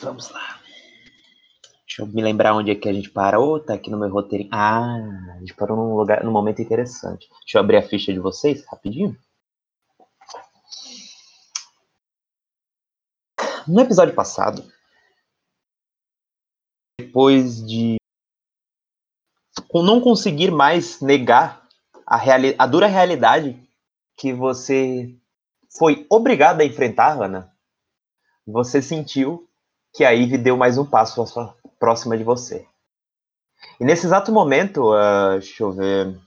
vamos lá. Deixa eu me lembrar onde é que a gente parou. Tá aqui no meu roteiro. Ah, a gente parou num lugar, num momento interessante. Deixa eu abrir a ficha de vocês rapidinho. No episódio passado, depois de não conseguir mais negar a, a dura realidade que você foi obrigado a enfrentar, Ana, você sentiu que a Eve deu mais um passo próxima de você. E nesse exato momento, uh, deixa eu ver.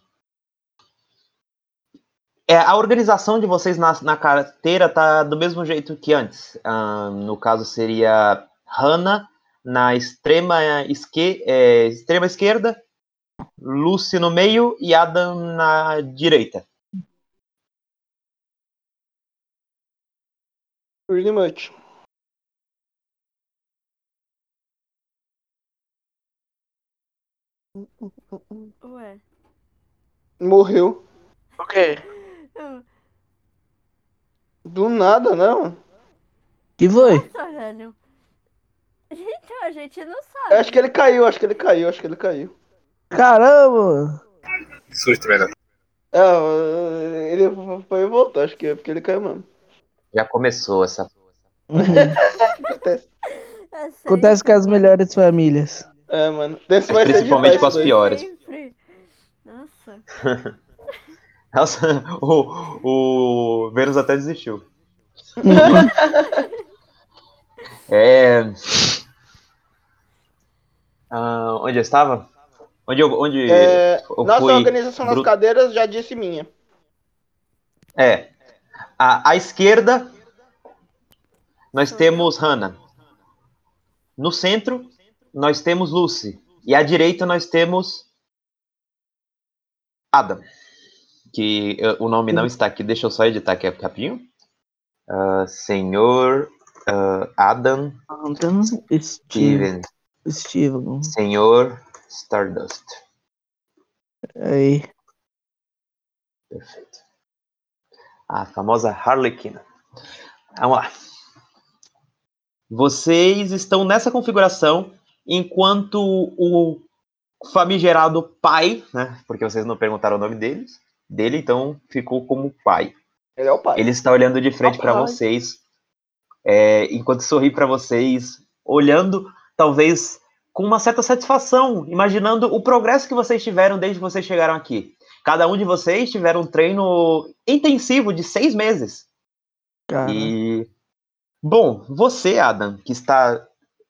É, a organização de vocês na, na carteira tá do mesmo jeito que antes. Uh, no caso, seria Hannah na extrema, esque, é, extrema esquerda, Lucy no meio e Adam na direita. Pretty much. Ué. Morreu. O quê? Do nada, não. Que foi? Nossa, velho. Então, a gente não sabe. Acho que ele caiu, acho que ele caiu, acho que ele caiu. Caramba! Que susto, velho. É, ele foi e voltou, acho que é porque ele caiu mesmo. Já começou essa. Acontece. É Acontece com as melhores famílias. É, mano. Desse vai ser Principalmente demais com as piores. sempre. Nossa. Nossa, o, o Vênus até desistiu. é. Ah, onde eu estava? Onde eu, onde É, eu nossa fui organização nas bru- cadeiras já disse minha. É. À, à esquerda, nós temos Hannah. No centro, nós temos Lucy. E à direita, nós temos Adam. Que eh, o nome não está aqui. Deixa eu só editar aqui rapidinho. Ah, senhor ah, Adam Steve. Steven. Steven. Senhor Stardust. Aí. Perfeito. A famosa Harlequina. Vamos lá. Vocês estão nessa configuração enquanto o famigerado pai, né? Porque vocês não perguntaram o nome deles, dele, então ficou como pai. Ele é o pai. Ele está olhando de frente para Rapaz. vocês, é, enquanto sorri para vocês, olhando talvez com uma certa satisfação, imaginando o progresso que vocês tiveram desde que vocês chegaram aqui. Cada um de vocês tiveram um treino intensivo de seis meses. Cara. E bom, você, Adam, que está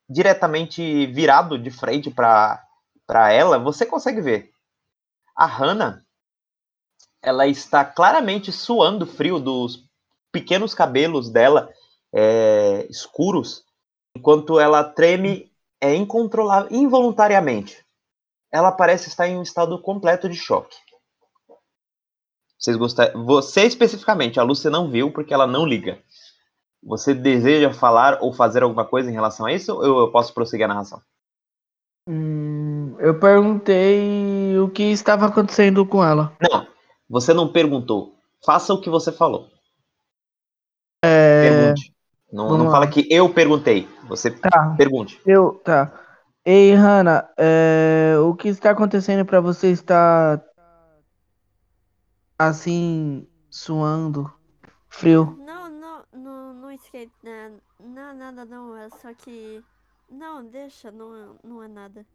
diretamente virado de frente para ela, você consegue ver. A Hannah, ela está claramente suando frio dos pequenos cabelos dela é, escuros, enquanto ela treme é incontrolável, involuntariamente. Ela parece estar em um estado completo de choque. Vocês gostam? Você especificamente, a Lúcia não viu porque ela não liga. Você deseja falar ou fazer alguma coisa em relação a isso? Ou eu posso prosseguir a narração? Hum, eu perguntei o que estava acontecendo com ela. Não, você não perguntou. Faça o que você falou. É. Pergunte. Não, não fala que eu perguntei. Você Tá. pergunte. Eu. Tá. Ei, Hannah, é, o que está acontecendo pra você estar assim, suando, frio? Não, não, não, esquece. né? Não, nada não. É só que. Não, deixa, não, não é nada.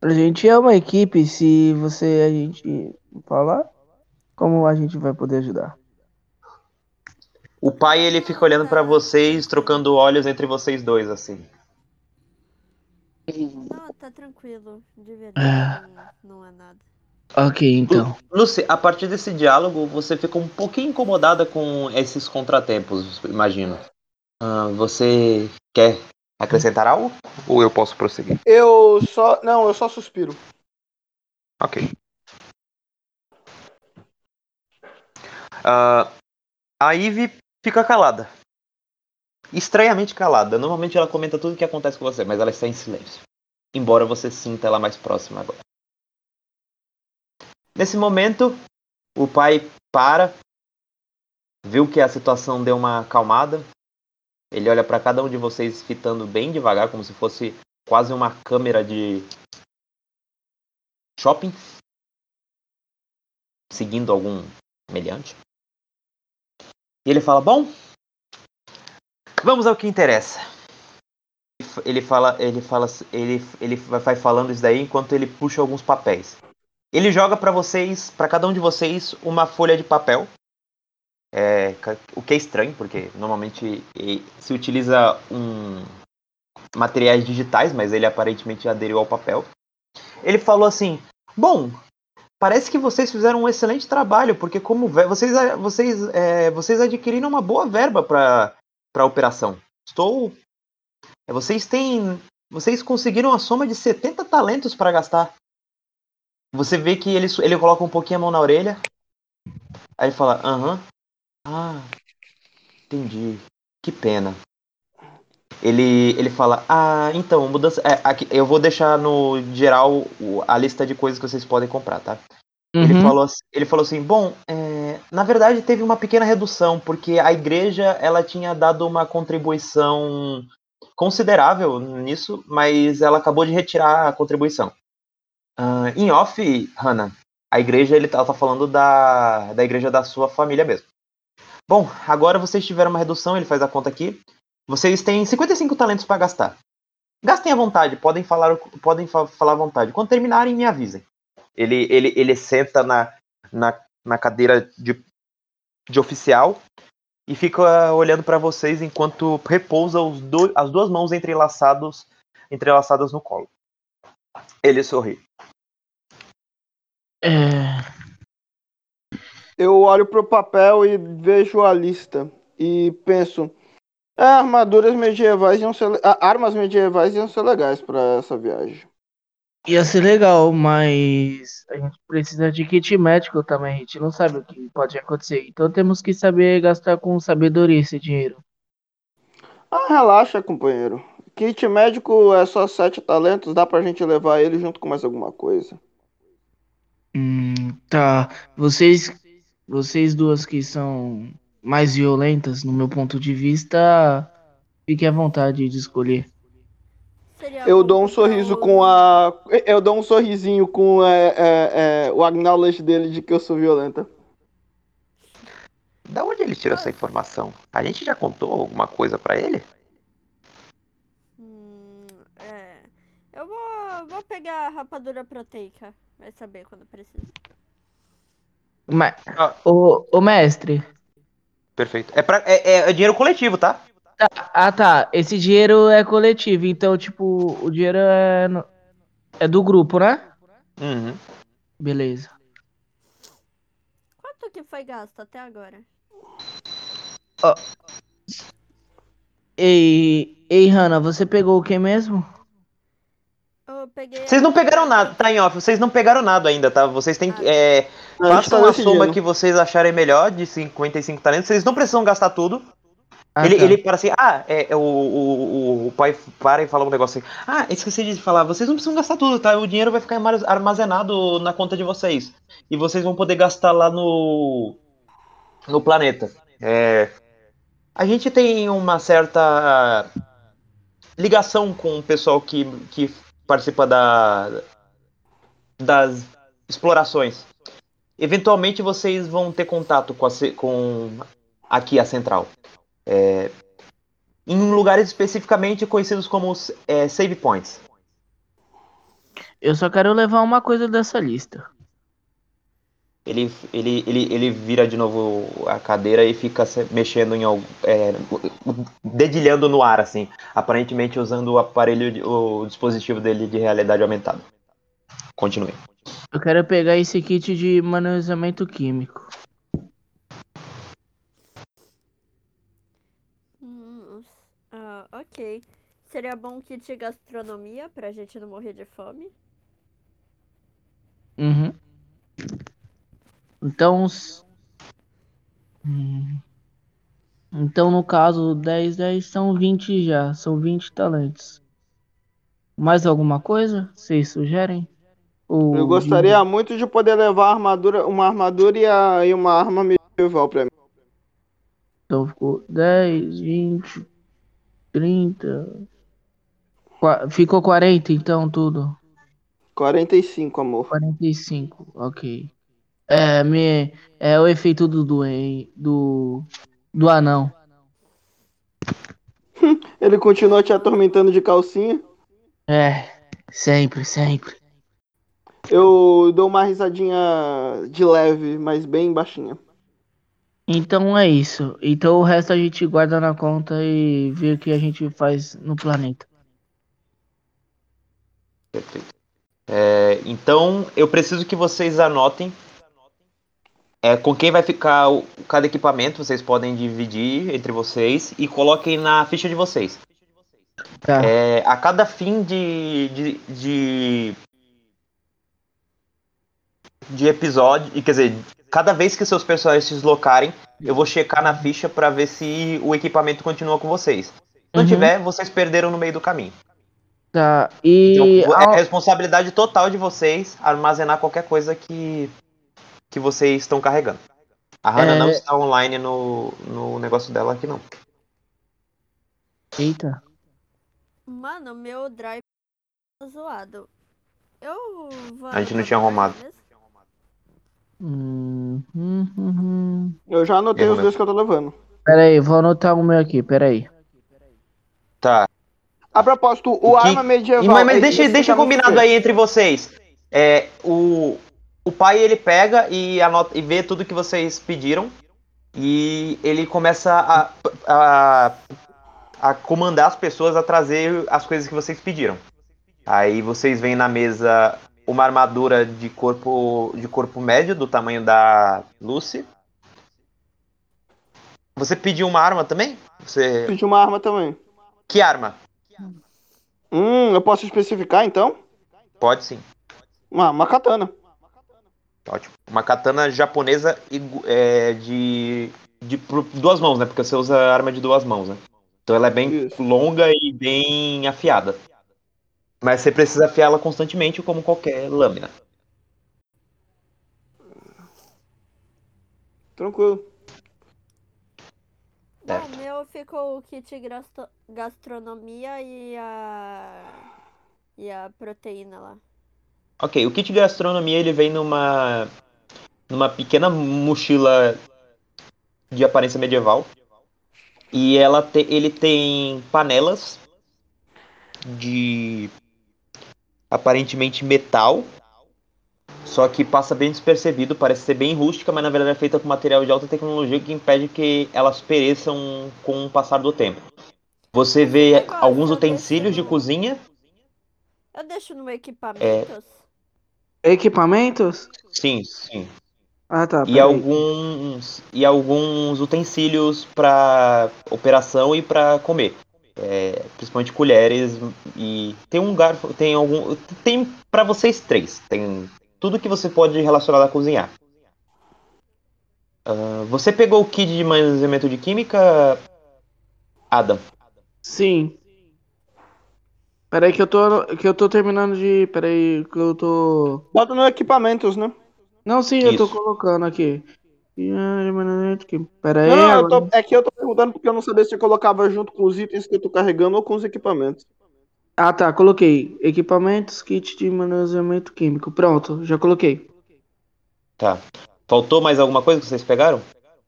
A gente é uma equipe, se você a gente falar, como a gente vai poder ajudar? O pai ele fica olhando pra vocês, trocando olhos entre vocês dois assim. Não, tá tranquilo. De verdade, não, não é nada. Ok, então. Lucy, a partir desse diálogo, você fica um pouquinho incomodada com esses contratempos, imagino. Ah, você quer acrescentar algo? Ou eu posso prosseguir? Eu só. Não, eu só suspiro. Ok. Ah, a Ivy fica calada. Estranhamente calada. Normalmente ela comenta tudo o que acontece com você, mas ela está em silêncio. Embora você sinta ela mais próxima agora. Nesse momento, o pai para, viu que a situação deu uma acalmada, Ele olha para cada um de vocês fitando bem devagar, como se fosse quase uma câmera de shopping, seguindo algum meliante. E ele fala: Bom, vamos ao que interessa. Ele fala, ele fala, ele, ele vai falando isso daí enquanto ele puxa alguns papéis. Ele joga para vocês, para cada um de vocês, uma folha de papel. É, o que é estranho, porque normalmente se utiliza um materiais digitais, mas ele aparentemente aderiu ao papel. Ele falou assim: Bom, parece que vocês fizeram um excelente trabalho, porque como vocês, vocês, é, vocês adquiriram uma boa verba para a operação. Estou. É, vocês têm. Vocês conseguiram a soma de 70 talentos para gastar. Você vê que ele, ele coloca um pouquinho a mão na orelha. Aí fala, aham. Ah, entendi. Que pena. Ele, ele fala, ah, então, mudança. É, aqui, eu vou deixar no geral a lista de coisas que vocês podem comprar, tá? Uhum. Ele, falou, ele falou assim, bom, é, na verdade teve uma pequena redução, porque a igreja ela tinha dado uma contribuição considerável nisso, mas ela acabou de retirar a contribuição. Uh, em off, Hannah, a igreja, ele tá, tá falando da, da igreja da sua família mesmo. Bom, agora vocês tiveram uma redução, ele faz a conta aqui. Vocês têm 55 talentos para gastar. Gastem à vontade, podem falar, podem fa falar à vontade. Quando terminarem, me avisem. Ele, ele, ele senta na, na, na cadeira de, de oficial e fica olhando para vocês enquanto repousa do, as duas mãos entrelaçados, entrelaçadas no colo. Ele sorri. É... Eu olho pro papel e vejo a lista e penso, é, armaduras medievais iam ser, armas medievais iam ser legais para essa viagem. Ia ser legal, mas a gente precisa de kit médico também, a gente não sabe o que pode acontecer. Então temos que saber gastar com sabedoria esse dinheiro. Ah, relaxa, companheiro. Kit médico é só sete talentos, dá pra gente levar ele junto com mais alguma coisa. Hum, tá. Vocês, vocês duas que são mais violentas, no meu ponto de vista, fiquem à vontade de escolher. Eu dou um sorriso com a. Eu dou um sorrisinho com é, é, é, o acknowledge dele de que eu sou violenta. Da onde ele tirou essa informação? A gente já contou alguma coisa para ele? Hum, é. Eu vou, vou pegar a rapadura proteica. Vai saber quando precisa. Mas, ah. o, o mestre. Perfeito. É, pra, é, é dinheiro coletivo, tá? Ah, tá. Esse dinheiro é coletivo, então, tipo, o dinheiro é, no... é do grupo, né? Uhum. Beleza. Quanto que foi gasto até agora? Oh. Ei, ei, Hanna, você pegou o que mesmo? Peguei. Vocês não pegaram nada, tá em off, vocês não pegaram nada ainda, tá? Vocês têm que. Ah. É, façam a soma que vocês acharem melhor de 55 talentos. Vocês não precisam gastar tudo. Ah, ele, tá. ele para assim, ah, é, é, o, o, o, pai para e fala um negócio assim, ah, esqueci de falar, vocês não precisam gastar tudo, tá? O dinheiro vai ficar armazenado na conta de vocês. E vocês vão poder gastar lá no. no planeta. É, a gente tem uma certa ligação com o pessoal que, que participa da, das explorações. Eventualmente vocês vão ter contato com, a, com aqui a central. É, em lugares especificamente conhecidos como é, save points. Eu só quero levar uma coisa dessa lista. Ele, ele, ele, ele vira de novo a cadeira e fica mexendo em é, dedilhando no ar, assim, aparentemente usando o aparelho, o dispositivo dele de realidade aumentada. Continue. Eu quero pegar esse kit de manuseamento químico. Hum, uh, ok. Seria bom um kit de gastronomia pra gente não morrer de fome. Uhum. Então. Hum, então, no caso, 10, 10 são 20 já. São 20 talentos. Mais alguma coisa? Vocês sugerem? Ou... Eu gostaria muito de poder levar armadura, uma armadura e, a, e uma arma medieval pra mim. Então ficou 10, 20. 30. Qua- Ficou 40 então, tudo. 45, amor. 45, ok. É, me, é o efeito do do do anão. Ele continua te atormentando de calcinha. É, sempre, sempre. Eu dou uma risadinha de leve, mas bem baixinha. Então é isso. Então o resto a gente guarda na conta e vê o que a gente faz no planeta. Perfeito. É, então, eu preciso que vocês anotem é, com quem vai ficar o- cada equipamento. Vocês podem dividir entre vocês e coloquem na ficha de vocês. Tá. É, a cada fim de, de, de, de episódio, quer dizer, cada vez que seus personagens se deslocarem, eu vou checar na ficha pra ver se o equipamento continua com vocês. Se não Uhum. tiver, vocês perderam no meio do caminho. Tá. E Então, é ao- responsabilidade total de vocês armazenar qualquer coisa que, que vocês estão carregando. A Hannah É. não está online no, no negócio dela aqui, não. Eita. Mano, meu drive tá zoado. Eu vou. A gente não tinha arrumado. Hum, hum, hum, hum. Eu já anotei Eu os dois que eu tô levando. Pera aí, vou anotar o meu aqui, pera aí. Tá. A propósito, o, O que- arma medieval. E, mas mas é- deixa, deixa tá combinado aí entre vocês. É, o, o pai ele pega e anota e vê tudo que vocês pediram. E ele começa a, a, a comandar as pessoas a trazer as coisas que vocês pediram. Aí vocês veem na mesa uma armadura de corpo de corpo médio, do tamanho da Lucy. Você pediu uma arma também? Você. Pedi uma arma também. Que arma? Hum, eu posso especificar então? Pode sim. Uma, uma katana. Ótimo. Uma katana japonesa é, de, de duas mãos, né? Porque você usa arma de duas mãos, né? Então ela é bem Isso. longa e bem afiada. Mas você precisa afiá-la constantemente, como qualquer lâmina. Tranquilo. Bom, Certo. o meu ficou o kit gastro- gastronomia e a. E a proteína lá. Ok, o kit de gastronomia ele vem numa numa pequena mochila de aparência medieval. E ela te- ele tem panelas de aparentemente metal. Só que passa bem despercebido, parece ser bem rústica, mas na verdade é feita com material de alta tecnologia que impede que elas pereçam com o passar do tempo. Você vê negócio alguns utensílios de cozinha. Eu deixo no equipamentos. É. Equipamentos? Sim, sim. Ah, tá. e alguns e alguns utensílios para operação e para comer É, principalmente colheres e tem um garfo tem algum tem para vocês três tem tudo que você pode relacionar a cozinhar Ah, você pegou o kit de manuseamento de química Adam Sim. Peraí que eu tô que eu tô terminando de, peraí que eu tô Bota no equipamentos, né? Não, sim, eu tô Isso. colocando aqui. Peraí, Não, tô, é que eu tô perguntando porque eu não sabia se eu colocava junto com os itens que eu tô carregando ou com os equipamentos. Ah, tá, coloquei. Equipamentos, kit de manuseamento químico. Pronto, já coloquei. tá faltou mais alguma coisa que vocês pegaram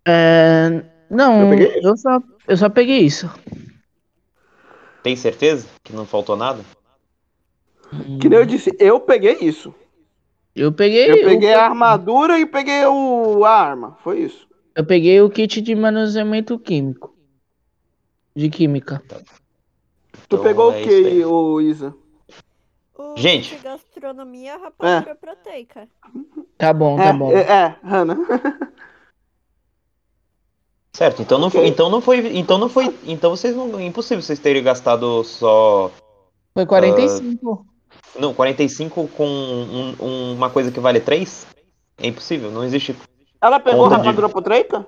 É... Não, Eu eu só, eu só peguei isso. Tem certeza que não faltou nada Que nem eu disse, eu peguei isso. Eu peguei, Eu o- peguei a armadura e peguei o, a arma. Foi isso. eu peguei o kit de manuseamento químico. De química. Tu Então, pegou é o que, ô Isa? O Gente. gastronomia, rapadura proteica. Tá bom, tá é, bom. é, é, Hannah. Certo, então não foi, então não foi, então não foi, então vocês não, é impossível vocês terem gastado só, Foi 45. não, 45 com um- um- uma coisa que vale 3? É impossível, não existe. Ela pegou a Conta de- armadura potreica?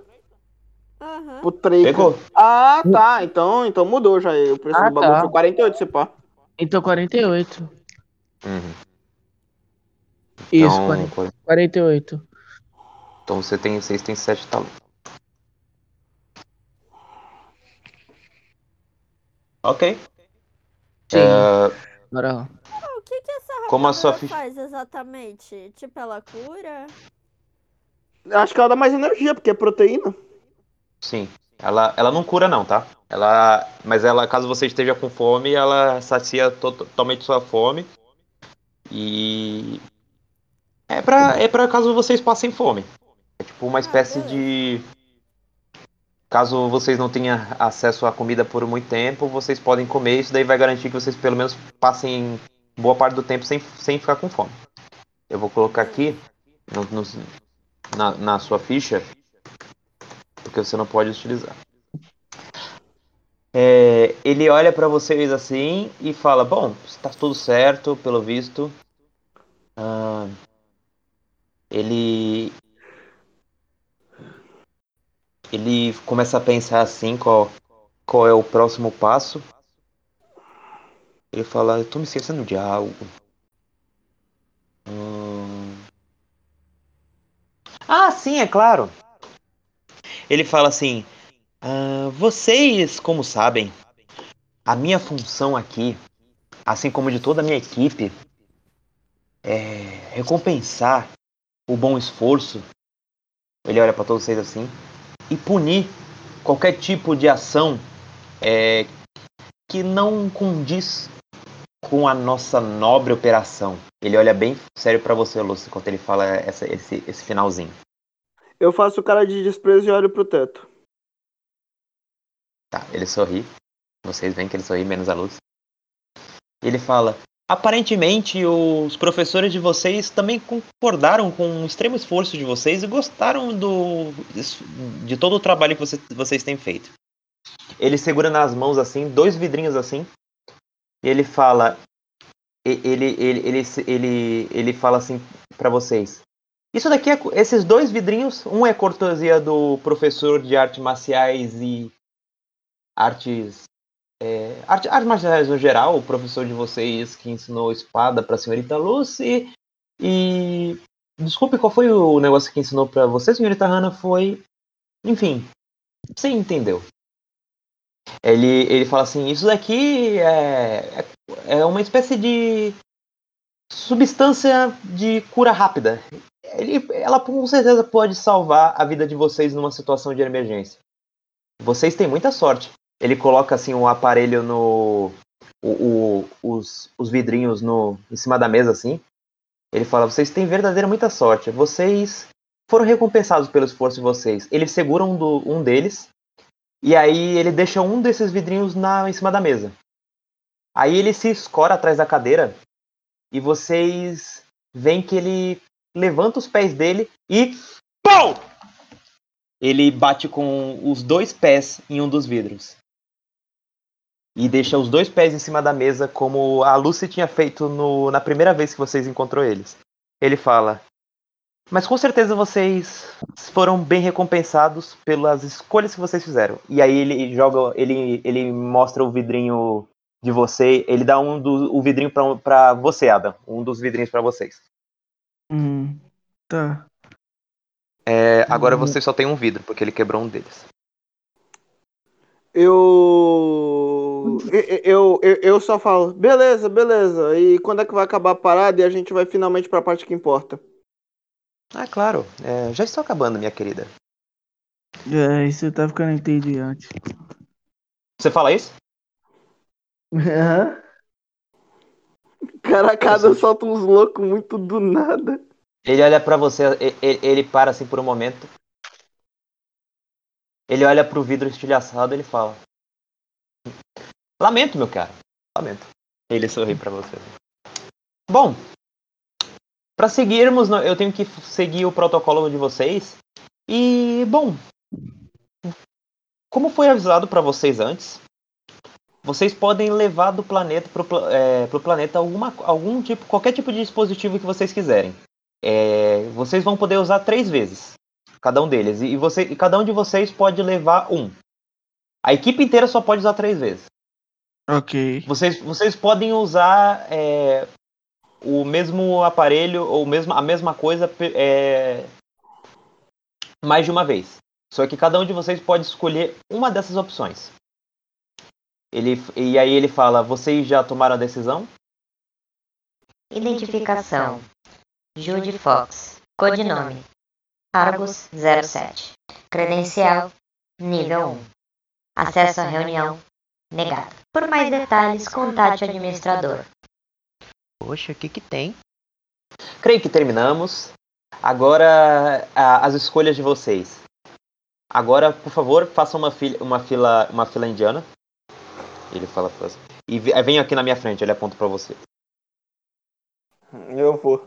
Aham. Potreica. Pegou? Ah, tá. Então, então mudou já. O preço Ah, do bagulho tá. foi 48, se pá. Então 48. Uhum. Isso, Então, 40 48. então você tem, vocês têm 7 talentos. Ok. Sim. É, Bora lá. Ah, o que que essa Como a sua faz exatamente? Tipo, ela cura? Acho que ela dá mais energia, porque é proteína. sim. Ela, ela não cura não, tá? Ela, mas ela, caso você esteja com fome, ela sacia to- totalmente sua fome. E é pra, é pra caso vocês passem fome. É tipo uma espécie de caso vocês não tenham acesso à comida por muito tempo, vocês podem comer, isso daí vai garantir que vocês pelo menos passem boa parte do tempo sem, sem ficar com fome. Eu vou colocar aqui no- no- na, na sua ficha, porque você não pode utilizar. É, ele olha pra vocês assim e fala: Bom, está tudo certo, pelo visto. Ah, ele ele começa a pensar assim qual, qual é o próximo passo. Ele fala, eu tô me esquecendo de algo. Hum. Ah, sim, é claro. Ele fala assim, "Ah, vocês, como sabem, a minha função aqui, assim como de toda a minha equipe, é recompensar o bom esforço. Ele olha pra todos vocês assim e punir qualquer tipo de ação é, que não condiz com a nossa nobre operação. Ele olha bem sério pra você, Lúcio, enquanto ele fala essa- esse, esse finalzinho. Eu faço cara de desprezo e olho pro teto. Tá, ele sorri. Vocês veem que ele sorri, menos a luz. Ele fala: Aparentemente, os professores de vocês também concordaram com o extremo esforço de vocês e gostaram do de todo o trabalho que você- vocês têm feito. Ele segura nas mãos assim, dois vidrinhos assim, e ele fala: ele ele ele ele, ele fala assim pra vocês. Isso daqui é, esses dois vidrinhos, um é cortesia do professor de artes marciais e artes é, arte- artes marciais no geral, o professor de vocês que ensinou espada pra senhorita Lucy. E. Desculpe, qual foi o negócio que ensinou pra você, senhorita Hannah? Foi. Enfim, você entendeu. Ele, ele fala assim: Isso daqui é, é, é uma espécie de substância de cura rápida. Ele, ela com certeza pode salvar a vida de vocês numa situação de emergência. Vocês têm muita sorte ele coloca assim um aparelho no o, o- os, os vidrinhos no em cima da mesa assim. Ele fala vocês têm verdadeira muita sorte. Vocês foram recompensados pelo esforço de vocês. Ele segura um, do, um deles e aí ele deixa um desses vidrinhos na em cima da mesa. Aí ele se escora atrás da cadeira e vocês veem que ele levanta os pés dele e pau ele bate com os dois pés em um dos vidros e deixa os dois pés em cima da mesa, como a Lucy tinha feito no- na primeira vez que vocês encontrou eles. Ele fala: Mas com certeza vocês foram bem recompensados pelas escolhas que vocês fizeram. E aí ele joga, ele, ele mostra o vidrinho de você, ele dá um do, o vidrinho pra, pra você, Adam. Um dos vidrinhos pra vocês. Hum, tá. É, agora Uhum. você só tem um vidro, porque ele quebrou um deles. Eu... eu. Eu, eu só falo, beleza, beleza. E quando é que vai acabar a parada e a gente vai finalmente pra parte que importa? Ah, claro. É, já estou acabando, minha querida. É, isso tá ficando entediante. Você fala isso? Aham. Cara, cada solta uns loucos muito do nada. Ele olha pra você, e- e- ele para assim por um momento. Ele olha pro vidro estilhaçado e ele fala: Lamento, meu cara. Lamento. Ele sorri pra você. Bom, pra seguirmos, eu tenho que seguir o protocolo de vocês. E, bom, como foi avisado pra vocês antes, vocês podem levar do planeta pro, é, pro planeta alguma, algum tipo, qualquer tipo de dispositivo que vocês quiserem. É, vocês vão poder usar três vezes, cada um deles. E, você, e cada um de vocês pode levar um. A equipe inteira só pode usar três vezes. Ok. Vocês, vocês podem usar é, o mesmo aparelho ou mesmo, a mesma coisa é, mais de uma vez. Só que cada um de vocês pode escolher uma dessas opções. Ele, e aí ele fala: Vocês já tomaram a decisão? Identificação. Jude Fox. Codinome. Argus 07. Credencial. Nível 1. Acesso à reunião. Negado. Por mais detalhes, contate o administrador. Poxa, o que que tem? Creio que terminamos. Agora a- as escolhas de vocês. Agora, por favor, façam uma fila, uma fila, uma fila indiana. Ele fala pra você. E ve- aí vem aqui na minha frente, ele aponta pra você. Eu vou.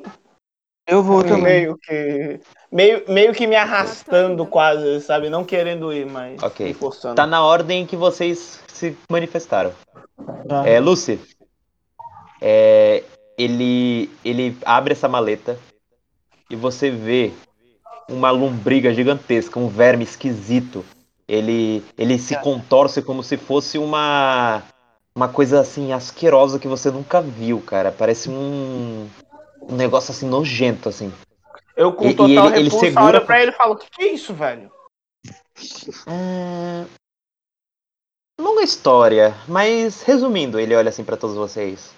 Eu vou também. Meio que. Meio, meio que me arrastando quase, sabe? Não querendo ir, mas Ok. me forçando. Tá na ordem que vocês se manifestaram. Tá. É, Lucy, é, ele, ele abre essa maleta e você vê uma lombriga gigantesca, um verme esquisito. Ele, ele se contorce como se fosse uma, uma coisa assim asquerosa que você nunca viu, cara. Parece um, um negócio assim nojento, assim. Eu com E- e total ele- ele repulsa segura- olho pra ele e falo, o que, que é isso, velho? É, Longa história, mas resumindo, ele olha assim pra todos vocês.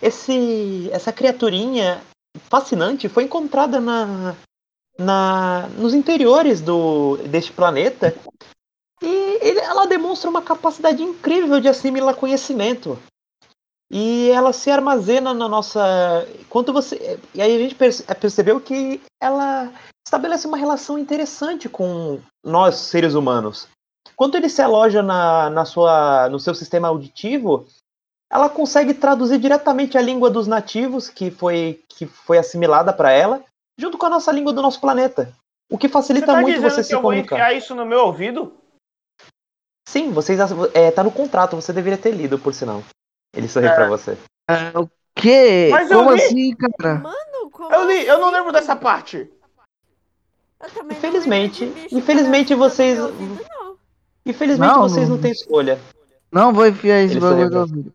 Esse, essa criaturinha fascinante foi encontrada na, na, nos interiores do, deste planeta e ele- ela demonstra uma capacidade incrível de assimilar conhecimento. E ela se armazena na nossa. Quando você. E aí a gente perce- percebeu que ela estabelece uma relação interessante com nós, seres humanos. Quando ele se aloja na, na sua, no seu sistema auditivo, ela consegue traduzir diretamente a língua dos nativos, que foi, que foi assimilada para ela, junto com a nossa língua do nosso planeta. O que Você facilita tá muito você que se eu vou comunicar. enfiar isso no meu ouvido? Sim, vocês é, tá no contrato, você deveria ter lido, por sinal. Ele sorriu pra você. É, o quê? Mas eu Como assim, cara? Mano, como Eu li, eu não assim? lembro dessa parte. Infelizmente- infelizmente vocês- não. Infelizmente Não, vocês não não- têm escolha. Não vou enfiar esse bagulho sorriu. no ouvido.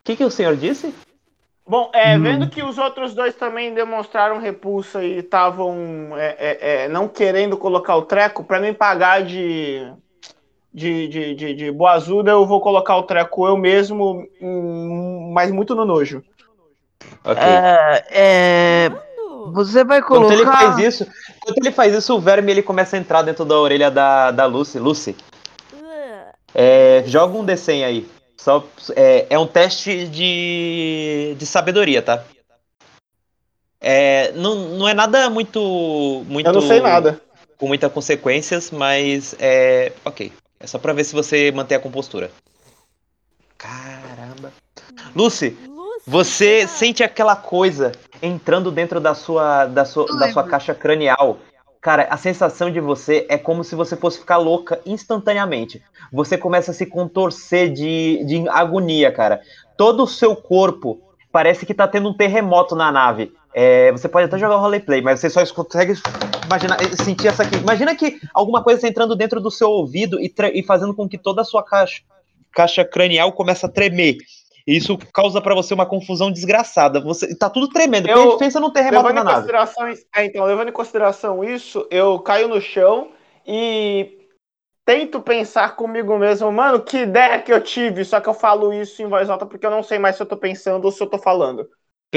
O que, que o senhor disse? Bom, é, Hum. vendo que os outros dois também demonstraram repulsa e estavam é, é, é, não querendo colocar o treco, pra me pagar de, de, de, de, de boazuda, eu vou colocar o treco eu mesmo, hum, mas muito no nojo. Ok. É, é, você vai colocar. ele faz isso, enquanto ele faz isso, o verme ele começa a entrar dentro da orelha da, da Lucy. Lucy, é, joga um D100 aí. Só, é, é um teste de, de sabedoria, tá? É, não, não é nada muito, muito. Eu não sei nada. Com muitas consequências, mas é. Ok. É só pra ver se você mantém a compostura. Caramba. Lucy, Lúcia, você cara, sente aquela coisa entrando dentro da sua, da sua, da sua caixa cranial. Cara, a sensação de você é como se você fosse ficar louca instantaneamente. Você começa a se contorcer de, de agonia, cara. Todo o seu corpo parece que tá tendo um terremoto na nave. É, você pode até jogar o roleplay, mas você só consegue imaginar, sentir essa aqui. Imagina que alguma coisa está entrando dentro do seu ouvido e, e fazendo com que toda a sua caixa, caixa cranial comece a tremer. E isso causa pra você uma confusão desgraçada. Você tá tudo tremendo. Eu- a pensa num terremoto Levando na em, nave. consideração, isso- é, então, levando em consideração isso, eu caio no chão e tento pensar comigo mesmo, mano, que ideia que eu tive, só que eu falo isso em voz alta porque eu não sei mais se eu tô pensando ou se eu tô falando.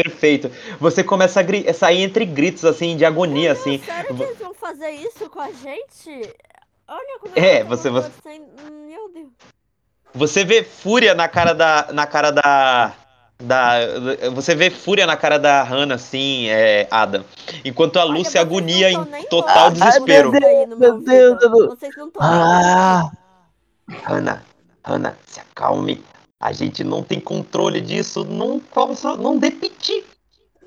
Perfeito. Você começa a, sair entre gritos, assim, de agonia, assim. Sério que eles vão fazer isso com a gente? Olha como É, você- você-. Meu Deus. Você vê fúria na cara da. Na cara da. Da, você vê fúria na cara da Hannah, assim, é, Adam. Enquanto a Olha, Lucy agonia em total desespero. aí no Meu meu Deus, meu Deus. Vocês não estão Ah, Hannah, Hannah, se acalme. A gente não tem controle disso. Não posso. Não piti.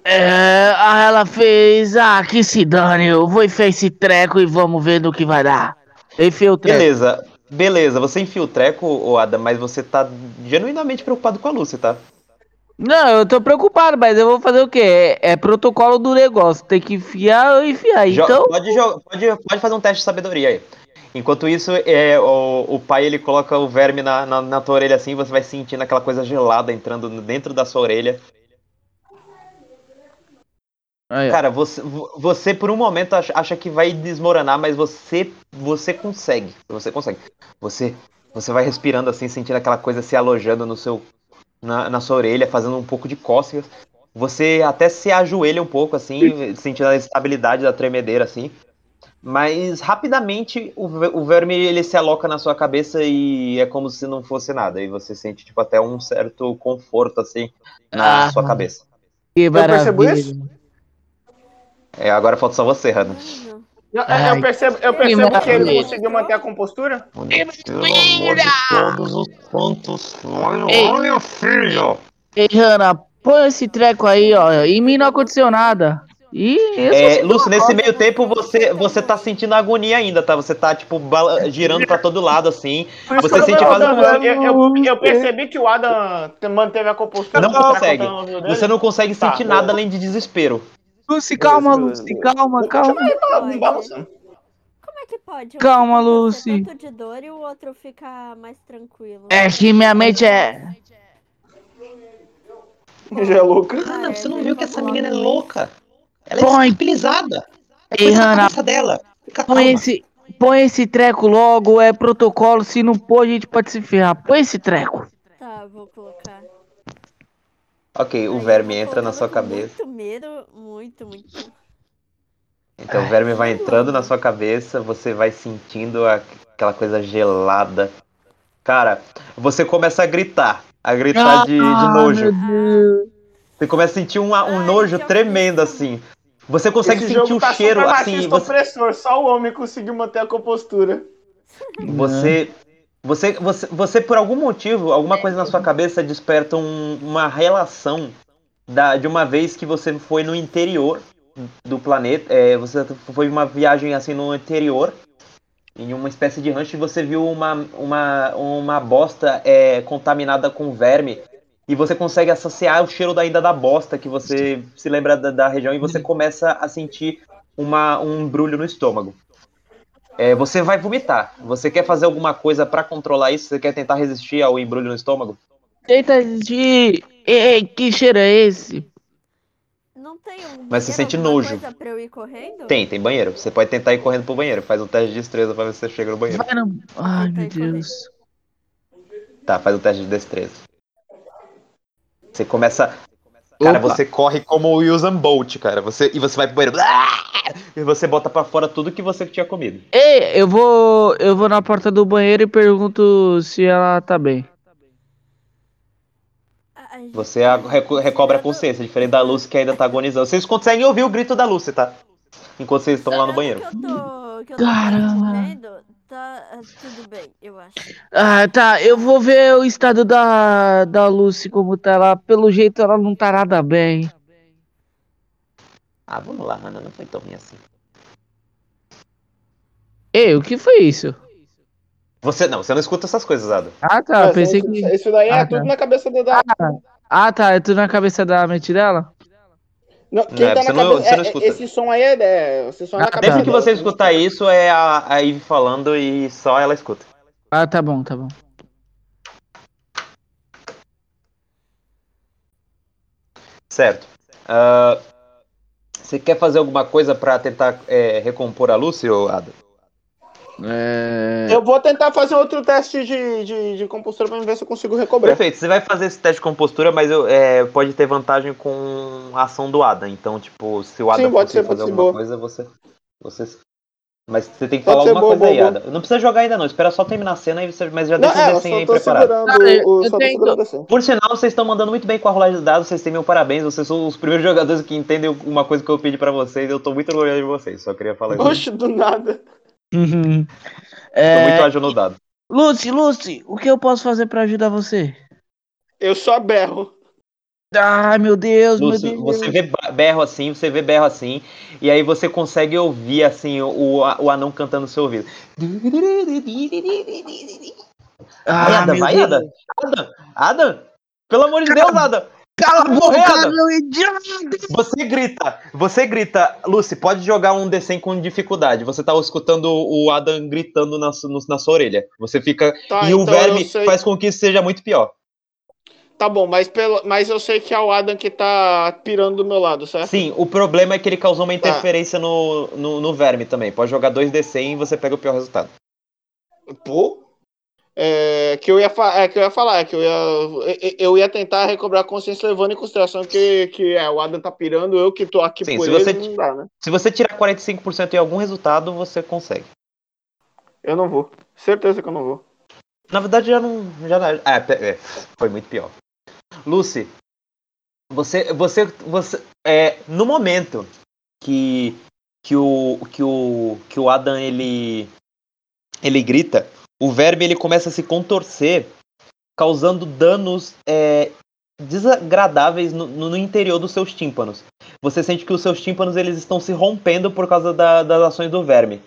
é, ah, ela fez. Ah, que se dane, eu vou enfiar esse treco e vamos ver no que vai dar. Enfia o treco. Beleza, beleza. Você enfia o treco, Adam, mas você tá genuinamente preocupado com a Lucy, tá? Não, eu tô preocupado, mas eu vou fazer o quê? É, é protocolo do negócio. Tem que enfiar, eu enfiar. Jo- Então. pode, pode, pode fazer um teste de sabedoria aí. Enquanto isso, é, o, o pai ele coloca o verme na, na, na tua orelha assim, você vai sentindo aquela coisa gelada entrando dentro da sua orelha. Aí, ó. Cara, você, vo- você por um momento acha, acha que vai desmoronar, mas você você consegue. Você consegue. Você Você vai respirando assim, sentindo aquela coisa se alojando no seu, na, na sua orelha, fazendo um pouco de cócegas. Você até se ajoelha um pouco, assim, sentindo a estabilidade da tremedeira, assim. Mas rapidamente o, o verme ele se aloca na sua cabeça e é como se não fosse nada. E você sente tipo até um certo conforto assim na Ah. sua cabeça. Que percebo maravilha. isso? É, agora falta só você, Hannah. Eu, Ai, eu percebo, eu que percebo que ele conseguiu manter a compostura. De todos os santos. Olha, filho. Ei, Hanna, põe esse treco aí, ó. Em mim não aconteceu nada. Ih, eu só É, Lúcio, nesse meio tempo você, você tá sentindo agonia ainda, tá? Você tá, tipo, girando pra todo lado, assim. Isso Você sente um- eu, eu, eu percebi que o Adam manteve a compostura. Não tá consegue. Você não consegue Tá, sentir beleza. nada além de desespero. Lucy, calma, Lucy, calma, calma. tá balançando. como é que pode? Um Calma, Lucy. tanto de dor e o outro ficar mais tranquilo. É que minha mente é. Já é louca. Ah, você é, não viu que essa menina é louca? Ela é Põe. É Ei, coisa da Hannah, cabeça dela. Fica põe calma. esse, põe esse treco logo, é protocolo. Se não pôr, a gente pode se ferrar. Põe esse treco. Tá, vou colocar. Ok, o verme entra na sua cabeça. Muito medo, muito, muito. Então o verme vai entrando na sua cabeça, você vai sentindo a- aquela coisa gelada. Cara, você começa a gritar. A gritar de, de Ah, nojo. meu Deus. Você começa a sentir um, um Ai, nojo tremendo, assim. Você consegue Esse sentir o tá cheiro, assim. Você, opressor, só o homem conseguiu manter a compostura. você, você, você, você, por algum motivo, alguma coisa na sua cabeça desperta um- uma relação da, de uma vez que você foi no interior do planeta. é, você foi uma viagem assim no interior, em uma espécie de rancho, e você viu uma, uma, uma bosta é, contaminada com verme. E você consegue associar o cheiro da ainda da bosta que você se lembra da, da região e você começa a sentir uma, um embrulho no estômago. É, você vai vomitar. Você quer fazer alguma coisa pra controlar isso? Você quer tentar resistir ao embrulho no estômago? Tenta resistir. Ei, que cheiro é esse? Não tem um Mas você sente nojo. coisa pra eu ir correndo? Tem, tem banheiro. Você pode tentar ir correndo pro banheiro. Faz um teste de destreza pra ver se você chega no banheiro. Vai no... Ai, Tenta meu ir correndo. Deus. Tá, faz um teste de destreza. Você começa. Cara, Opa. você corre como o Usain Bolt, cara. Você, e você vai pro banheiro. E você bota pra fora tudo que você tinha comido. Ei, eu vou. Eu vou na porta do banheiro e pergunto se ela tá bem. Você a- reco- recobra a consciência, diferente da Lucy que ainda tá agonizando. Vocês conseguem ouvir o grito da Lucy, tá? Enquanto vocês estão lá no banheiro. Que eu tô, que eu tô Caramba. Tá ah, tudo bem, eu acho. Ah, tá. Eu vou ver o estado da, da Lucy como tá lá. Pelo jeito ela não tá nada bem. Ah, vamos lá, Hannah. Não foi tão ruim assim. Ei, o que foi isso? Você não, você não escuta essas coisas, Ada. Ah, tá. Mas pensei isso, que. isso daí é Ah, tudo tá. na cabeça da. da- Ah, tá. É tudo na cabeça da mente dela? Não, quem é, tá você na não- cabeça. você não é- escuta. esse som aí é. é esse som é na Ah, cabeça Sempre que você escutar isso, é a, a Eve falando e só ela escuta. Ah, tá bom, tá bom. Certo. Ah, você quer fazer alguma coisa pra tentar é, recompor a Lucy, ou Ada? É... Eu vou tentar fazer outro teste de, de, de compostura pra ver se eu consigo recobrar. Perfeito, você vai fazer esse teste de compostura, mas eu, é, pode ter vantagem com a ação do Ada. Então, tipo, se o Ada Sim, pode conseguir fazer alguma boa. coisa, você, você. Mas você tem que Pode falar alguma boa, coisa aí, boa, Ada. Não precisa jogar ainda não, espera só terminar a cena, aí você, mas já Não, deixa é, o eu desenho aí preparado. o, tenho-. Por sinal, vocês estão mandando muito bem com a rolagem de dados, vocês têm meu parabéns, vocês são os primeiros jogadores que entendem uma coisa que eu pedi pra vocês, eu tô muito orgulhoso de vocês, só queria falar isso. Oxe, do nada. Uhum. Tô É... muito ágil no dado. Lucy, Lucy, o que eu posso fazer pra ajudar você? Eu só berro. Ai, meu Deus, meu Lúcio, Deus. você vê berro assim, você vê berro assim, e aí você consegue ouvir assim o, o anão cantando no seu ouvido. Ah, Ada, meu vai, Deus. Ada. Ada, Ada, pelo amor de Deus, Ada. Cala a boca, Ada. meu idiota! Você grita, você grita, Lucy, pode jogar um D100 com dificuldade. Você tá escutando o Adam gritando na, no- na sua orelha. Você fica. Tá, e o então verme eu sei- faz com que isso seja muito pior. Tá bom, mas, pelo, mas eu sei que é o Adam que tá pirando do meu lado, certo? Sim, o problema é que ele causou Tá. uma interferência no, no, no verme também. Pode jogar 2D100 e você pega o pior resultado. Pô. É, que, eu ia é, que eu ia falar, é que eu ia, eu- ia tentar recobrar a consciência levando em consideração que, que é, o Adam tá pirando, eu que tô aqui Sim, por se ele, você- não dá, né? Se você tirar 45% em algum resultado, você consegue. Eu não vou. Certeza que eu não vou. Na verdade, já não. Já não é, é, foi muito pior. Lucy, você. Você. você é, no momento que. Que o. Que o. Que o Adam ele. Ele grita, o verme ele começa a se contorcer, causando danos é, desagradáveis no, no interior dos seus tímpanos. Você sente que os seus tímpanos eles estão se rompendo por causa da- das ações do verme.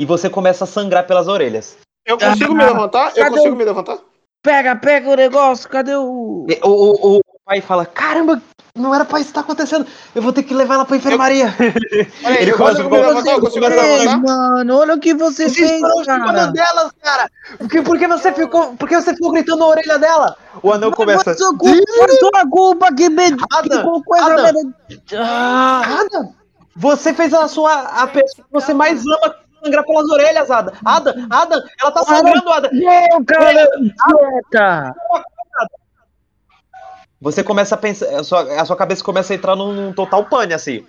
E você começa a sangrar pelas orelhas. Eu consigo me Ah, levantar? Eu consigo o- me levantar? Pega, pega o negócio, cadê o. E O, o, o pai fala: Caramba, não era pra isso estar acontecendo. Eu vou ter que levar ela pra enfermaria. Peraí, Ele eu começa consigo a me falar, levantar? Eu consigo me começa a levantar? mano, olha o que você Você fez, cara. delas, cara. Por que, por que você ficou. Por que você ficou gritando na orelha dela? O anão começa. Foi sua culpa, sua culpa que me. Que Adam, essa Adam. merda- Ah, Adam, você fez a sua. A pessoa que você mais ama sangrar pelas orelhas, Ada. Ada, Ada, ela tá sangrando, Ada. não, cara, idiota. Você começa a pensar. A sua, a sua cabeça começa a entrar num, num total pane, assim.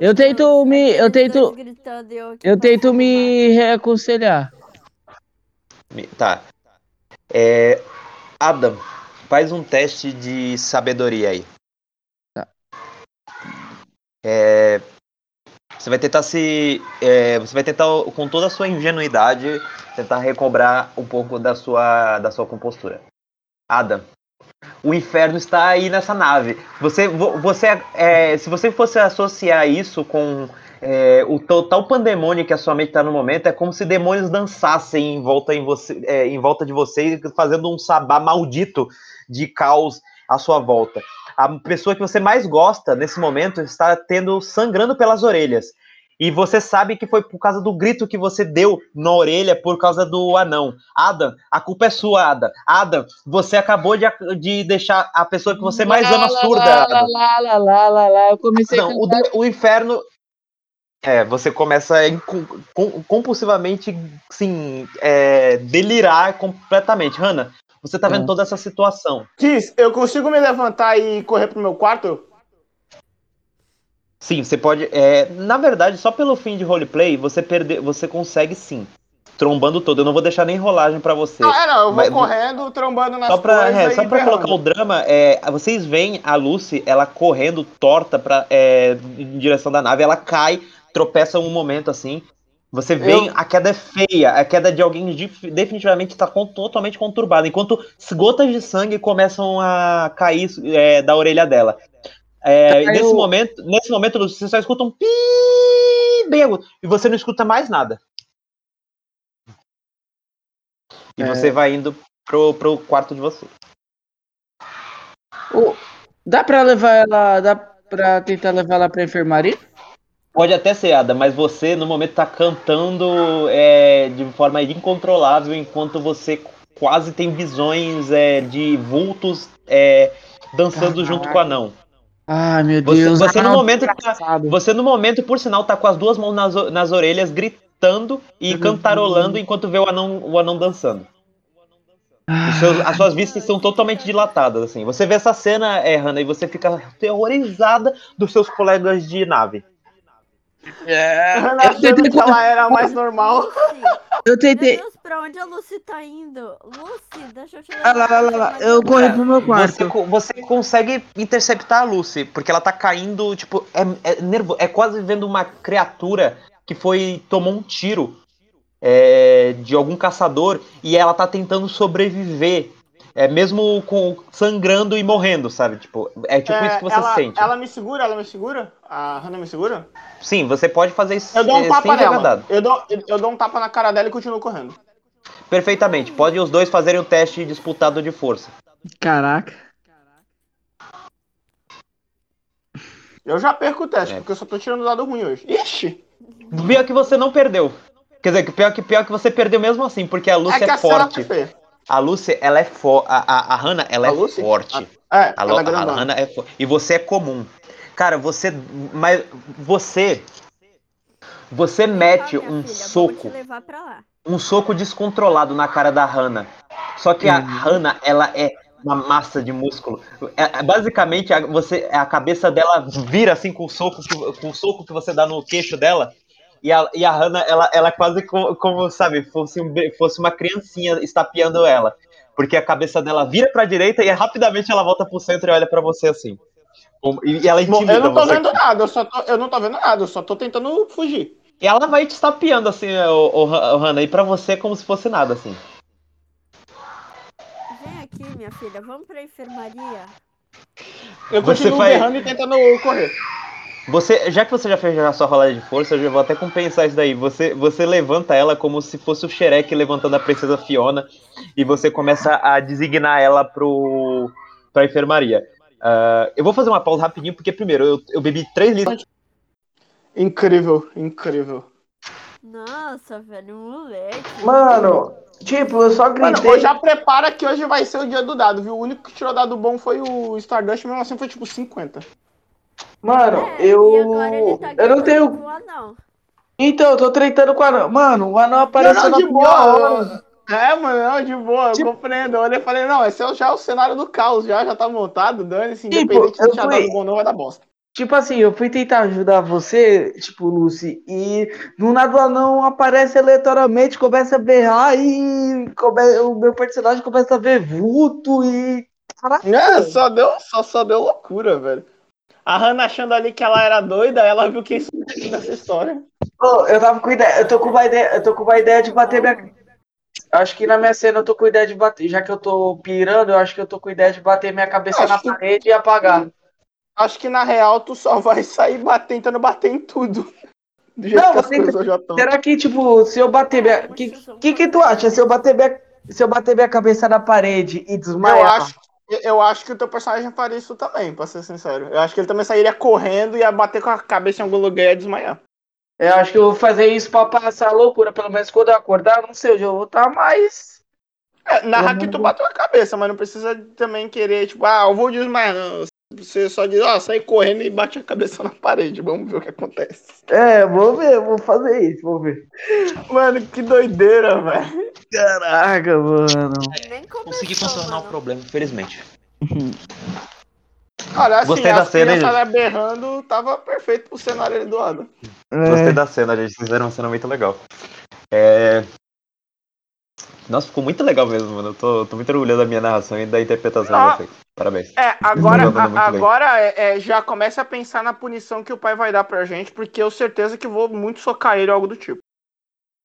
Eu tento me- eu tento- eu, tento me reaconselhar. Tá. É, Adam, faz um teste de sabedoria aí. Tá. É, você vai tentar se. é, você vai tentar, com toda a sua ingenuidade, tentar recobrar um pouco da sua, da sua compostura. Adam, o inferno está aí nessa nave. Você, vo- você, é, se você fosse associar isso com é, o total pandemônio que a sua mente está no momento, é como se demônios dançassem em volta, em você, é, em volta de você, fazendo um sabá maldito de caos à sua volta. A pessoa que você mais gosta nesse momento está tendo sangrando pelas orelhas. E você sabe que foi por causa do grito que você deu na orelha por causa do anão. Adam, a culpa é sua, Adam. Adam, você acabou de, de deixar a pessoa que você mais ama surda, Lá, Adam. lá, lá, lá, lá, lá. Eu comecei Não, a o, o inferno. É, você começa a compulsivamente, sim, é, delirar completamente. Hannah, você tá vendo É. toda essa situação. Kiss, eu consigo me levantar e correr pro meu quarto? Sim, você pode. é, na verdade, só pelo fim de roleplay, você perder, você consegue sim. Trombando todo. Eu não vou deixar nem rolagem pra você. Ah, é, não, eu vou Mas- correndo, trombando nas Só pra, coisas é, só pra colocar o drama, é, vocês veem a Lucy, ela correndo torta pra, é, em direção da nave, ela cai, tropeça um momento assim. Você vê Eu- a queda é feia, a queda de alguém definitivamente está totalmente conturbada, enquanto gotas de sangue começam a cair é, da orelha dela. É, Caiu- nesse momento, nesse momento, você só escuta um pi bem agudo, e você não escuta mais nada. E É. você vai indo pro, pro quarto de você. Dá pra levar ela. Dá pra tentar levar ela pra enfermaria? Pode até ser, Ada, mas você no momento tá cantando é, de forma incontrolável enquanto você quase tem visões é, de vultos é, dançando junto com o anão. Ai, meu Você- Deus. você no ah, momento tá-. Você no momento, por sinal, tá com as duas mãos nas, nas orelhas, gritando e Uhum. cantarolando enquanto vê o anão, o anão dançando. Seus- as suas vistas estão totalmente dilatadas, assim. Você vê essa cena, é, Hannah, e você fica terrorizada dos seus colegas de nave. É, eu tentei, que ela era mais normal. Eu meu tentei. Deus, pra onde a Lucy tá indo? Lucy, deixa eu te Ah, lá, lá, lá, lá. Eu corri pro meu Você, quarto. co- você consegue interceptar a Lucy, porque ela tá caindo, tipo, é, é nervo, é quase vendo uma criatura que foi. tomou um tiro é, de algum caçador e ela tá tentando sobreviver. É mesmo com sangrando e morrendo, sabe? Tipo, é tipo É, isso que você ela, sente. ela me segura, ela me segura? A Hannah me segura? Sim, você pode fazer isso Eu dou um tapa nela. Eu dou, eu, eu dou um tapa na cara dela e continuo correndo. Perfeitamente. Pode os dois fazerem o teste disputado de força. Caraca. Eu já perco o teste, É. porque eu só tô tirando o dado ruim hoje. Ixi! Pior que você não perdeu. Quer dizer, que pior que, pior que você perdeu mesmo assim, porque a Lucy é é, a forte. tá. A Lucy, ela é forte. A, a, a Hannah, ela A é Lucy? forte. É, A, ela Lo- é a. Hannah é forte. E você é comum. Cara, você. Mas você. Você cá, mete um filha, soco um soco descontrolado na cara da Hannah. Só que a Uhum. Hannah, ela é uma massa de músculo. É, é, basicamente, a, você, a cabeça dela vira assim com o soco que, com o soco que você dá no queixo dela. E a, e a Hannah, ela, ela é quase como, como, sabe, fosse, um, fosse uma criancinha estapeando ela. Porque a cabeça dela vira pra direita e rapidamente ela volta pro centro e olha pra você assim. E, ela Bom, intimida eu não tô você. vendo nada, eu, só tô, eu não tô vendo nada, eu só tô tentando fugir. E ela vai te estapeando assim, o, o, o Hannah, e pra você é como se fosse nada, assim. Vem aqui, minha filha. Vamos pra enfermaria. Eu Você continuo vai- berrando e tentando correr. Você, já que você já fez a sua rolagem de força, eu já vou até compensar isso daí. Você, você levanta ela como se fosse o Shrek levantando a princesa Fiona e você começa a designar ela pro, pra enfermaria. Ah, eu vou fazer uma pausa rapidinho, porque primeiro, eu, eu bebi 3 litros. Incrível, incrível. Nossa, velho, moleque. Mano, tipo, eu só Mano, gritei. hoje já prepara que hoje vai ser o dia do dado, viu? O único que tirou dado bom foi o Stardust, mesmo assim foi tipo 50. Mano, É, e agora ele eu. tá Eu não tenho. com o anão. Então, eu tô tretando com o anão. Mano, o anão apareceu Não, não, na de pior boa. É, mano, não, de boa, eu Tipo- compreendo. Eu olhei e falei, não, esse é já o cenário do caos, já, já tá montado, dane-se, Tipo, independente eu de já fui- dado bom não, vai dar bosta. Tipo assim, eu fui tentar ajudar você, tipo, Lucy, e do nada o anão aparece aleatoriamente, começa a berrar e come- o meu personagem começa a ver vulto e. Caraca! É, só deu, só, só deu loucura, velho. A Hannah achando ali que ela era doida, ela viu quem sou nessa história. Ô, eu tava com ideia, eu tô com uma ideia, eu tô com uma ideia de bater minha. Acho que na minha cena eu tô com ideia de bater. Já que eu tô pirando, eu acho que eu tô com ideia de bater minha cabeça Acho na que- parede e apagar. Acho que na real tu só vai sair bater, tentando bater em tudo. Do jeito Não, que as já estão. Será que, tipo, se eu bater minha. Vamos Que, que que tu acha? Se eu bater minha. Se eu bater minha cabeça na parede e Eu desmaiar. acho, eu acho que o teu personagem faria isso também, pra ser sincero. Eu acho que ele também sairia correndo e ia bater com a cabeça em algum lugar e ia desmaiar. Eu acho que eu vou fazer isso pra passar a loucura. Pelo menos quando eu acordar, não sei onde eu vou estar, mas. É, narra que tu bateu a cabeça, mas não precisa também querer, tipo, ah, eu vou desmaiar, não. Você só diz, ó, sai correndo e bate a cabeça na parede. Vamos ver o que acontece. É, vou ver, vou fazer isso, vou ver. Mano, que doideira, velho. Caraca, mano. Nem começou, Consegui contornar o problema, infelizmente. Olha, assim, Gostei da as cena, crianças berrando, tava perfeito pro cenário ali do lado. Gostei É, da cena, gente. Fizeram uma cena muito legal. É... Nossa, ficou muito legal mesmo, mano. Eu tô, tô muito orgulhoso da minha narração e da interpretação Ah. de vocês. Parabéns. É, agora, mandando a- agora é, é, já começa a pensar na punição que o pai vai dar pra gente, porque eu certeza que vou muito socar ele ou algo do tipo.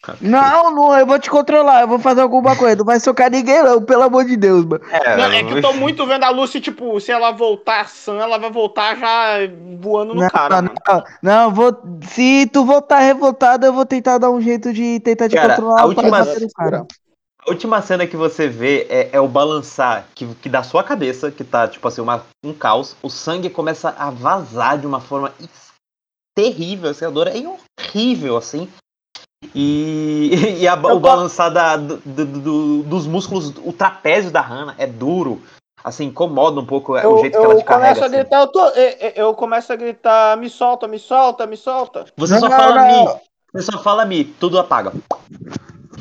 Não, não, eu vou te controlar, eu vou fazer alguma coisa. Não vai socar ninguém, não, pelo amor de Deus, mano. É, Não, é que eu tô muito vendo a Lucy, tipo, se ela voltar sã, ela vai voltar já voando no Não, cara, não, mano. não, vou. Se tu voltar revoltado, eu vou tentar dar um jeito de tentar te Cara, controlar a última- cara. A última cena que você vê é, é o balançar que, que da sua cabeça, que tá, tipo assim, uma, um caos, o sangue começa a vazar de uma forma terrível, assim, a dor é horrível, assim. E, e a- o balançar da- do- do- do- dos músculos, o trapézio da Hannah é duro, assim, incomoda um pouco é, o Eu, jeito que ela eu te começo carrega. a assim. gritar, eu, tô, eu, eu começo a gritar, me solta, me solta, me solta. Você só Não, fala não. Mi, você só fala Mi, tudo apaga.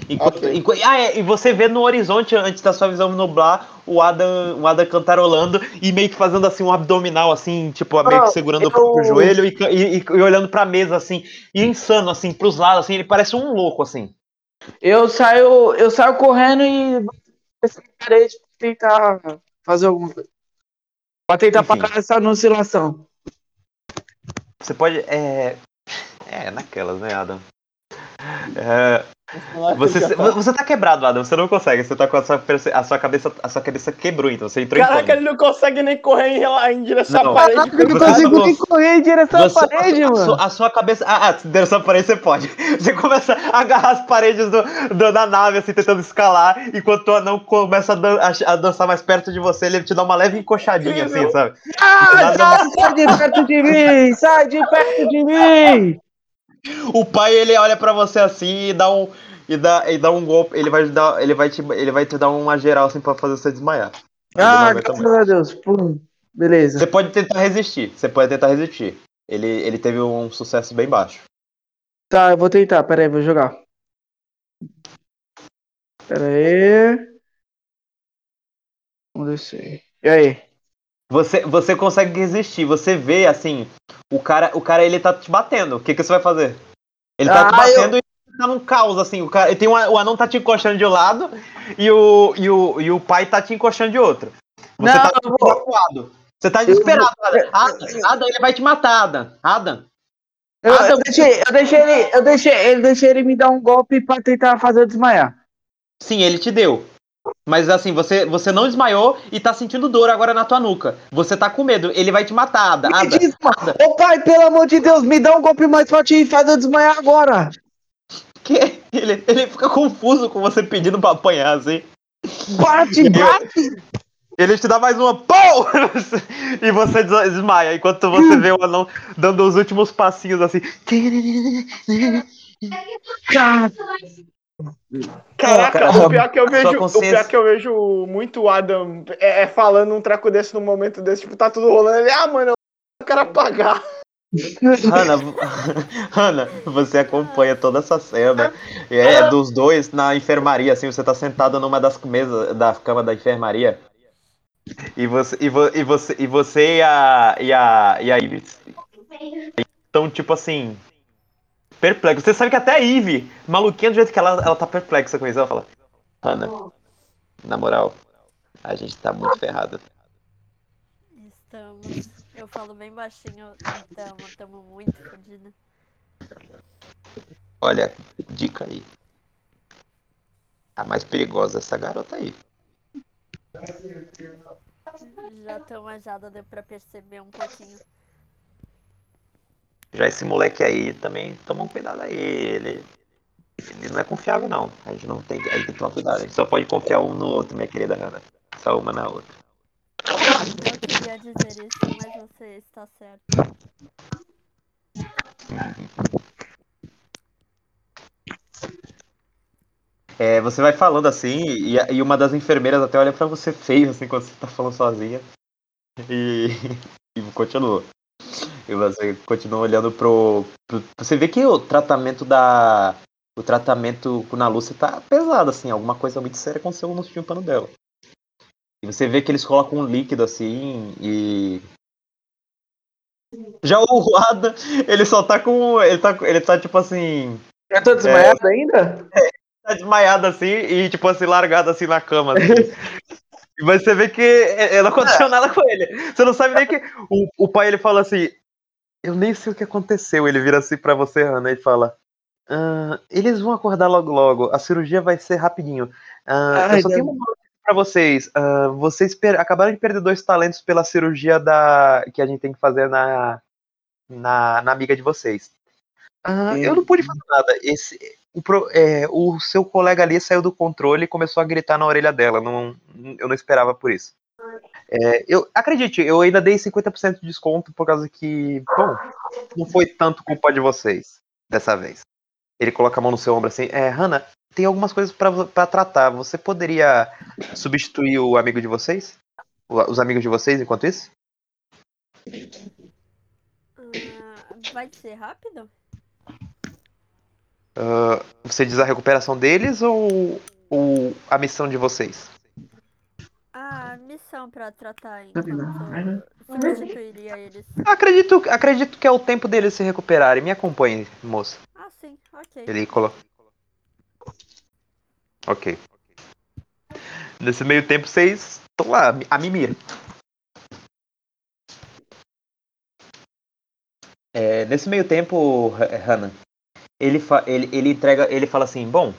Enquanto, Ok. enqu- ah, é, e você vê no horizonte, antes da sua visão nublar, o Adam, o Adam cantarolando e meio que fazendo assim um abdominal, assim, tipo, meio que segurando eu- o próprio joelho e, e- e- olhando pra mesa, assim, e insano, assim, pros lados, assim, ele parece um louco, assim. Eu saio, eu saio correndo e parede pra tentar fazer alguma coisa. Pra tentar Enfim. parar essa oscilação. Você pode. É. É, naquelas, né, Adam? É, você, você tá quebrado, Adam, você não consegue, você tá com a sua, a sua cabeça. A sua cabeça quebrou, então você entrou em Caraca, ele não consegue nem correr em, em direção Não. à parede. Caraca, eu não consigo só- nem correr em direção à Você- parede, a, mano. sua, a sua cabeça. Ah, ah, direção à parede você pode. Você começa a agarrar as paredes do, do- da nave, assim, tentando escalar, enquanto o anão começa a, dan- a- a dançar mais perto de você, ele te dá uma leve encoxadinha, assim, sabe? Ah, sai de perto de mim! Sai de perto de mim! O pai, ele olha pra você assim e dá um. E dá, e dá um golpe, ele vai, dar, ele, vai te, ele vai te dar uma geral assim pra fazer você desmaiar. Ah, graças a Deus. Pum. Beleza. Você pode tentar resistir, você pode tentar resistir. Ele, ele teve um sucesso bem baixo. Tá, eu vou tentar. Pera aí, vou jogar. Pera aí. Vamos descer. E aí? Você, você consegue resistir, você vê assim, o cara, o cara ele tá te batendo. O que, que você vai fazer? Ele tá te Ah, batendo e tá num caos, assim. O, cara, tem um, o anão tá te encostando de um lado e o, e, o, e o pai tá te encostando de outro. Você Não, tá eu. Você tá desesperado, Adam. Adam, Adam, ele vai te matar, Adam. Adam. Eu, Ah, eu deixei, eu deixei ele, eu deixei, ele deixei ele me dar um golpe pra tentar fazer eu desmaiar. Sim, ele te deu. Mas assim, você, você não desmaiou e tá sentindo dor agora na tua nuca. Você tá com medo, ele vai te matar, Ada. Me Ada. desma- Ô pai, pelo amor de Deus, me dá um golpe mais forte e faz eu desmaiar agora. Que? Ele, ele fica confuso com você pedindo pra apanhar, assim. Bate, bate. Ele te dá mais uma POU! e você des- desmaia, enquanto você vê o anão dando os últimos passinhos assim. Cara, Caraca, Cara, o pior que eu vejo, o pior que eu vejo muito Adam é, é falando um treco desse num momento desse, tipo, tá tudo rolando, ele, ah, mano, eu quero apagar. Hanna, Hanna, você acompanha toda essa cena. É dos dois na enfermaria, assim, você tá sentado numa das mesas da cama da enfermaria. E você e, vo, e você e você e a e a e a Ives estão tipo assim perplexos. Você sabe que até a Ivy, maluquinha do jeito que ela ela tá perplexa com isso, ela fala: "Hanna, na moral, a gente tá muito ferrado. Estamos. Eu falo bem baixinho. Estamos, estamos muito fodidos. Olha, dica aí. A mais perigosa é essa garota aí. Já tão manjada, deu pra perceber um pouquinho. Já esse moleque aí também, toma um cuidado aí. Ele, ele não é confiável, não. A gente não tem, a gente tem que tomar cuidado. A gente só pode confiar um no outro, minha querida Ana. Só uma na outra. Eu queria dizer isso, mas você está certo. É, você vai falando assim, e, e uma das enfermeiras até olha pra você feio, assim, quando você tá falando sozinha. E, e continua. E você continua olhando pro, pro- Você vê que o tratamento da. O tratamento com a Lúcia tá pesado, assim, alguma coisa muito séria aconteceu no tímpano dela. E você vê que eles colocam um líquido assim e. Já o Ada, ele só tá com. Ele tá, ele tá tipo assim. eu tô desmaiado ainda? tá desmaiado assim e, tipo assim, largado assim na cama. Assim. Mas você vê que é- é, não aconteceu nada com ele. Você não sabe nem que. O, o pai ele fala assim. Eu nem sei o que aconteceu. Ele vira assim pra você, Hannah, e fala. "Ah, eles vão acordar logo logo. A cirurgia vai ser rapidinho. Ah, Ai, eu só tenho uma notícia pra vocês. Ah, vocês per- acabaram de perder dois talentos pela cirurgia da que a gente tem que fazer na, na, na amiga de vocês. Ah, eu não pude fazer nada. Esse, o, pro- é, o seu colega ali saiu do controle e começou a gritar na orelha dela. Não, eu não esperava por isso. É, eu acredite, eu ainda dei 50% de desconto por causa que, bom, não foi tanto culpa de vocês dessa vez. Ele coloca a mão no seu ombro assim, é, Hannah, tem algumas coisas pra tratar. Você poderia substituir o amigo de vocês? Os amigos de vocês enquanto isso? Ah, vai ser rápido? Ah, você diz a recuperação deles ou, ou a missão de vocês? Ah, missão pra tratar enquanto substituiria eles. Acredito, acredito que é o tempo deles se recuperarem. Me acompanhe, moça. Ah, sim, ok. Ele coloca. Ok. Nesse meio tempo, vocês estão lá, a mimir. É, nesse meio tempo, Ha- Hannah, ele, fa- ele, ele entrega, ele fala assim, bom,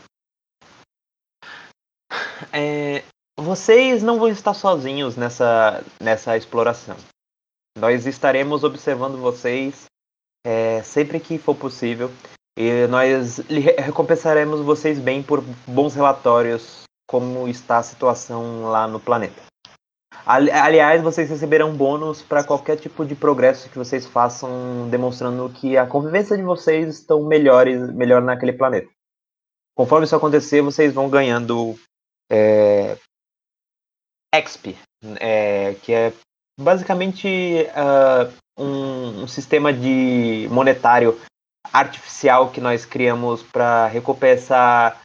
é, vocês não vão estar sozinhos nessa, nessa exploração. Nós estaremos observando vocês é, sempre que for possível e nós recompensaremos vocês bem por bons relatórios como está a situação lá no planeta. Ali- Aliás, vocês receberão bônus para qualquer tipo de progresso que vocês façam, demonstrando que a convivência de vocês estão melhores, melhor naquele planeta. Conforme isso acontecer, vocês vão ganhando é, XP, é, que é basicamente ah, um, um sistema de monetário artificial que nós criamos para recompensar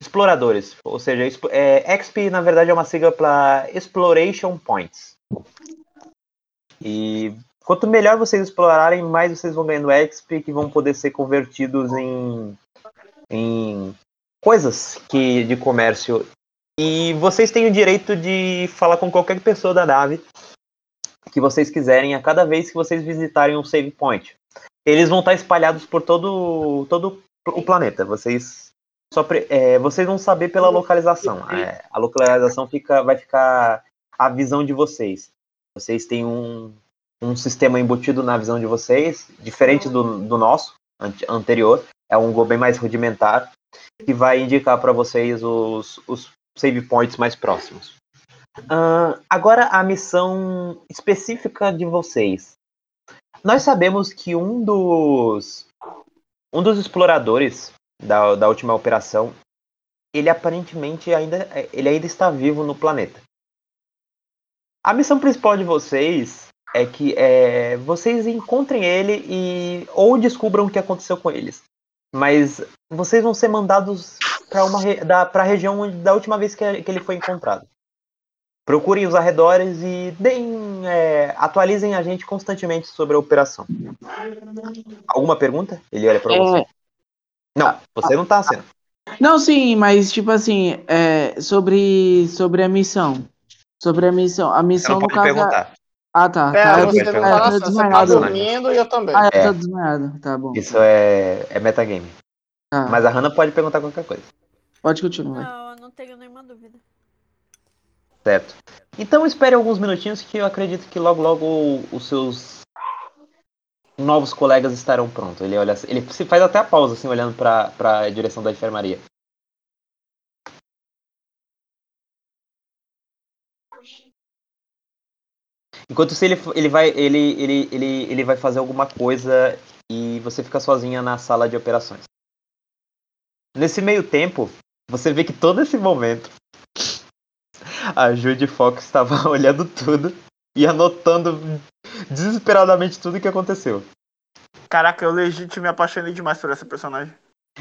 exploradores. Ou seja, é, XP na verdade é uma sigla para Exploration Points. E quanto melhor vocês explorarem, mais vocês vão ganhando XP que vão poder ser convertidos em, em coisas que de comércio. E vocês têm o direito de falar com qualquer pessoa da nave que vocês quiserem a cada vez que vocês visitarem um save point. Eles vão estar espalhados por todo, todo o planeta. Vocês só é, vocês vão saber pela localização. É, a localização fica, vai ficar a visão de vocês. Vocês têm um, um sistema embutido na visão de vocês, diferente do, do nosso ante- anterior. É um Go bem mais rudimentar, que vai indicar para vocês os, os save points mais próximos. Ahn, agora a missão específica de vocês. Nós sabemos que um dos um dos exploradores da, da última operação, ele aparentemente ainda ele ainda está vivo no planeta. A missão principal de vocês é que é, vocês encontrem ele e ou descubram o que aconteceu com eles. Mas vocês vão ser mandados para uma da para a região onde- da última vez que, que ele foi encontrado. Procurem os arredores e deem, é, atualizem a gente constantemente sobre a operação. Alguma pergunta? Ele olha para você. É, Não, você não tá sendo. não, sim, mas tipo assim, é, sobre, sobre a missão. Sobre a missão. A Você missão não no pode caso. é- perguntar. Ah, tá. É, tá eu, você não tá, eu tô você tá desmaiado. dormindo e eu também. Ah, eu É. tô desmaiado. Tá bom. Isso é, é metagame. Tá. Mas a Hannah pode perguntar qualquer coisa. Pode continuar. Não, eu não tenho nenhuma dúvida. Certo. Então espere alguns minutinhos que eu acredito que logo logo os seus novos colegas estarão prontos. Ele olha, ele se faz até a pausa assim olhando para a direção da enfermaria. Enquanto se ele, ele vai ele, ele, ele, ele vai fazer alguma coisa e você fica sozinha na sala de operações. Nesse meio tempo, você vê que todo esse momento a Judy Fox estava olhando tudo e anotando desesperadamente tudo o que aconteceu. Caraca, eu legítimo me apaixonei demais por essa personagem.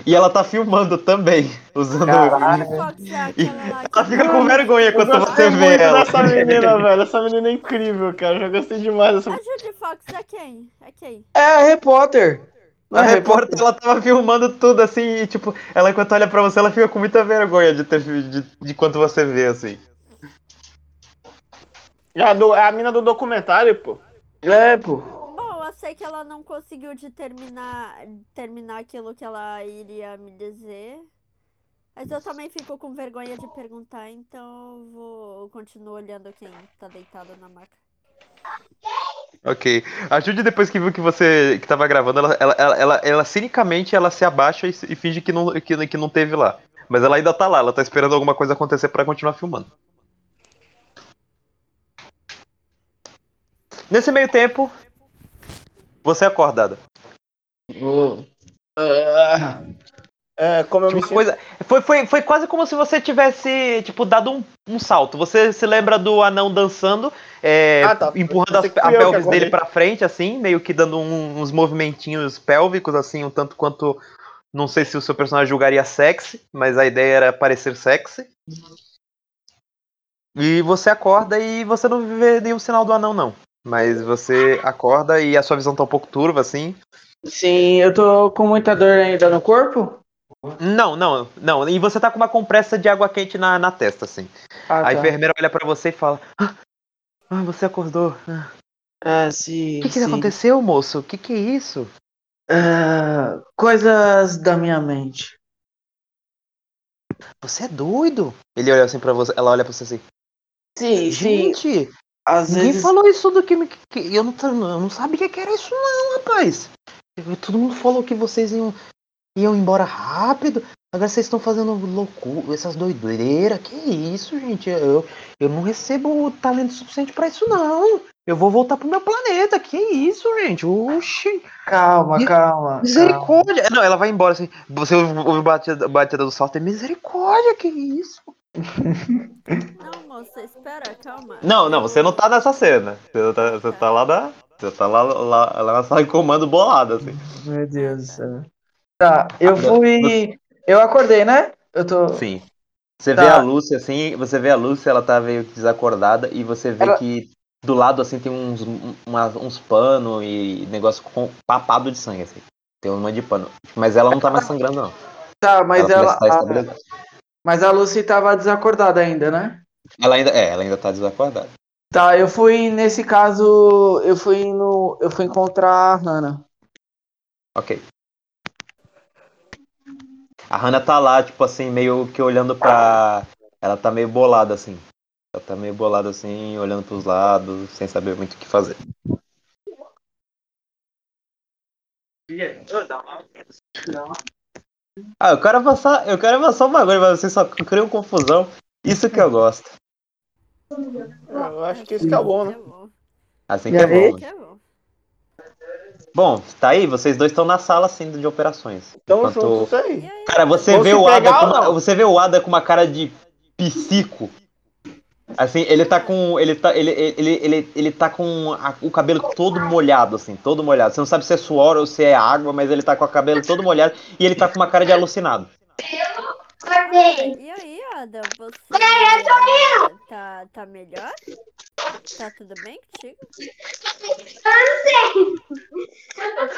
E ela tá filmando também, usando. Caralho. Fox é E aquela lá ela fica com vergonha quando você muito vê ela. dessa menina, velho. Essa menina é incrível, cara. Eu já gostei demais dessa A Judy Fox é quem? É quem? É a Harry Não A é repórter, ela tava filmando tudo assim, e tipo, ela enquanto olha pra você, ela fica com muita vergonha de ter de, de quanto você vê, assim. É a, do- é a mina do documentário, pô. É, pô. Bom, eu sei que ela não conseguiu de terminar, aquilo que ela iria me dizer. Mas eu também fico com vergonha de perguntar, então eu vou continuo olhando quem tá deitado na maca. Ok. A Judy, depois que viu que você que tava gravando, ela, ela, ela, ela, ela cinicamente ela se abaixa e, e finge que não, que, que não teve lá. Mas ela ainda tá lá, ela tá esperando alguma coisa acontecer pra continuar filmando. Nesse meio tempo, você é acordada. Ah, É, como eu me Uma sinto. coisa, foi, foi, foi quase como se você tivesse, tipo, dado um, um salto. Você se lembra do anão dançando, é, Ah, tá. empurrando as- a pelvis dele pra frente, assim, meio que dando um- uns movimentinhos pélvicos, assim, um tanto quanto. Não sei se o seu personagem julgaria sexy, mas a ideia era parecer sexy. E você acorda e você não vê nenhum sinal do anão, não. Mas você acorda e a sua visão tá um pouco turva, assim. Sim, eu tô com muita dor ainda no corpo. Não, não, não. E você tá com uma compressa de água quente na, na testa, assim. Ah, A tá. enfermeira olha pra você e fala: Ah, ah, você acordou. Ah, Ah, sim. O que, que sim. aconteceu, moço? O que, que é isso? Ah, coisas da minha mente. Você é doido? Ele olha assim pra você, ela olha pra você assim. Sim, sim. Gente, Às ninguém vezes. falou isso do que, me- que eu não, eu não sabia que era isso não, rapaz. Todo mundo falou que vocês iam, iam embora rápido. Agora vocês estão fazendo loucura, essas doideiras. Que isso, gente? Eu, eu não recebo talento suficiente pra isso, não. Eu vou voltar pro meu planeta. Que isso, gente? Oxi. Calma, calma. calma. Misericórdia! Não, ela vai embora assim. Você ouve batida, batida do salto e misericórdia, que isso? Não, moça, espera, calma. Não, não, você não tá nessa cena. Você tá, você tá lá na. Você tá lá, lá, lá na sala de comando bolado, assim. Meu Deus do céu. Tá, eu fui. Eu acordei, né? Eu tô. Sim. Você Tá. vê a Lúcia, assim, você vê a Lúcia, ela tá meio desacordada, e você vê Ela- que do lado, assim, tem uns, um- uma- uns panos e negócio com, papado de sangue, assim. Tem um monte de pano. Mas ela não tá mais sangrando, não. Tá, mas ela ela. a-. Mas a Lucy tava desacordada ainda, né? Ela ainda, é, ela ainda tá desacordada. Tá, eu fui, nesse caso, eu fui no. Eu fui encontrar a Hannah. Ok. A Hannah tá lá, tipo assim, meio que olhando pra. Ela tá meio bolada, assim. Ela tá meio bolada, assim, olhando pros lados, sem saber muito o que fazer. Ah, eu quero avançar, eu quero avançar o bagulho, mas vocês só criam confusão. Isso que eu gosto. Eu acho que isso que é bom, né? É bom. Assim que é bom. Que é bom. Tá aí, vocês dois estão na sala, assim, de operações. Tamo Enquanto- juntos aí. Aí? Cara, você vê o Ada com uma, você vê o Ada com uma cara de psico. Assim, ele tá com ele tá ele ele ele, ele tá com a- o cabelo todo molhado assim, todo molhado. Você não sabe se é suor ou se é água, mas ele tá com o cabelo todo molhado e ele tá com uma cara de alucinado. E aí, Ada, você é, tá, tá melhor? Tá tudo bem contigo?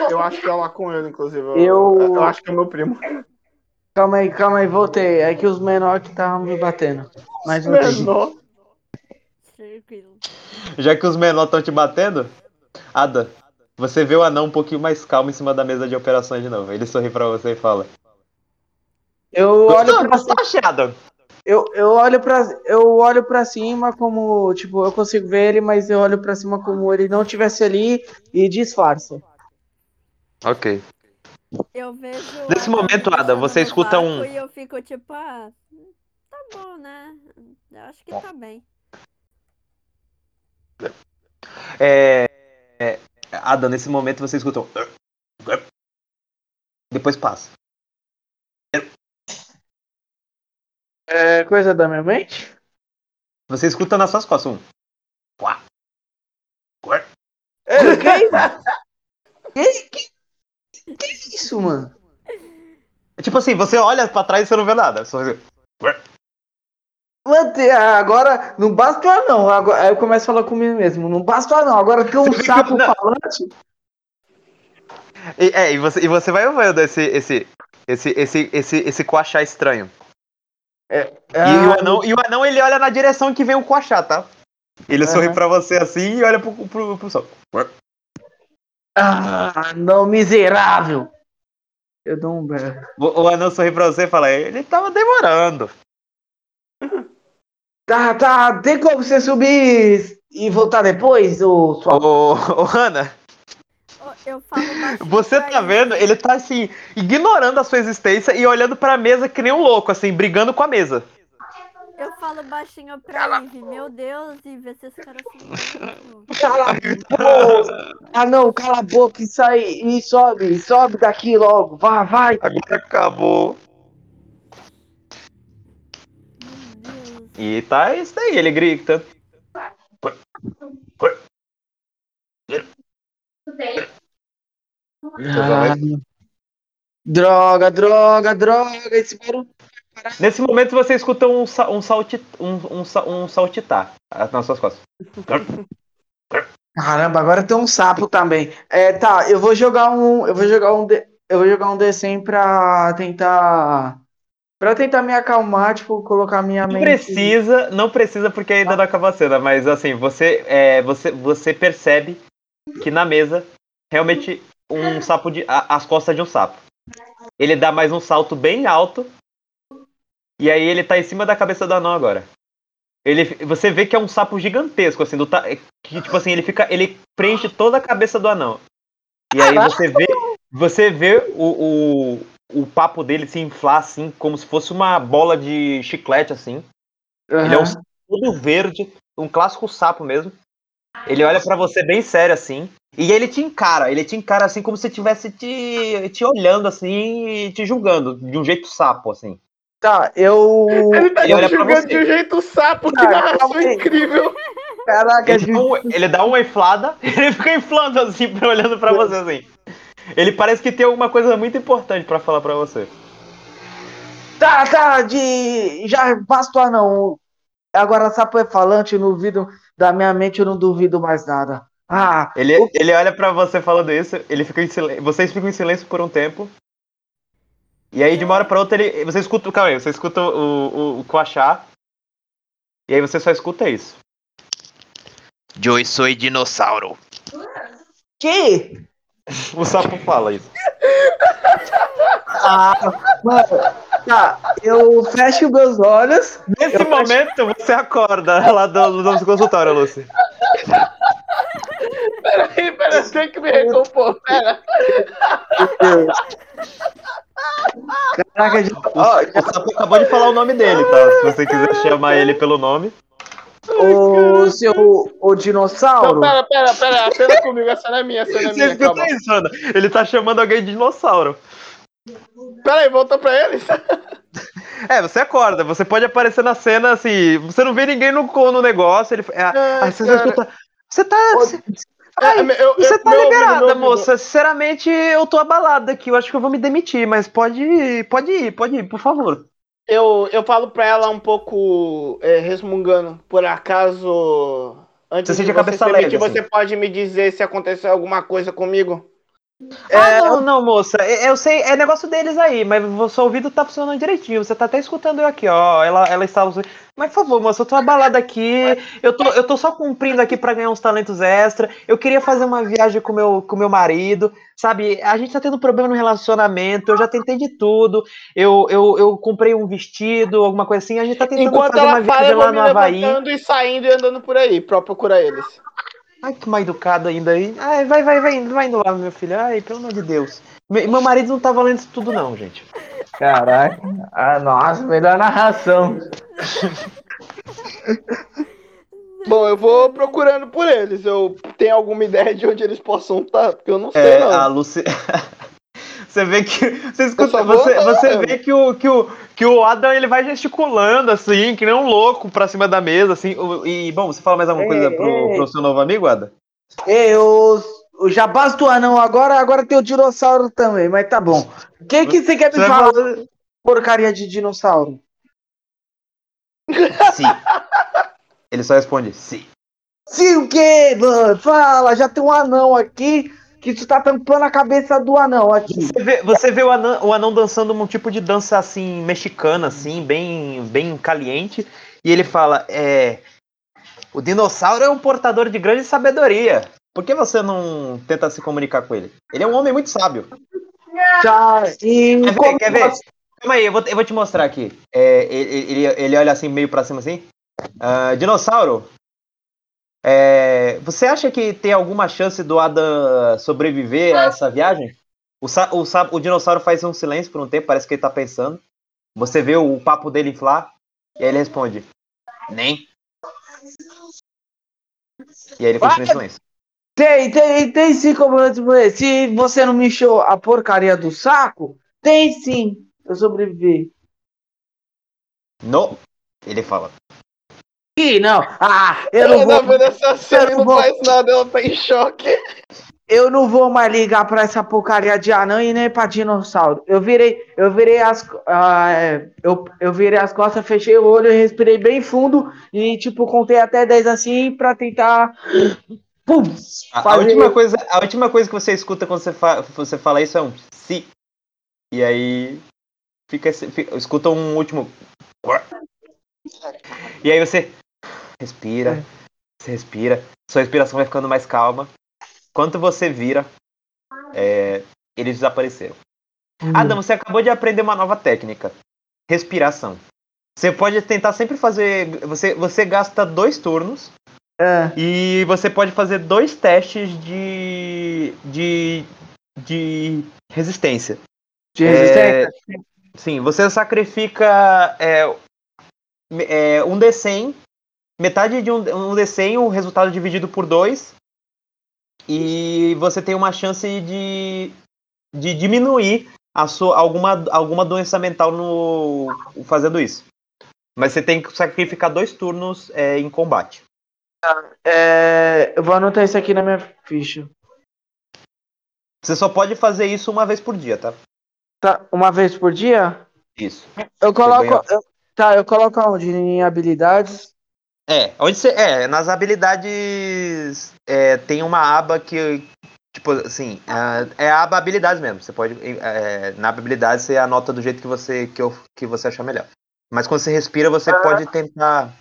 Eu acho que é lá com ele, inclusive. Eu, Eu- eu acho que é meu primo. Calma aí, calma aí, voltei. É que os menores que estavam me batendo. Mas. Menor. Tranquilo. Já que os menores estão te batendo, Ada, você vê o anão um pouquinho mais calmo em cima da mesa de operações de novo. Ele sorri pra você e fala: Eu olho Gostou? pra Gostaste, Ada? Eu, eu olho pra eu olho para cima como, tipo, eu consigo ver ele, mas eu olho pra cima como ele não tivesse ali e disfarça. Ok. Eu vejo. Nesse momento, me Ada, você escuta um- E eu fico tipo, ah, tá bom, né? Eu acho que tá bem. É, é, Ada, nesse momento você escuta um... Depois passa. É coisa da minha mente? Você escuta nas suas costas um. Quá. Quá. É, que isso? Que, que, que isso, mano? Tipo assim, você olha pra trás e você não vê nada. Só você- Mano, te- agora não basta o anão. Agora, aí eu começo a falar comigo mesmo. Não basta o anão. Agora tem um sapo não. falante. E, é, e você, e você vai vendo esse, esse, esse, esse, esse, esse coachá estranho. E, Ah, o anão, e o anão, ele olha na direção que vem o coachá, tá? Ele sorri Aham. pra você assim e olha pro, pro, pro sol. ah, não, miserável. Eu dou um berro. O, o anão sorri pra você e fala, ele tava demorando. Tá, tá. Tem como você subir e voltar depois, ô sua Ô, ô, Ana, Eu falo baixinho Você tá vendo? Ele tá assim, ignorando a sua existência e olhando pra mesa que nem um louco, assim, brigando com a mesa. Eu falo baixinho pra Ivy. Meu Deus, Ivy, esses caras são. Cala a boca! Ah não, cala a boca e sai e sobe, sobe daqui logo. Vai, vai. Agora acabou. Meu Deus. E tá isso daí, ele grita. Ah, droga, droga, droga. Esse barulho. Nesse momento você escuta um, um, salti, um, um, um saltitar nas suas costas. Caramba, agora tem um sapo também. É, tá, eu vou jogar um. Eu vou jogar um. Eu vou jogar um D100 pra tentar. Pra tentar me acalmar, tipo, colocar minha Não mente. precisa, não precisa porque ainda não acabou a cena, mas assim, você, é, você, você percebe que na mesa, realmente, um sapo de. a- as costas de um sapo. Ele dá mais um salto bem alto. E aí ele tá em cima da cabeça do anão agora. Ele, você vê que é um sapo gigantesco, assim, do ta- que tipo assim, ele fica. Ele preenche toda a cabeça do anão. E aí você vê. Você vê o, o, o papo dele se inflar assim, como se fosse uma bola de chiclete, assim. Ele é um todo verde, um clássico sapo mesmo. Ele olha pra você bem sério assim, e ele te encara, ele te encara assim como se estivesse te, te olhando assim e te julgando de um jeito sapo assim. Tá, eu. Ele tá Ele te julgando de um jeito sapo, que Ah, narração calma aí. incrível. Caraca, Ele dá, um- ele dá uma inflada, ele fica inflando assim, olhando pra você assim. Ele parece que tem alguma coisa muito importante pra falar pra você. Tá, tá, de. Já basta o anão. Agora, sapo é falante, eu não duvido da minha mente, eu não duvido mais nada. Ah, Ele, o- ele olha pra você falando isso, ele fica em silêncio. Vocês ficam em silêncio por um tempo. E aí, de uma hora pra outra, ele. Você escuta. Calma aí, você escuta o, o, o Quachá. E aí você só escuta isso. Eu sou dinossauro. que? O sapo fala isso. Ah, mano, tá, eu fecho meus olhos. Nesse Eu momento, você acorda lá do, do nosso consultório, Lucy. Peraí, peraí, tem que me recompor. Pera. Caraca, o sapo acabou de falar o nome dele, tá? Se você quiser chamar ele pelo nome. o seu o Não, dinossauro. pera, pera, pera. A cena é comigo, a cena é minha, a cena é Você minha. Calma. escuta isso, Ana? Ele tá chamando alguém de dinossauro. Peraí, volta pra eles. É, você acorda, você pode aparecer na cena assim, você não vê ninguém no, no negócio, ele. É, Ai, aí você só cara. escuta. Você tá. Você, É, eu- você eu- tá meu liberada, meu ouvido. moça. Sinceramente, eu tô abalada aqui. Eu acho que eu vou me demitir, mas pode pode ir, pode ir, por favor. Eu, eu falo pra ela um pouco é, resmungando. Por acaso. Antes Você de se demitir, assim. você pode me dizer se aconteceu alguma coisa comigo? Ah, não, não, moça. Eu eu sei, é negócio deles aí, mas o seu ouvido tá funcionando direitinho. Você tá até escutando eu aqui, ó. Ela, ela está. Mas, por favor, moça, eu tô abalada aqui. Eu tô, eu tô só cumprindo aqui pra ganhar uns talentos extra. Eu queria fazer uma viagem com meu, com meu marido. Sabe, a gente tá tendo problema no relacionamento. Eu já tentei de tudo. Eu, eu, eu comprei um vestido, alguma coisa assim. A gente tá tentando Enquanto fazer uma ela viagem lá no Havaí. levantando e saindo e andando por aí pra procurar eles. Ai, que mal educado ainda aí. Ai, vai, vai, vai, indo, vai indo lá, meu filho. Ai, pelo amor de Deus. Me- Meu marido não tá valendo isso tudo, não, gente. Caraca. Ah, nossa, melhor narração. Bom, eu vou procurando por eles. Eu tenho alguma ideia de onde eles possam estar, porque eu não sei, É, não. a Lucy. você vê que. Você, escuta, você, você vê que o, que, o, que o Adam ele vai gesticulando, assim, que nem um louco pra cima da mesa, assim. E, bom, você fala mais alguma coisa Ei, pro, ei. pro seu novo amigo, Adam? Ei, o, o já basta o anão agora, agora tem o dinossauro também, mas tá bom. O que que você quer me falar- porcaria de dinossauro? Sim. Ele só responde, sim. Sim, o quê, mano? Fala, já tem um anão aqui que tu tá tampando a cabeça do anão aqui. Você vê, você vê o, anão, o anão dançando um tipo de dança assim, mexicana, assim, bem, bem caliente. E ele fala: é, O dinossauro é um portador de grande sabedoria. Por que você não tenta se comunicar com ele? Ele é um homem muito sábio. E Quer ver? Quer ver? Calma aí, eu vou, eu vou te mostrar aqui. É, ele, ele, ele olha assim, meio pra cima assim. Ah, dinossauro, é, você acha que tem alguma chance do Adam sobreviver a essa viagem? O, o, o dinossauro faz um silêncio por um tempo, parece que ele tá pensando. Você vê o papo dele inflar, e aí ele responde: Nem. E aí ele continua em silêncio. Tem, tem, tem sim como eu te falei. Se você não me encheu a porcaria do saco, tem sim. Eu sobrevivi. No. Ele fala. Ih, não. Ah, eu não Ela vou. tá vendo essa cena eu e não vou- faz nada, ela tá em choque. Eu não vou mais ligar pra essa porcaria de anão e nem pra dinossauro. Eu virei, eu virei as, é, eu, eu virei as costas, fechei o olho, respirei bem fundo e tipo contei até 10 assim pra tentar pum, A, a última coisa, a última coisa que você escuta quando você, fa- você fala isso é um si. E aí fica, fica- escuta um último. E aí você respira, você respira, sua respiração vai ficando mais calma. Quando você vira, é, eles desapareceram. Adam, você acabou de aprender uma nova técnica: respiração. Você pode tentar sempre fazer. Você, você gasta dois turnos É, e você pode fazer dois testes de. de. de resistência. de É, resistência. Sim, você sacrifica é, é, um D100, metade de um, um D100, o resultado dividido por dois, e você tem uma chance de, de diminuir a sua, alguma, alguma doença mental no fazendo isso. Mas você tem que sacrificar dois turnos é, em combate. É, eu vou anotar isso aqui na minha ficha. Você só pode fazer isso uma vez por dia, tá? Tá, uma vez por dia? Isso. Eu coloco. eu- tá, eu coloco onde? Em habilidades. É, onde você. É, nas habilidades. é, tem uma aba que. Tipo assim, é, é a aba habilidades mesmo. Você pode. é, na habilidade você anota do jeito que você, que, eu, que você achar melhor. Mas quando você respira, você pode tentar.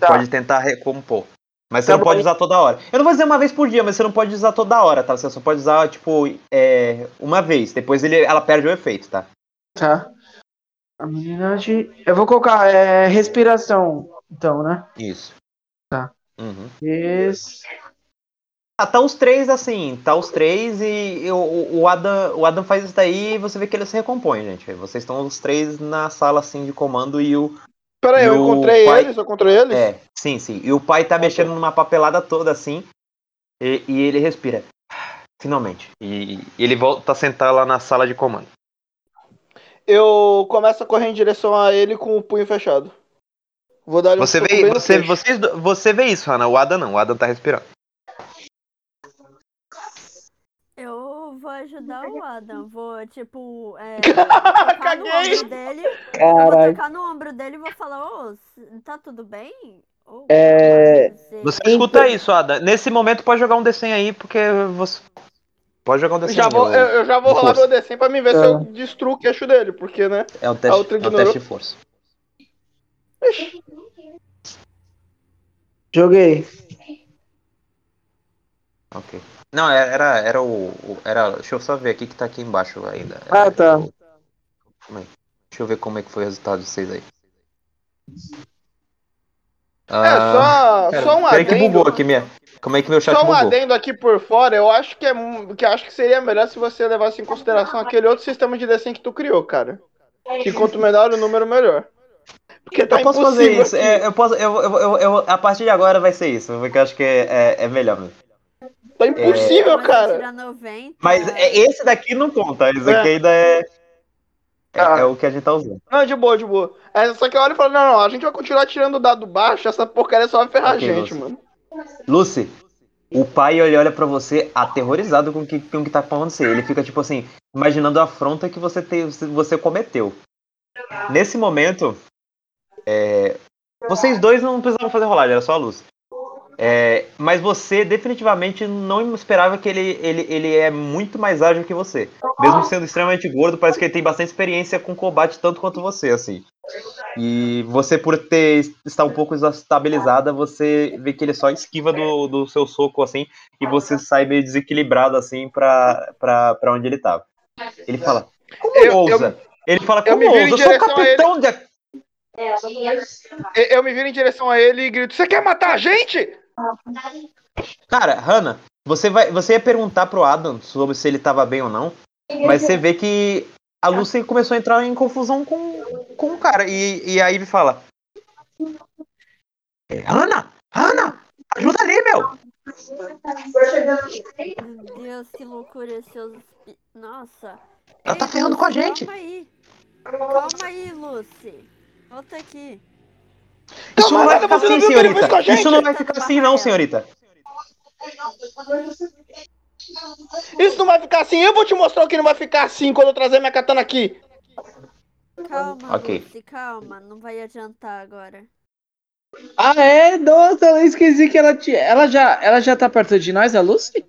Tá. Pode tentar recompor. Mas você Tá não bom. pode usar toda hora. Eu não vou dizer uma vez por dia, mas você não pode usar toda hora, tá? Você só pode usar, tipo, é, uma vez. Depois ele, ela perde o efeito, tá? Tá. Habilidade. Eu vou colocar é, respiração, então, né? Isso. Tá. Uhum. Ah, tá os três assim, tá os três e o, o, Adam, o Adam faz isso daí e você vê que ele se recompõe, gente. Vocês estão os três na sala assim de comando e o. Pera aí, E eu encontrei pai- eles, eu encontrei eles. É, sim, sim. E o pai tá mexendo numa papelada toda assim e, e ele respira. Finalmente. E, e ele volta a sentar lá na sala de comando. Eu começo a correr em direção a ele com o punho fechado. Vou dar Você vê, você, vocês, do- você vê isso, Ana. O Adam não. O Adam tá respirando. Eu vou ajudar o Adam. Vou, tipo, é, tocar no Caguei. ombro dele. Eu vou tocar no ombro dele e vou falar, ô, s- tá tudo bem? Ô, É, Você escuta isso, Adam. Nesse momento pode jogar um desenho aí, porque você. Pode jogar um desenho. Já vou, eu, eu já vou rolar força. meu D100 pra mim ver se Tá. eu destruo o queixo dele, porque, né? É o teste, outra é o teste de força. Joguei. Ok. Não, é- era, era o, o- Era. Deixa eu só ver aqui que tá aqui embaixo ainda. Ah, tá. Calma aí. Deixa eu ver como é que foi o resultado de vocês aí. É, Ah, só, cara, só um peraí que adendo. bugou aqui minha. Como é que meu chat Só um bugou? adendo aqui por fora, eu acho que é que acho que seria melhor se você levasse em consideração aquele outro sistema de desenho que tu criou, cara. Que quanto menor o número, melhor. Porque tá Eu posso fazer isso. é, eu posso, eu, eu, eu, eu- a partir de agora vai ser isso, porque eu acho que é, é, é melhor mesmo. Tá impossível, você cara. tira 90. Mas é, esse daqui não conta, esse aqui ainda é. É, Ah. é o que a gente tá usando. Não, de boa, de boa. É, só que eu olho e falo, não, não, a gente vai continuar tirando o dado baixo, essa porcaria só vai ferrar Ok, a gente, Lúcio. mano. Lucy, o pai olha pra você aterrorizado com o que, com o que tá acontecendo. Ele fica tipo assim, imaginando a afronta que você, te, você cometeu. Nesse momento, é, vocês dois não precisavam fazer rolagem, era só a Lucy. É, mas você definitivamente não esperava que ele, ele, ele é muito mais ágil que você. Mesmo sendo extremamente gordo, parece que ele tem bastante experiência com combate, tanto quanto você, assim. E você, por ter estar um pouco desestabilizada, você vê que ele só esquiva do, do seu soco, assim, e você sai meio desequilibrado, assim, pra, pra, pra onde ele tava. Ele fala, como Eu- ousa? ele fala, eu como em ousa? Eu sou capitão de... E- Eu me viro em direção a ele e grito, você quer matar a gente? Cara, Hannah, você, vai, você ia perguntar pro Adam sobre se ele tava bem ou não, mas você vê que a Lucy começou a entrar em confusão com, com o cara. E, e aí ele fala: "É, Hannah! Hannah! Ajuda ali, meu! Meu Deus, que loucura esse Nossa. Ela tá Ei, ferrando com a Lucy, gente. Calma aí. Calma aí, Lucy. Volta aqui. Isso não vai ficar não assim, senhorita! Isso não vai ficar assim, não, senhorita! Isso não vai ficar assim, eu vou te mostrar o que não vai ficar assim quando eu trazer minha katana aqui. Calma, Ok. Lucy, calma. Não vai adiantar agora. Ah, é? Nossa, eu esqueci que ela tinha. Ela já, ela já tá perto de nós, a Lucy?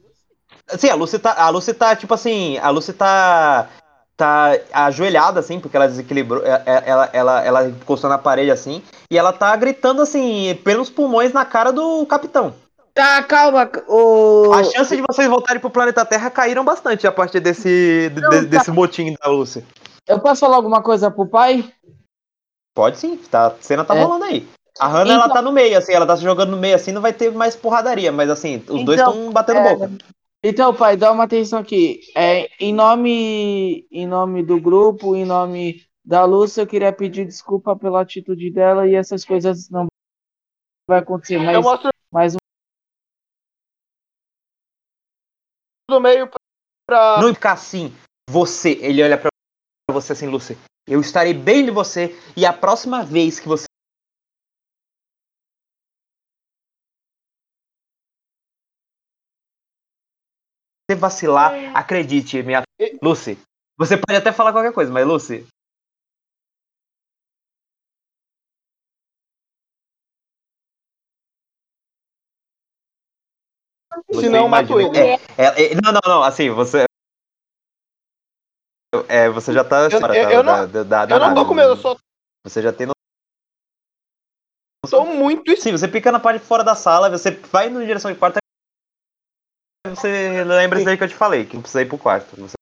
Sim, a Lucy tá, a Lucy tá tipo assim, a Lucy tá tá ajoelhada assim, porque ela desequilibrou, é- é- ela ela ela encostou na parede assim, e ela tá gritando assim, pelos pulmões na cara do capitão. Tá, calma. O... A chance de vocês voltarem pro planeta Terra caíram bastante a partir desse de- Não, de- tá. desse motim da Lucy. Eu posso falar alguma coisa pro pai? Pode sim, tá, a cena tá É. rolando aí. A Hannah, ela Então- tá no meio, assim, ela tá se jogando no meio, assim, não vai ter mais porradaria, mas assim, os dois Então, estão batendo é, boca. Então, pai, dá uma atenção aqui. É, em nome, em nome do grupo, em nome da Lúcia, eu queria pedir desculpa pela atitude dela e essas coisas não vai acontecer. Eu Mas, mostro mas do meio pra. Não ficar assim, você, ele olha pra você assim, Lucy, eu estarei bem de você, e a próxima vez que você você vacilar, acredite, minha Lucy. Você pode até falar qualquer coisa, mas Lucy. Se não, eu mato imagina- ele. É, é, é, não, não, não, assim, você. É, você já tá eu- da, eu não- da, da, da Eu não tô com medo, eu só Você já tem tô muito Sim, você fica na parte de fora da sala, você vai na direção de quarto, você lembra isso aí que eu te falei, que não precisa ir pro quarto. Você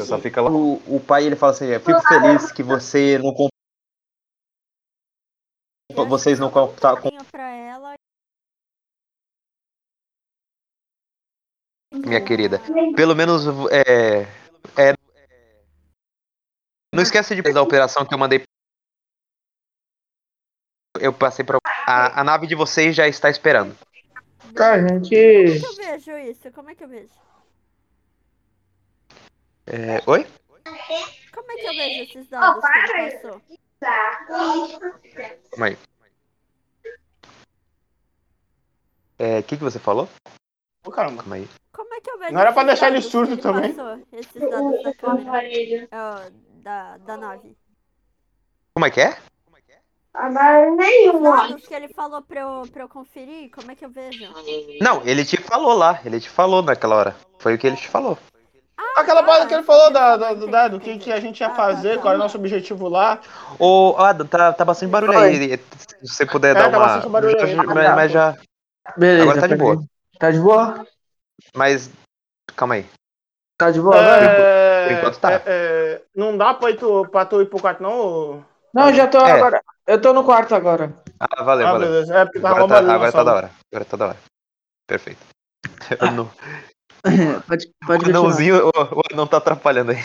Você só fica lá. O, o pai ele fala assim: eu fico feliz que você não comp... Vocês não tá com- ela. minha querida. Pelo menos é, é. Não esquece de da operação que eu mandei. Eu passei pra. A, a nave de vocês já está esperando. Cara, a gente. Como é que eu vejo isso? Como é que eu vejo? É, oi? Como é que eu vejo esses dados que ele passou? Calma aí. É, o que, que você falou? Ô, caramba. Calma aí. Como é que eu vejo Não era pra deixar ele que surdo também? Passou, esses dados da câmera. Ó, da, da nave. Como é que é? Os dados que ele falou pra eu, pra eu conferir, como é que eu vejo? Não, ele te falou lá. Ele te falou naquela hora. Foi o que ele te falou. Aquela parada que ele falou da, da- da- do que, que a gente ia Ah, tá, fazer, tá. qual era o nosso objetivo lá. Ô, Adam, tá, tá bastante barulho aí. Se você puder É, dar tá uma. bastante barulho aí. Mas, mas já. Beleza. Agora tá de boa. Tá de boa? Mas. Calma aí. Tá de boa agora? É, Por enquanto tá. é, é, não dá pra, ir tu, pra tu ir pro quarto, não? Não, já tô É. agora. Eu tô no quarto agora. Ah, valeu, Ah, valeu. beleza. É porque tava Agora tá, agora tá da sala. hora. Agora tá da hora. Perfeito. Eu não- Pode, pode O anãozinho, o, o anão tá atrapalhando aí.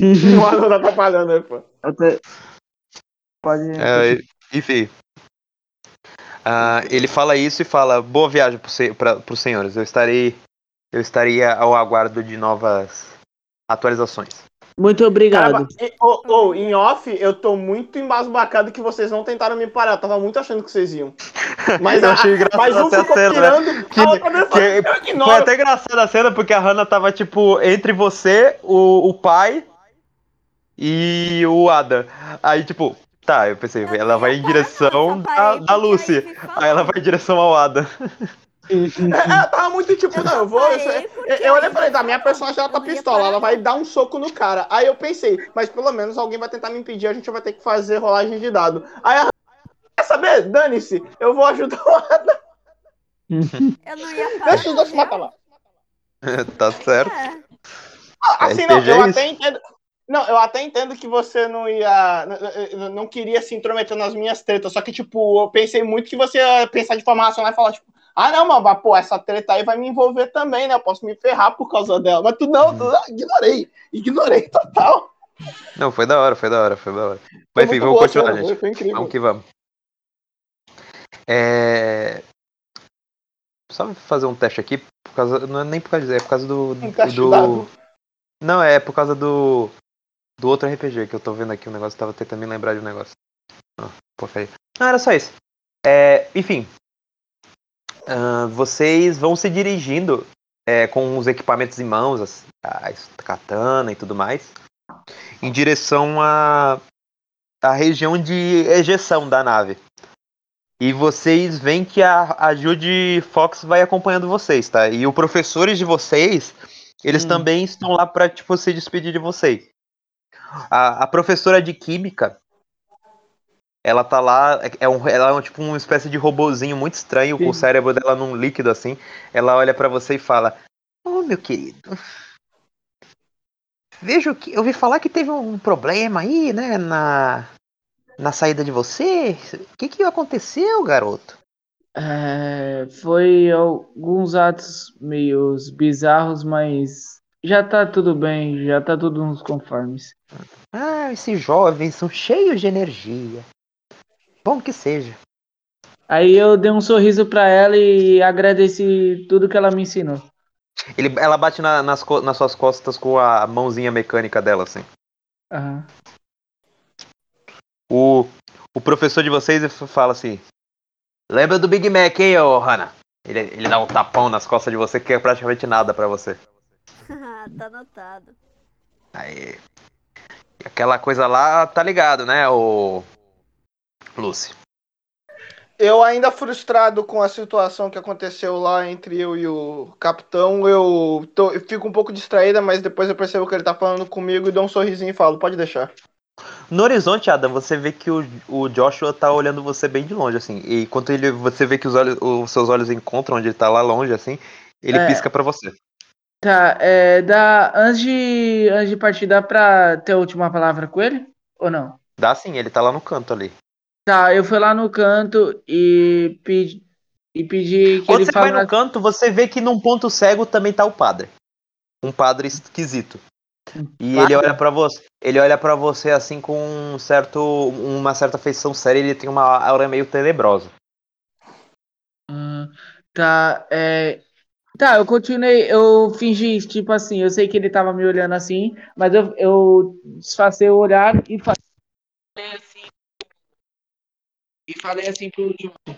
O anão tá atrapalhando aí, pô. Pode. É, enfim. Ah, ele fala isso e fala: boa viagem pra, pros senhores. Eu estarei. Eu estaria ao aguardo de novas atualizações. Muito obrigado. Caramba, e- ô, ô, em off, eu tô muito embasbacado que vocês não tentaram me parar. Eu tava muito achando que vocês iam. Mas, Eu achei engraçado mas um ficou cena, pirando, Que- a que- eu foi até engraçada a cena porque a Hannah tava tipo entre você, o, o pai e o Ada. Aí tipo, tá, eu pensei, ela vai em direção da, da Lucy. Aí ela vai em direção ao Ada. É, eu tava muito tipo, não, eu vou. Eu, eu, olhei e falei, tá, minha personagem ela tá pistola, ela vai dar um soco no cara. Aí eu pensei, mas pelo menos alguém vai tentar me impedir, a gente vai ter que fazer rolagem de dado. Aí a quer saber? Dane-se, eu vou ajudar o Adam. Eu não ia parar. Deixa os dois se na matar lá. tá certo. É. Assim, não, eu é até entendo. Não, eu até entendo que você não ia. não- Não queria se intrometer nas minhas tretas. Só que, tipo, eu pensei muito que você ia pensar de forma racional e falar, tipo, ah, não, mas, pô, essa treta aí vai me envolver também, né? Eu posso me ferrar por causa dela. Mas tu não, tu, ah, ignorei. Ignorei total. Não, foi da hora, foi da hora, foi da hora. Mas enfim, vamos continuar, gente. Foi, foi incrível. Vamos que vamos. É... Só fazer um teste aqui, por causa. Não é nem por causa disso, é por causa do. Um teste do... dado. Não, é por causa do. Do outro RPG que eu tô vendo aqui o negócio, tava tentando me lembrar de um negócio. Ah, porcaria. Não, era só isso. É, enfim. Ah, vocês vão se dirigindo é, com os equipamentos em mãos, as, a katana e tudo mais, em direção à a, região de ejeção da nave. E vocês veem que a, a Judy Fox vai acompanhando vocês, tá? E os professores de vocês, eles Hum. também estão lá pra, tipo, se despedir de vocês. A, a professora de química, ela tá lá, é um, ela é um, tipo uma espécie de robozinho muito estranho, com o Sim. cérebro dela num líquido assim. Ela olha pra você e fala: Ô meu querido, vejo que. Eu ouvi falar que teve um problema aí, né, na, na saída de você. O que que aconteceu, garoto? É, foi alguns atos meio bizarros, mas já tá tudo bem, já tá tudo nos conformes. Ah, esses jovens são cheios de energia. Bom que seja. Aí eu dei um sorriso pra ela e agradeci tudo que ela me ensinou. Ele, ela bate na- nas, nas suas costas com a mãozinha mecânica dela, assim. Aham. O, o professor de vocês fala assim: Lembra do Big Mac, hein, ô Hannah? Ele, ele dá um tapão nas costas de você que é praticamente nada pra você. tá anotado. Aí. Aquela coisa lá, tá ligado, né, o. Lucy. Eu ainda frustrado com a situação que aconteceu lá entre eu e o capitão, eu, tô- eu fico um pouco distraída, mas depois eu percebo que ele tá falando comigo e dou um sorrisinho e falo, pode deixar. No horizonte, Adam, você vê que o, o Joshua tá olhando você bem de longe, assim. E quando ele, você vê que os, olhos, os seus olhos encontram onde ele tá lá longe, assim, ele É. pisca pra você. Tá, é, dá, antes, de, antes de partir, dá pra ter a última palavra com ele? Ou não? Dá sim, ele tá lá no canto ali. Tá, eu fui lá no canto e pedi, e pedi que Quando ele você vai falasse. no canto, você vê que num ponto cego também tá o padre. Um padre esquisito. E Padre? ele olha pra você, ele olha para você assim com um certo, uma certa feição séria, ele tem uma aura meio tenebrosa. Ah, tá, é. Tá, eu continuei, eu fingi, tipo assim, eu sei que ele tava me olhando assim, mas eu, eu disfarcei o olhar e falei. E falei assim pro Josh.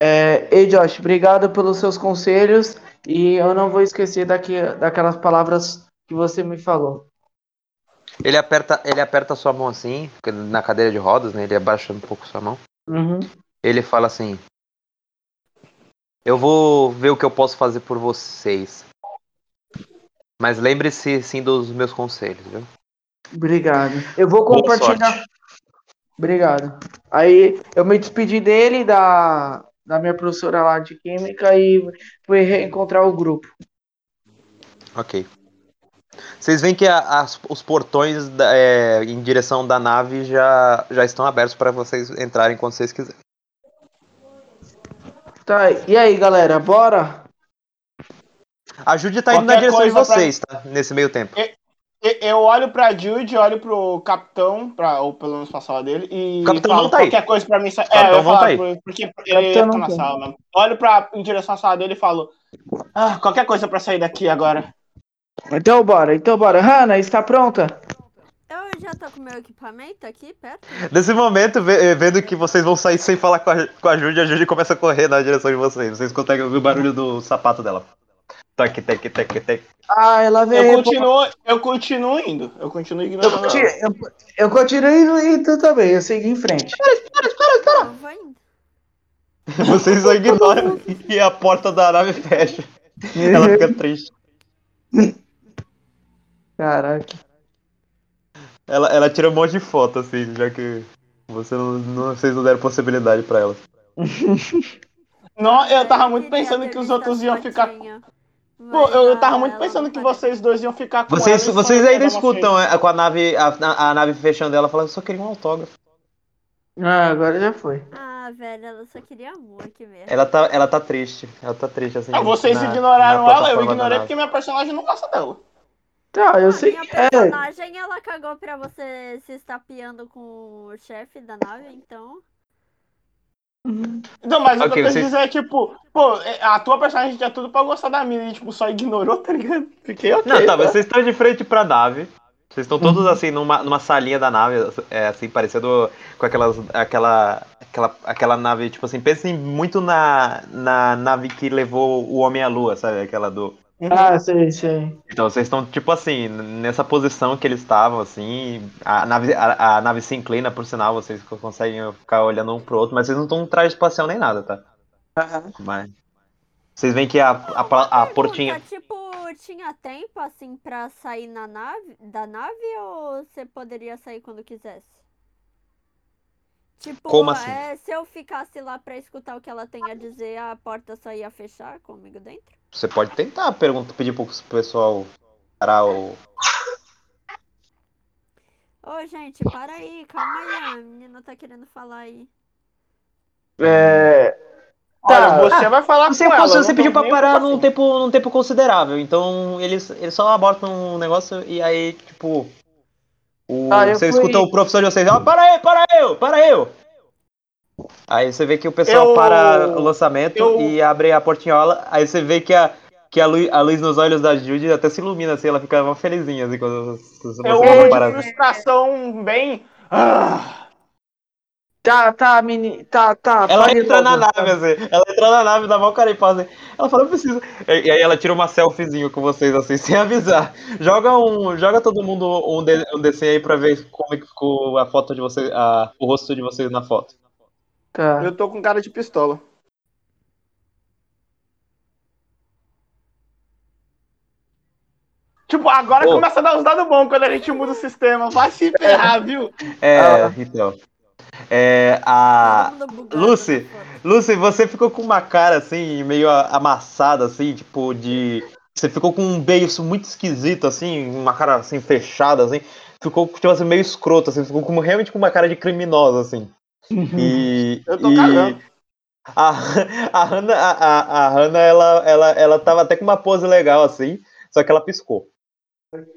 É, Ei, Josh, obrigado pelos seus conselhos e eu não vou esquecer daqui, daquelas palavras que você me falou. Ele aperta, ele aperta sua mão assim, na cadeira de rodas, né? Ele abaixa um pouco sua mão. Uhum. Ele fala assim: Eu vou ver o que eu posso fazer por vocês. Mas lembre-se sim dos meus conselhos, viu? Obrigado. Eu vou compartilhar. Obrigado. Aí eu me despedi dele, da, da minha professora lá de química e fui reencontrar o grupo. Ok. Vocês veem que a- as- os portões da- é, em direção da nave já, já estão abertos para vocês entrarem quando vocês quiserem. Tá, e aí, galera, bora? A Judy tá indo na direção de coisa pra- vocês, tá? Nesse meio tempo. Eu olho pra Jude, olho pro capitão, pra, ou pelo menos pra sala dele, e O capitão falo não tá aí. qualquer coisa pra mim. sa- capitão É, eu falo, tá aí. por- porque ele tá na tá. sala mesmo. Olho pra, em direção à sala dele e falo, ah, qualquer coisa pra sair daqui agora. Então bora, então bora. Hanna, está pronta? Eu já tô com meu equipamento aqui perto. Nesse momento, eh, vendo que vocês vão sair sem falar com a, com a Judy, a Judy começa a correr na direção de vocês. Vocês conseguem ouvir o barulho do sapato dela. Tac, tac, tac, tac. Ah, ela veio. Eu continuo, eu continuo indo. Eu continuo Eu, ignorando. conti- ela. eu, eu continuo indo e tu também, eu segui em frente. Eu vou indo. Vocês só ignoram e a porta da nave fecha. Ela fica triste. Caraca. Ela, ela tira um monte de foto, assim, já que você não, não- vocês não deram possibilidade pra ela. Não, eu tava muito pensando que os outros iam ficar. Pô, eu a- tava muito pensando que vocês dois iam ficar com Vocês, ela vocês ainda escutam é, com a nave, a, a- a nave fechando ela falando, eu só queria um autógrafo. Ah, agora já foi. Ah, velho, ela só queria amor aqui mesmo. Ela tá, ela tá triste. Ela tá triste, assim. Ah, vocês na- ignoraram na ela, eu ignorei porque minha personagem não gosta dela. Tá, eu a sei minha que é. personagem, ela cagou pra você se estapeando com o chefe da nave, então... Não, mas o que eu vocês- dizer é, tipo, pô, é, a tua personagem tinha tudo pra gostar da mina e, tipo, só ignorou, tá ligado? Fiquei ok. Não, tá, tá? mas vocês estão de frente pra nave. Vocês estão todos assim numa, numa salinha da nave, é, assim, parecendo com aquelas, aquela, aquela, aquela nave, tipo assim, pensem muito na, na nave que levou o Homem à Lua, sabe? Aquela do. Ah, sei, sei. Então vocês estão, tipo assim, nessa posição que eles estavam, assim. A nave, a, a nave se inclina, por sinal, vocês conseguem ficar olhando um pro outro, mas vocês não estão em traje espacial nem nada, tá? Mas. Vocês veem que a, a, a, a portinha. Tipo, tinha tempo, assim, pra sair na nave, da nave ou você poderia sair quando quisesse? Tipo, Como assim? é, se eu ficasse lá pra escutar o que ela tem a dizer, a porta só ia fechar comigo dentro? Você pode tentar pergunta, pedir pro pessoal parar o. Ô, gente, para aí, calma aí, a menina tá querendo falar aí. É. Olha, Tá. você vai falar Você, com ela. você pediu pra parar num tempo, num tempo considerável, então eles, eles só abortam um negócio e aí, tipo. O, Ah, você fui- escuta o professor de vocês, ó, para aí, para eu, para eu! Aí você vê que o pessoal Eu- para o lançamento eu- e abre a portinhola, aí você vê que a, que a, luz, a luz nos olhos da Judy até se ilumina, assim, ela fica uma felizinha assim, quando você amo para. de frustração bem. Ah, Tá, tá, meni. Tá, tá. Ela entra na logo. nave, assim. Ela entra na nave, dá cara e pausa. Ela fala, eu preciso. E, e aí ela tira uma selfiezinho com vocês, assim, sem avisar. Joga um. Joga todo mundo um, de, um DC aí pra ver como é que ficou a foto de vocês. A, o rosto de vocês na foto. Tá. Eu tô com cara de pistola. Tipo, agora começa a dar uns dados bons quando a gente muda o sistema. Vai se ferrar, viu? É, Ah. então. É. A. Lucy. Lucy, você ficou com uma cara assim, meio amassada, assim, tipo, de. Você ficou com um beijo muito esquisito, assim, uma cara assim, fechada, assim. Ficou, tipo assim, meio escroto, assim, ficou como, realmente com uma cara de criminosa, assim. E. Eu tô e cagando. A, a Hannah, a, a, Hannah ela, ela, ela tava até com uma pose legal, assim, só que ela piscou.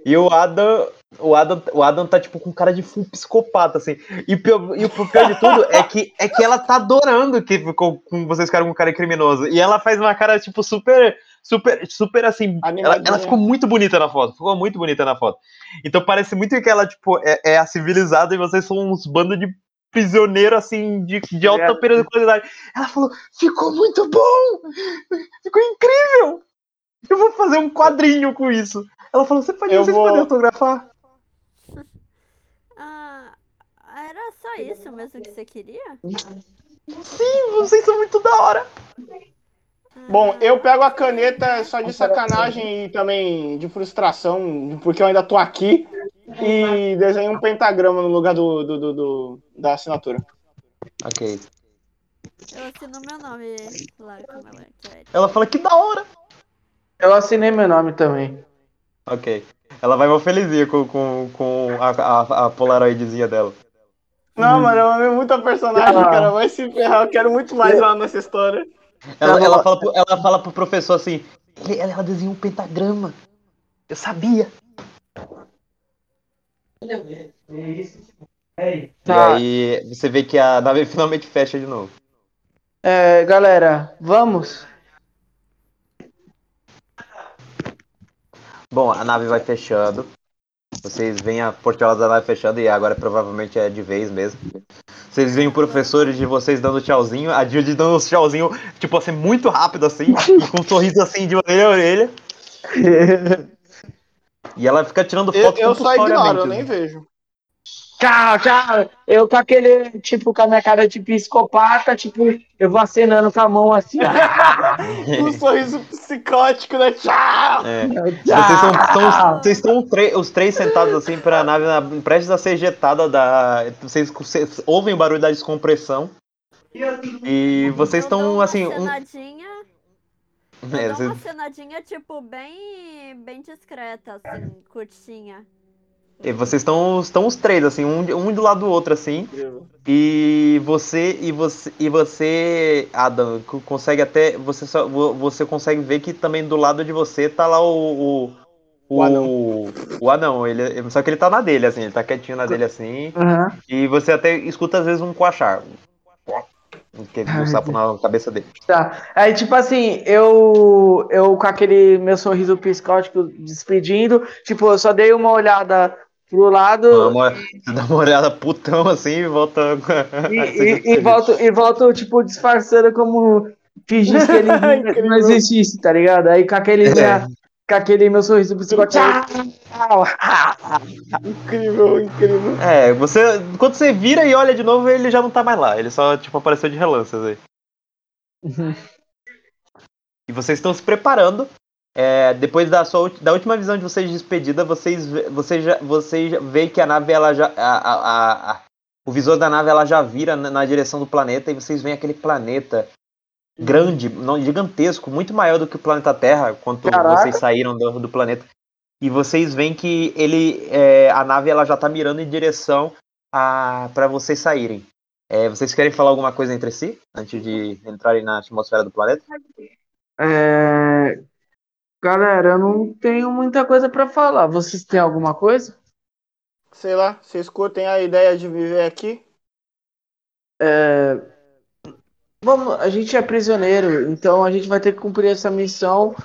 E o Adam, o Adam, o Adam tá tipo com cara de full psicopata, assim. E, o pior- e o pior de tudo é que, é que ela tá adorando que ficou com vocês ficaram com cara criminoso. E ela faz uma cara, tipo, super, super, super assim. Ela, ela ficou muito bonita na foto. Ficou muito bonita na foto. Então parece muito que ela, tipo, é, é a civilizada e vocês são uns bandos de prisioneiro, assim, de, de alta É. periculosidade. Ela falou, ficou muito bom! Ficou incrível! Eu vou fazer um quadrinho com isso. Ela falou, você pode, Eu vocês vou- podem autografar? Ah, era só isso mesmo que você queria? Sim, vocês são muito da hora. Bom, eu pego a caneta só de sacanagem e também de frustração, porque eu ainda tô aqui, e desenho um pentagrama no lugar do, do, do- do- da assinatura. Ok. Eu assino meu nome como ela quer. Ela fala, que da hora. Eu assinei meu nome também. Ok. Ela vai uma felizinha com, com, com a, a, a polaroidzinha dela. Não, mano, eu amei muito a personagem, Ah. cara. Vai se ferrar, eu quero muito mais lá nessa história. Ela, Ela- ela, fala, pro, ela fala pro professor assim, "Ele- ela, ela desenhou um pentagrama. Eu sabia. Tá. E aí você vê que a nave finalmente fecha de novo. É, galera, vamos? Bom, a nave vai fechando. Vocês veem a portela da nave fechando e agora provavelmente é de vez mesmo. Vocês veem o professor de vocês dando tchauzinho, a Judy dando um tchauzinho, tipo assim, muito rápido assim, e com um sorriso assim de orelha a orelha. E ela fica tirando Eu, foto eu só ignoro, eu nem vejo. Tchau, tchau. Eu com aquele, tipo, com a minha cara de psicopata, tipo, eu vou acenando com a mão assim. Um sorriso psicótico, né? Tchau! É. São- vocês estão os três- os três sentados assim para a nave na- prestes a ser ejetada da. Vocês, vocês ouvem o barulho da descompressão. E vocês Eu estão uma assim. Um, Cenadinha, eu é, vocês- uma cenadinha, tipo, bem, bem discreta, assim, curtinha. e vocês estão, estão os três, assim, um, um do lado do outro, assim. E você e você e você, Adam, co- consegue até você só vo- você consegue ver que também do lado de você tá lá o o, O anão. o anão, ele só que ele tá na dele assim, ele tá quietinho na dele assim, Aham. e você até escuta às vezes um coachar. Que um Ai, sapo na cabeça dele. Tá. Aí, tipo assim, eu, eu com aquele meu sorriso psicótico despedindo, tipo, eu só dei uma olhada pro lado Dá uma- Você dá uma olhada putão assim e volta. e, e, e volto, e volto, tipo, disfarçando como fingisse que ele não existisse, tá ligado? Aí com aquele, minha- com aquele meu sorriso psicótico. Incrível, incrível. É, você. Quando você vira e olha de novo, ele já não tá mais lá. Ele só, tipo, apareceu de relances aí. E vocês estão se preparando. É, depois da, sua, da última visão de vocês de despedida, vocês, vê- vocês, já, vocês já veem que a nave, ela já. a- a- a- a- o visor da nave ela já vira na, na direção do planeta e vocês veem aquele planeta grande, não, gigantesco, muito maior do que o planeta Terra, quando Caraca. vocês saíram do, do planeta. E vocês veem que ele. é, a nave ela já tá mirando em direção a para vocês saírem. É, vocês querem falar alguma coisa entre si antes de entrarem na atmosfera do planeta? É... Galera, eu não tenho muita coisa pra falar. Vocês têm alguma coisa? Sei lá, vocês curtem a ideia de viver aqui? É... Vamos, a gente é prisioneiro, então a gente vai ter que cumprir essa missão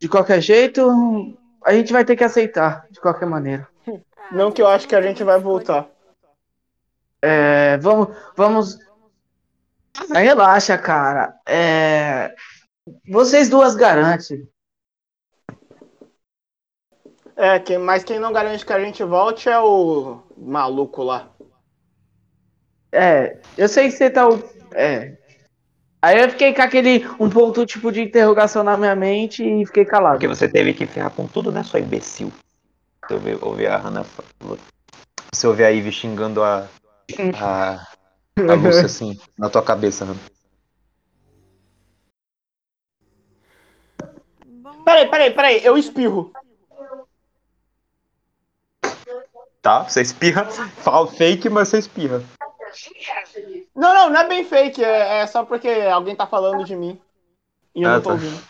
de qualquer jeito. A gente vai ter que aceitar de qualquer maneira. Não que eu acho que a gente vai voltar. É, vamos, vamos. Ah, Relaxa, cara. É, vocês duas garantem. É, quem, mas quem não garante que a gente volte é o maluco lá. É, eu sei que você tá. o- É. Aí eu fiquei com aquele um ponto tipo de interrogação na minha mente e fiquei calado. Porque você teve que ferrar com tudo, né, sua imbecil? Você ouviu, ouviu a Hannah. Você ouviu a Ivy xingando a. A, a Lúcia assim, na tua cabeça, Hannah. Peraí, peraí, peraí, eu espirro. Tá? Você espirra. Fala fake, mas você espirra. Não, não, não é bem fake, é, é só porque alguém tá falando de mim. E eu Ah, não tô tá. ouvindo.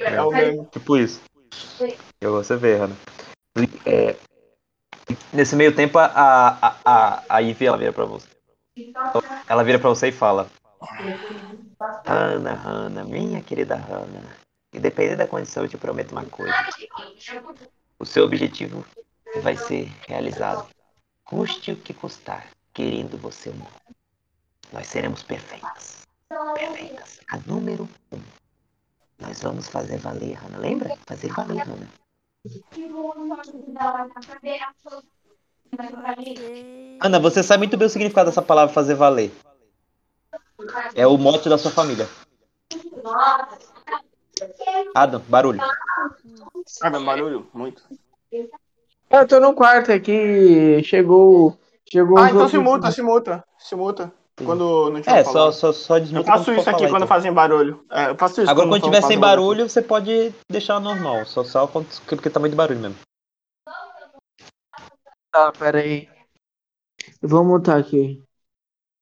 É o meme. Tipo isso. Eu você vê, Hannah. É, nesse meio tempo, a, a, a, a Ivy ela vira pra você. Ela vira pra você e fala: Hannah, Hannah, minha querida Hannah. Independente da condição, eu te prometo uma coisa. O seu objetivo vai ser realizado. Custe o que custar, querendo você ou não. Nós seremos perfeitas. Perfeitas. A número um. Nós vamos fazer valer, Hannah. Lembra? Fazer valer, Hannah. Ana, você sabe muito bem o significado dessa palavra fazer valer. É o mote da sua família. Adam, barulho. Ah, meu barulho, muito. Eu tô no quarto aqui, chegou. Chegou Ah, então se multa, se multa. Se multa. Quando não tiver É, só, só, só Eu faço isso aqui falar, quando então. fazem barulho. É, eu faço isso Agora, quando tiver sem barulho, você pode deixar normal. Só, só quando, porque tá muito barulho mesmo. Tá, pera aí. Eu vou montar aqui.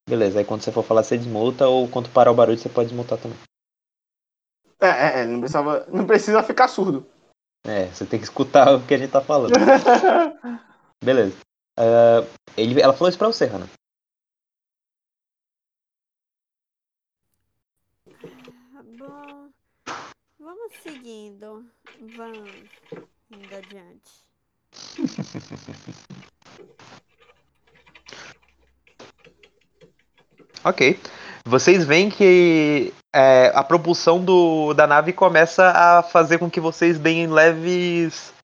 Beleza, aí quando você for falar, você desmuta. Ou quando parar o barulho, você pode desmutar também. É, é, é, não, precisava, não precisa ficar surdo. É, você tem que escutar o que a gente tá falando. Beleza. Ah, ele, ela falou isso pra você, Hannah. Bom, vamos seguindo. Vamos indo adiante. Ok. Vocês veem que é, a propulsão do, da nave começa a fazer com que vocês deem leves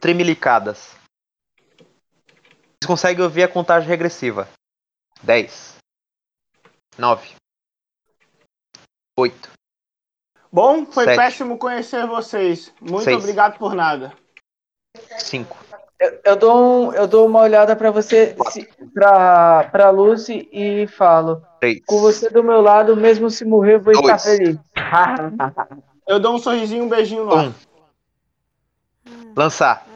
tremelicadas. Vocês conseguem ouvir a contagem regressiva. 10, 9, 8, Bom, foi Sete. péssimo conhecer vocês. Muito Seis. obrigado por nada. 5. Eu, eu dou, um- eu dou uma olhada pra você, pra Lucy e falo. 3. Com você do meu lado, mesmo se morrer, eu vou estar Dois. feliz. Eu dou um sorrisinho, um beijinho ar. 1. Lançar.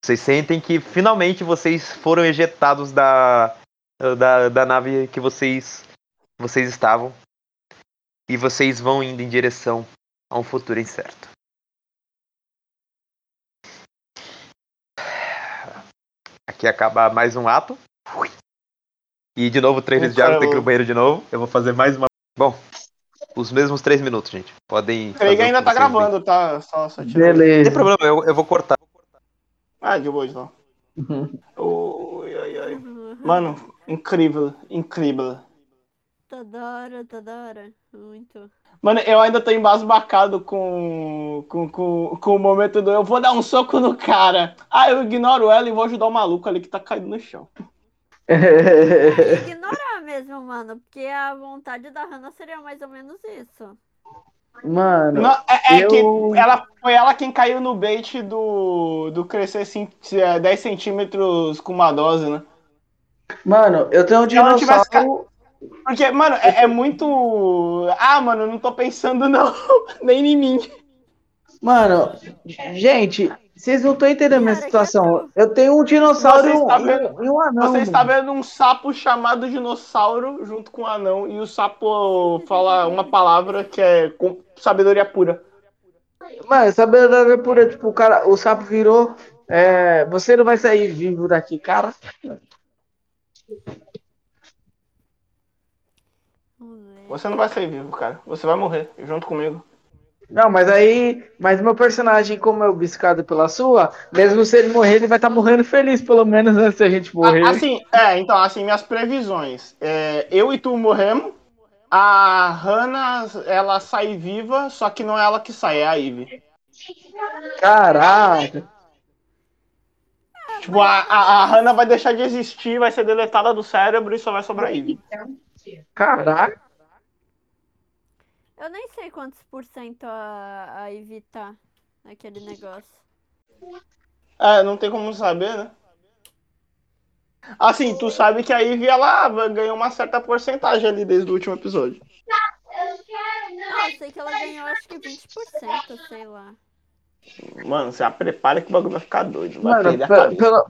Vocês sentem que finalmente vocês foram ejetados da, da, da nave que vocês, vocês estavam. E vocês vão indo em direção a um futuro incerto. Aqui acaba mais um ato. E de novo, três vezes de água, tem que ir no banheiro de novo. Eu vou fazer mais uma. Bom, os mesmos três minutos, gente. Podem. o ainda tá vocês bem. gravando, tá? Só, só tirando. Não tem Beleza. problema, eu, eu vou cortar. Ah, de boa, então. Oi, oi, oi. Mano, incrível, incrível. Toda hora, toda hora. Muito. Mano, eu ainda tô embasbacado com, com, com, com o momento do eu vou dar um soco no cara. Ah, eu ignoro ela e vou ajudar o maluco ali que tá caído no chão. Ignorar mesmo, mano. Porque a vontade da Hannah seria mais ou menos isso. Mano, Não, é é eu- que ela, foi ela quem caiu no bait do, do crescer cin- é, 10 centímetros com uma dose, né? Mano, eu tenho um não tivesse dinossauro. Porque, mano, é, é muito. Ah, mano, não tô pensando não, nem em mim. Mano, gente, vocês não estão entendendo a minha situação. Eu tenho um dinossauro Você e está um, vendo- e um anão. Você está vendo um sapo chamado dinossauro junto com o anão e o sapo fala uma palavra que é com sabedoria pura. Mano, sabedoria pura, tipo, o cara, o sapo virou. é, você não vai sair vivo daqui, cara. Você não vai sair vivo, cara. Você vai morrer junto comigo. Não, mas aí. Mas meu personagem, como é obcecado pela sua, mesmo se ele morrer, ele vai estar morrendo feliz, pelo menos, antes da gente morrer. A- Assim, é, então, assim, minhas previsões. É, eu e tu morremos. A Hannah, ela sai viva, só que não é ela que sai, é a Ivy. Caraca. Tipo, a, a, a Hannah vai deixar de existir, vai ser deletada do cérebro e só vai sobrar a Ivy. Caraca. Eu nem sei quantos por cento a, a Ivy tá naquele negócio. É, não tem como saber, né? Assim, tu sabe que a Ivy, ela ganhou uma certa porcentagem ali desde o último episódio. Ah, eu sei que ela ganhou acho que 20%, sei lá. Mano, você já prepara que o bagulho vai ficar doido. Vai Mano, pe- pelo,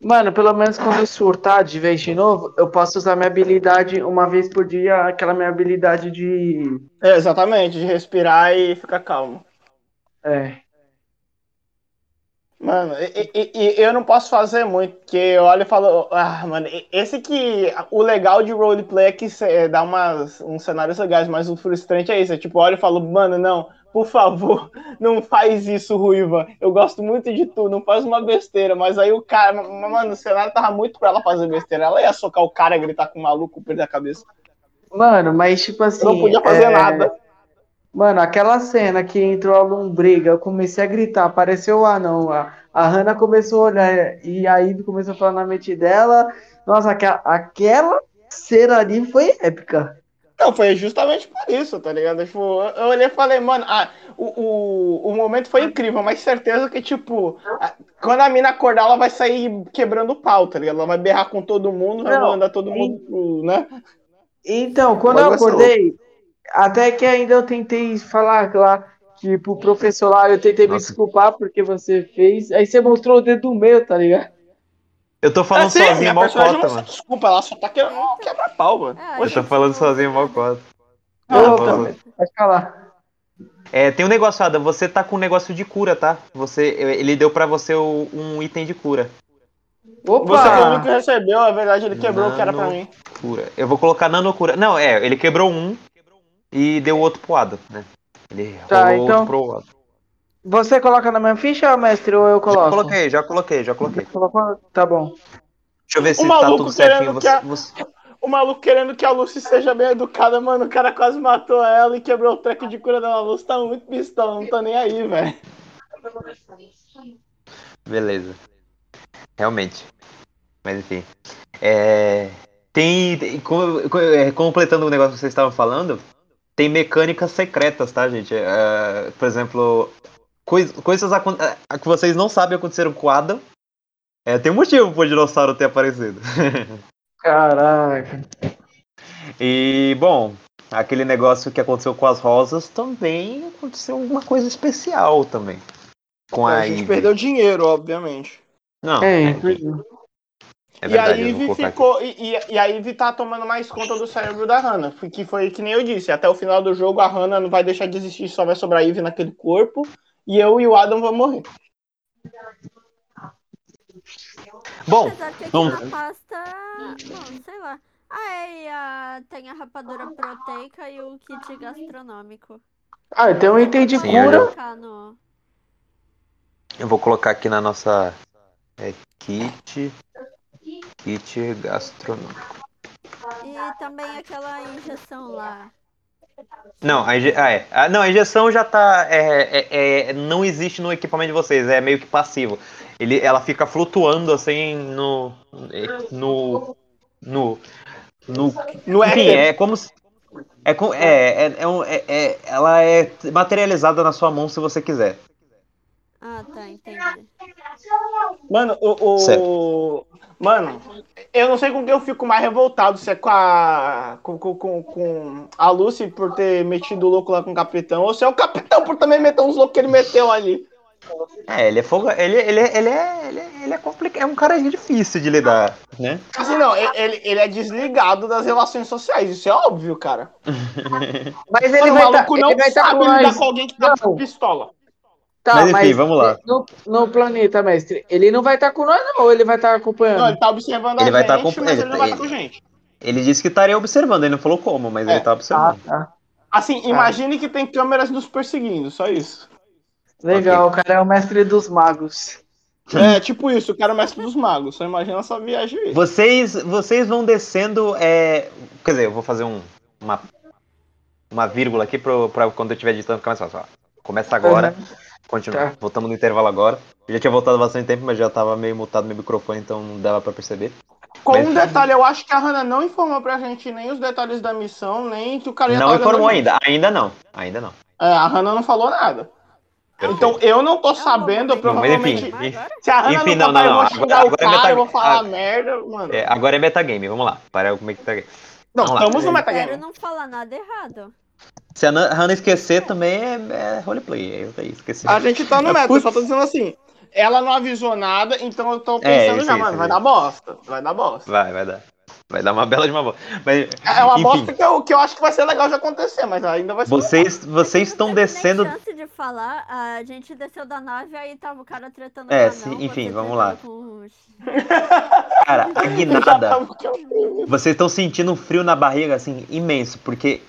mano, pelo menos quando eu surtar de vez de novo, eu posso usar minha habilidade uma vez por dia, aquela minha habilidade de. É, exatamente, de respirar e ficar calmo. É. Mano, e, e- e eu não posso fazer muito, porque eu olho e falo, ah, mano, esse que. O legal de roleplay é que cê- dá umas, uns cenários legais, mas o frustrante é isso. É tipo, olho e falo, mano, não, por favor, não faz isso, Ruiva. Eu gosto muito de tu, não faz uma besteira. Mas aí o cara, mano, o cenário tava muito pra ela fazer besteira. Ela ia socar o cara, gritar com o maluco, perder a cabeça. Mano, mas tipo assim. Não podia fazer é, nada. Mano, aquela cena que entrou a lombriga, eu comecei a gritar, apareceu o anão. A, a Hannah começou a olhar e a Ivy começou a falar na mente dela. Nossa, aquela, aquela cena ali foi épica. Não, foi justamente por isso, tá ligado? Tipo, eu olhei e falei, mano, ah, o, o, o momento foi incrível, mas certeza que, tipo, a- quando a mina acordar, ela vai sair quebrando o pau, tá ligado? Ela vai berrar com todo mundo, vai mandar todo mundo, pro- né? Então, quando eu acordei, até que ainda eu tentei falar lá, pro professor lá, eu tentei me Nossa. desculpar porque você fez. Aí você mostrou o dedo meu, tá ligado? Eu tô falando É, sim, sozinho mal cota, mano. desculpa, ela só tá quebrando quebra-pau, mano. É, Eu tô falando sozinho mal cota. Pode falar. É, tem um negócio, Ada, você tá com um negócio de cura, tá? Você, ele deu pra você o- um item de cura. Opa! Você é o único que recebeu, na verdade, ele quebrou o que era pra Nano- mim. Cura. Eu vou colocar nanocura. Não, é, ele quebrou um e deu outro pro Ada, né? Ele Tá, rolou então- outro pro Ada. Você coloca na minha ficha, mestre, ou eu Já coloco? coloquei, já coloquei, já coloquei. Tá bom. Deixa eu ver se tá tudo certinho. Você, a- você- O maluco querendo que a Lucy seja bem educada, mano, o cara quase matou ela e quebrou o treco de cura dela. A Lucy tá muito pistola, não tá nem aí, velho. Beleza. Realmente. Mas enfim. É, Tem. tem- co- co- é, completando o negócio que vocês estavam falando, tem mecânicas secretas, tá, gente? É, por exemplo, cois- coisas é, que vocês não sabem aconteceram com o Adam. É, tem um motivo pro dinossauro ter aparecido. Caraca. E, bom, aquele negócio que aconteceu com as rosas também aconteceu alguma coisa especial também. Com a, a gente Ivy. perdeu dinheiro, obviamente. Não, É, é, é e a verdade. eu vou Ivy aqui. ficou. E, e- e a Ivy tá tomando mais conta do cérebro da Hannah. Que foi que nem eu disse. Até o final do jogo a Hannah não vai deixar de existir, só vai sobrar a Ivy naquele corpo. E eu e o Adam vamos morrer. Bom, Apesar que aqui vamos- na pasta. Bom, sei lá. Ah, é, e a... tem a rapadura proteica e o kit gastronômico. Ah, tem um item de Sim, cura. no... Eu vou colocar aqui na nossa é, kit. Kit gastronômico. E também aquela injeção lá. Não, a, inje- ah, é. Ah, não, a injeção já tá. é, é- é- não existe no equipamento de vocês, é meio que passivo. Ele, ela fica flutuando assim no. No. No. no No enfim, é como se. É, com- é, é, é, um- é- é- ela é materializada na sua mão se você quiser. Ah, tá, entendi. Mano, o. o- Certo. Mano, eu não sei com quem eu fico mais revoltado, se é com a. Com, com, com, a Lucy por ter metido o louco lá com o capitão, ou se é o capitão por também meter uns loucos que ele meteu ali. É, ele é fogo. Ele, ele, ele é. Ele, é- ele é complicado. É um cara difícil de lidar, né? Assim, não, ele, ele é desligado das relações sociais, isso é óbvio, cara. Mas ele Mano, o vai maluco tá, não ele vai tá sabe com lidar nós. com alguém que tá Não. com pistola. Tá, Mas enfim, vamos lá. No, no planeta, mestre, ele não vai estar com nós, não, ou ele vai estar acompanhando? Não, ele tá observando Ele a vai gente, tá acompanhando, mas ele não vai ele- estar com gente. Ele disse que estaria observando, ele não falou como, mas É. ele tá Ah, observando. tá. Assim, imagine que tem câmeras nos perseguindo, só isso. Legal, o cara é o mestre dos magos. É, tipo isso, o cara é o mestre dos magos. Só imagina essa viagem aí. Vocês, vocês vão descendo. É... Quer dizer, eu vou fazer um, uma, uma vírgula aqui pro, pra quando eu estiver editando ficar mais fácil. ó. Começa agora. Continua. Tá. Voltamos no intervalo agora. Eu já tinha voltado bastante tempo, mas já tava meio mutado meu microfone, então não dava pra perceber. Com Mas- um detalhe, eu acho que a Hannah não informou pra gente nem os detalhes da missão, nem que o cara ia Não tá informou ainda. Ainda não. Ainda não. É, a Hannah não falou nada. Então eu não tô sabendo, eu Não, mas provavelmente. enfim. Agora? Se a Hannah Enfim, não, não, não, eu vou não. xingar Agora- o agora é cara, eu vou meta- falar ah, merda, mano. É, agora é metagame, vamos lá. Para como é que tá. não, vamos lá. estamos no metagame. não falar nada errado. Se a Hannah esquecer também é, é roleplay. Daí esqueci. A gente tá no É, meta, só tô dizendo assim. Ela não avisou nada, então eu tô É, pensando isso, já, isso, mano, vai dar bosta. Vai dar bosta. Vai, vai dar. Vai dar uma bela de uma bosta. Mas, É uma enfim, bosta que eu, que eu acho que vai ser legal de acontecer, mas ainda vai ser. vocês, vocês estão descendo. Nem chance de falar, a gente desceu da nave, aí tava o cara tretando É, sim, enfim, vamos lá. com Cara, a guinada. eu- Vocês estão sentindo um frio na barriga, assim, imenso, porque.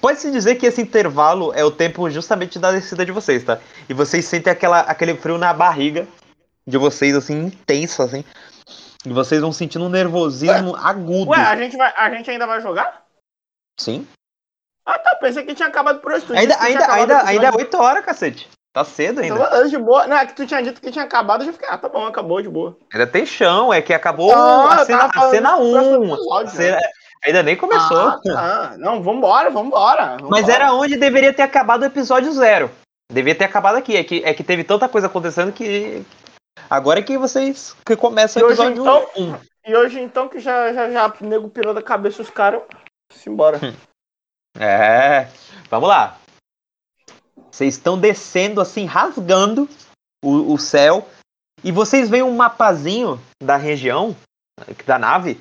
Pode-se dizer que esse intervalo é o tempo justamente da descida de vocês, tá? E vocês sentem aquela, aquele frio na barriga de vocês, assim, intenso, assim. E vocês vão sentindo um nervosismo agudo. Ué, a gente, vai, a gente ainda vai jogar? Sim. Ah, tá. Pensei que tinha acabado por hoje. Ainda, ainda, ainda, ainda é episódio. 8 horas, cacete. Tá cedo ainda. Então, antes de boa. Não, é que tu tinha dito que tinha acabado, eu já fiquei, ah, tá bom, acabou de boa. Ainda tem chão, é que acabou Ah, a cena, a cena do próximo 1. episódio, A cena- Ainda nem começou. Ah, tá. Não, vambora, vambora. vambora. Mas era onde deveria ter acabado o episódio zero. Devia ter acabado aqui. É que, é que teve tanta coisa acontecendo que. Agora é que vocês que começam E o hoje, episódio então? 1. E hoje, então, que já, já, já o nego pirou da cabeça os caras. Simbora. É. Vamos lá. Vocês estão descendo assim, rasgando o, o céu. E vocês veem um mapazinho da região, da nave.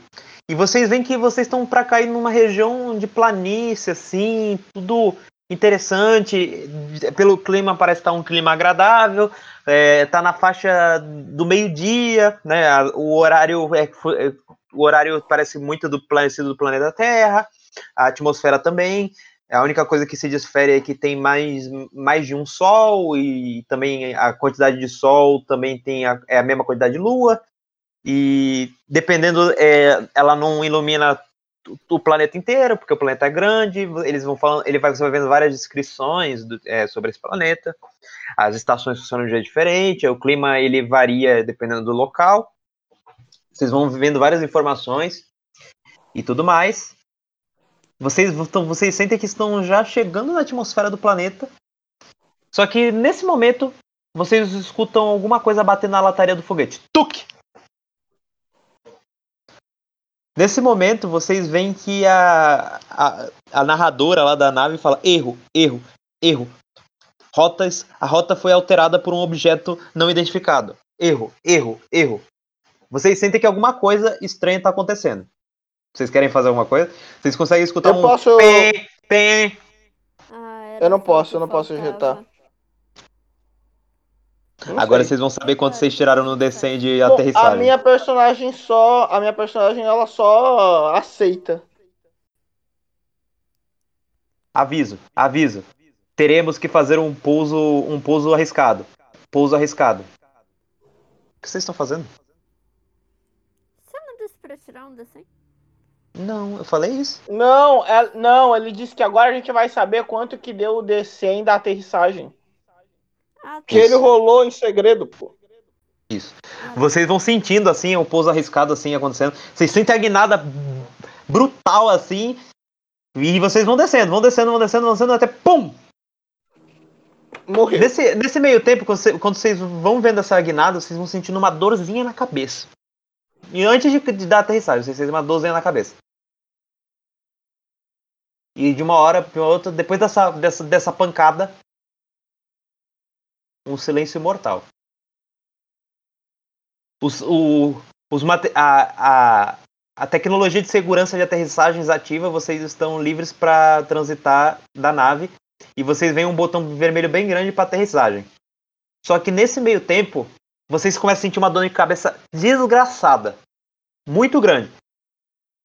E vocês veem que vocês estão para cair numa região de planície, assim, tudo interessante. Pelo clima parece estar um clima agradável. É, tá na faixa do meio-dia, né? O horário é, é, o horário parece muito do parecido do planeta Terra. A atmosfera também. A única coisa que se difere é que tem mais, mais de um sol e também a quantidade de sol também tem a, é a mesma quantidade de lua. E dependendo, é, ela não ilumina o- planeta inteiro, porque o planeta é grande. Eles vão falando, ele vai você vai vendo várias descrições do- é, sobre esse planeta. As estações funcionam de jeito diferente, o clima ele varia dependendo do local. Vocês vão vendo várias informações e tudo mais. Vocês, vão- vocês sentem que estão já chegando na atmosfera do planeta. Só que nesse momento, vocês escutam alguma coisa batendo na lataria do foguete. Tuk! Nesse momento, vocês veem que a, a, a narradora lá da nave fala: erro, erro, erro. Rotas, a rota foi alterada por um objeto não identificado. Erro, erro, erro. Vocês sentem que alguma coisa estranha está acontecendo. Vocês querem fazer alguma coisa? Vocês conseguem escutar Eu um posso- pé, pé. Ah, era Eu não posso, eu não posso faltava. Não Agora sei. vocês vão saber quanto vocês tiraram no descende e aterrissagem. A minha personagem só. A minha personagem ela só aceita. Aviso, aviso. Teremos que fazer um pouso, um pouso arriscado. Pouso arriscado. O que vocês estão fazendo? Você não disse pra tirar um desse? Não, eu falei isso. Não, é- não, ele disse que agora a gente vai saber quanto que deu o D100 da aterrissagem. Ah, tá. Que ele rolou em segredo, pô. Isso. Vocês vão sentindo assim o pouso arriscado assim acontecendo. Vocês sentem a guinada brutal assim. E vocês vão descendo, vão descendo, vão descendo, vão descendo até pum! Morreu. Nesse, nesse meio tempo, quando, você- quando vocês vão vendo essa guinada, vocês vão sentindo uma dorzinha na cabeça. E antes de, de dar aterrissagem, vocês sentem uma dorzinha na cabeça. E de uma hora para outra, depois dessa, dessa, dessa pancada, um silêncio mortal. Os, o, os, a, a, a tecnologia de segurança de aterrissagens ativa, vocês estão livres para transitar da nave e vocês veem um botão vermelho bem grande para aterrissagem. Só que nesse meio tempo, vocês começam a sentir uma dor de cabeça desgraçada. Muito grande.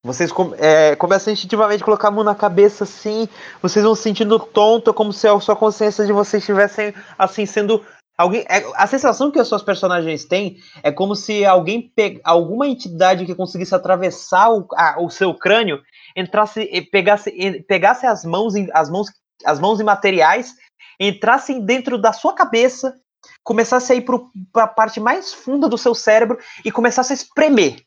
Vocês é, começam instintivamente a colocar a mão na cabeça assim, vocês vão se sentindo tonto, como se a sua consciência de vocês estivessem assim sendo alguém. é- a sensação que as suas personagens têm é como se alguém alguma entidade que conseguisse atravessar o, a- o seu crânio entrasse, pegasse, pegasse as mãos, as mãos, as mãos imateriais, entrassem dentro da sua cabeça, começasse a ir para a parte mais funda do seu cérebro e começasse a espremer.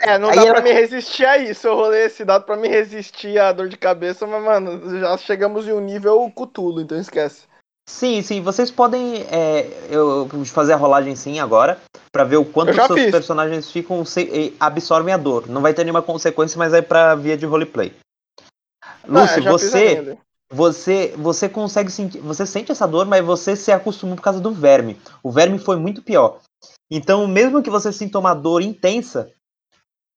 É, não Aí dá ela- pra me resistir a isso. Eu rolei esse dado pra me resistir à dor de cabeça, mas, mano, já chegamos em um nível cutulo, então esquece. Sim, sim, vocês podem é, eu fazer a rolagem sim agora, pra ver o quanto já seus fiz. personagens ficam se- e absorvem a dor. Não vai ter nenhuma consequência, mas é pra via de roleplay. Lúcio, fiz a você, você, você consegue sentir, você sente essa dor, mas você se acostumou por causa do verme. O verme foi muito pior. Então, mesmo que você sinta uma dor intensa,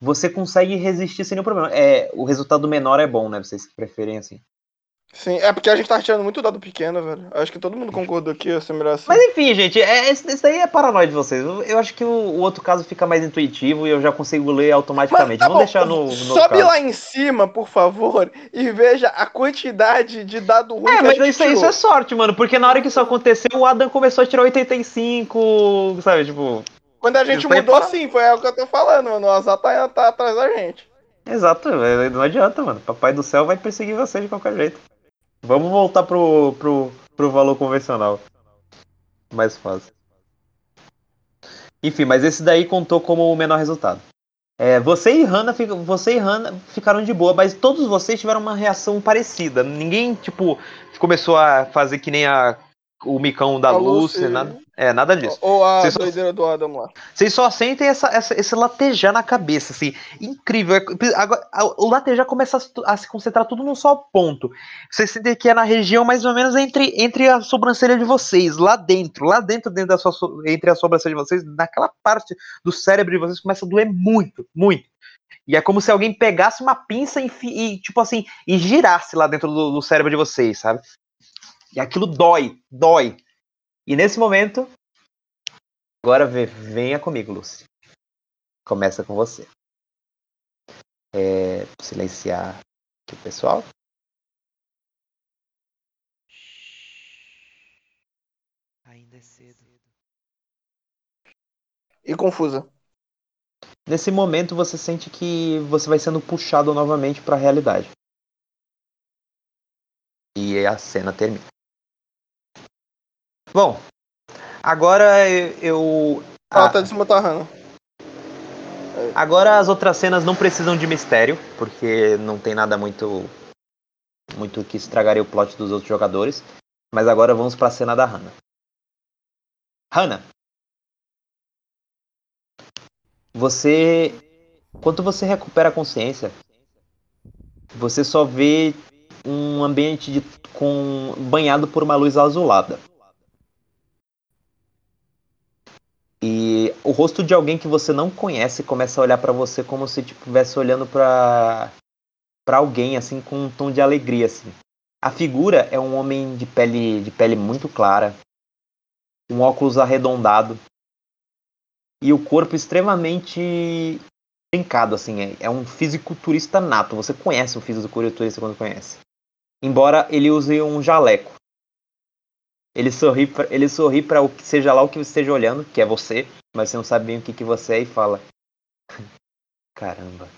você consegue resistir sem nenhum problema. É, o resultado menor é bom, né? Vocês preferem assim. Sim, é porque a gente tá tirando muito dado pequeno, velho. Acho que todo mundo concordou aqui, essa melhor assim. Mas enfim, gente, é, esse daí é paranoia de vocês. Eu, eu acho que o, o outro caso fica mais intuitivo e eu já consigo ler automaticamente. tá Vamos bom, deixar no, no Sobe lá em cima, por favor, e veja a quantidade de dado ruim É, que a mas gente isso, isso tirou. é sorte, mano, porque na hora que isso aconteceu, o Adam começou a tirar 85, sabe, tipo... Quando a gente mudou, fala- sim, foi o que eu tô falando, mano. O azar tá, tá atrás da gente. Exato, é, não adianta, mano. Papai do céu vai perseguir você de qualquer jeito. Vamos voltar pro, pro, pro valor convencional. Mais fácil. Enfim, mas esse daí contou como o menor resultado. É, você e Hannah, você e Hannah ficaram de boa, mas todos vocês tiveram uma reação parecida. Ninguém, tipo, começou a fazer que nem a, o micão da A Lucy, Lucy. nada, é, nada disso. Ou a só- doideira do Adam lá. Vocês só sentem essa, essa- esse latejar na cabeça, assim. Incrível. É- agora, o latejar começa a, se- a se concentrar tudo num só ponto. Vocês sentem que é na região mais ou menos entre, entre a sobrancelha de vocês, lá dentro, lá dentro, dentro da sua, entre a sobrancelha de vocês, naquela parte do cérebro de vocês começa a doer muito, muito. E é como se alguém pegasse uma pinça e, e, tipo assim, e girasse lá dentro do, do cérebro de vocês, sabe? E aquilo dói, dói. E nesse momento, Agora vê- venha comigo, Lucy. Começa com você. É, silenciar aqui o pessoal. Ainda é cedo. E confusa. Nesse momento você sente que você vai sendo puxado novamente para a realidade. E a cena termina. Bom, agora eu. Ela ah, tá desmotarrando. Agora as outras cenas não precisam de mistério, porque não tem nada muito muito que estragaria o plot dos outros jogadores. Mas agora vamos para a cena da Hannah. Hannah, você quando você recupera a consciência, você só vê um ambiente de, com banhado por uma luz azulada. E o rosto de alguém que você não conhece começa a olhar pra você como se tipo, estivesse olhando pra para alguém assim com um tom de alegria assim. A figura é um homem de pele de pele muito clara, um óculos arredondado e o corpo extremamente brincado assim, é, é um fisiculturista nato. Você conhece um fisiculturista quando conhece. Embora ele use um jaleco. Ele sorri pra, ele sorri para o que seja lá o que você esteja olhando, que é você, mas você não sabe bem o que, que você é e fala: Caramba.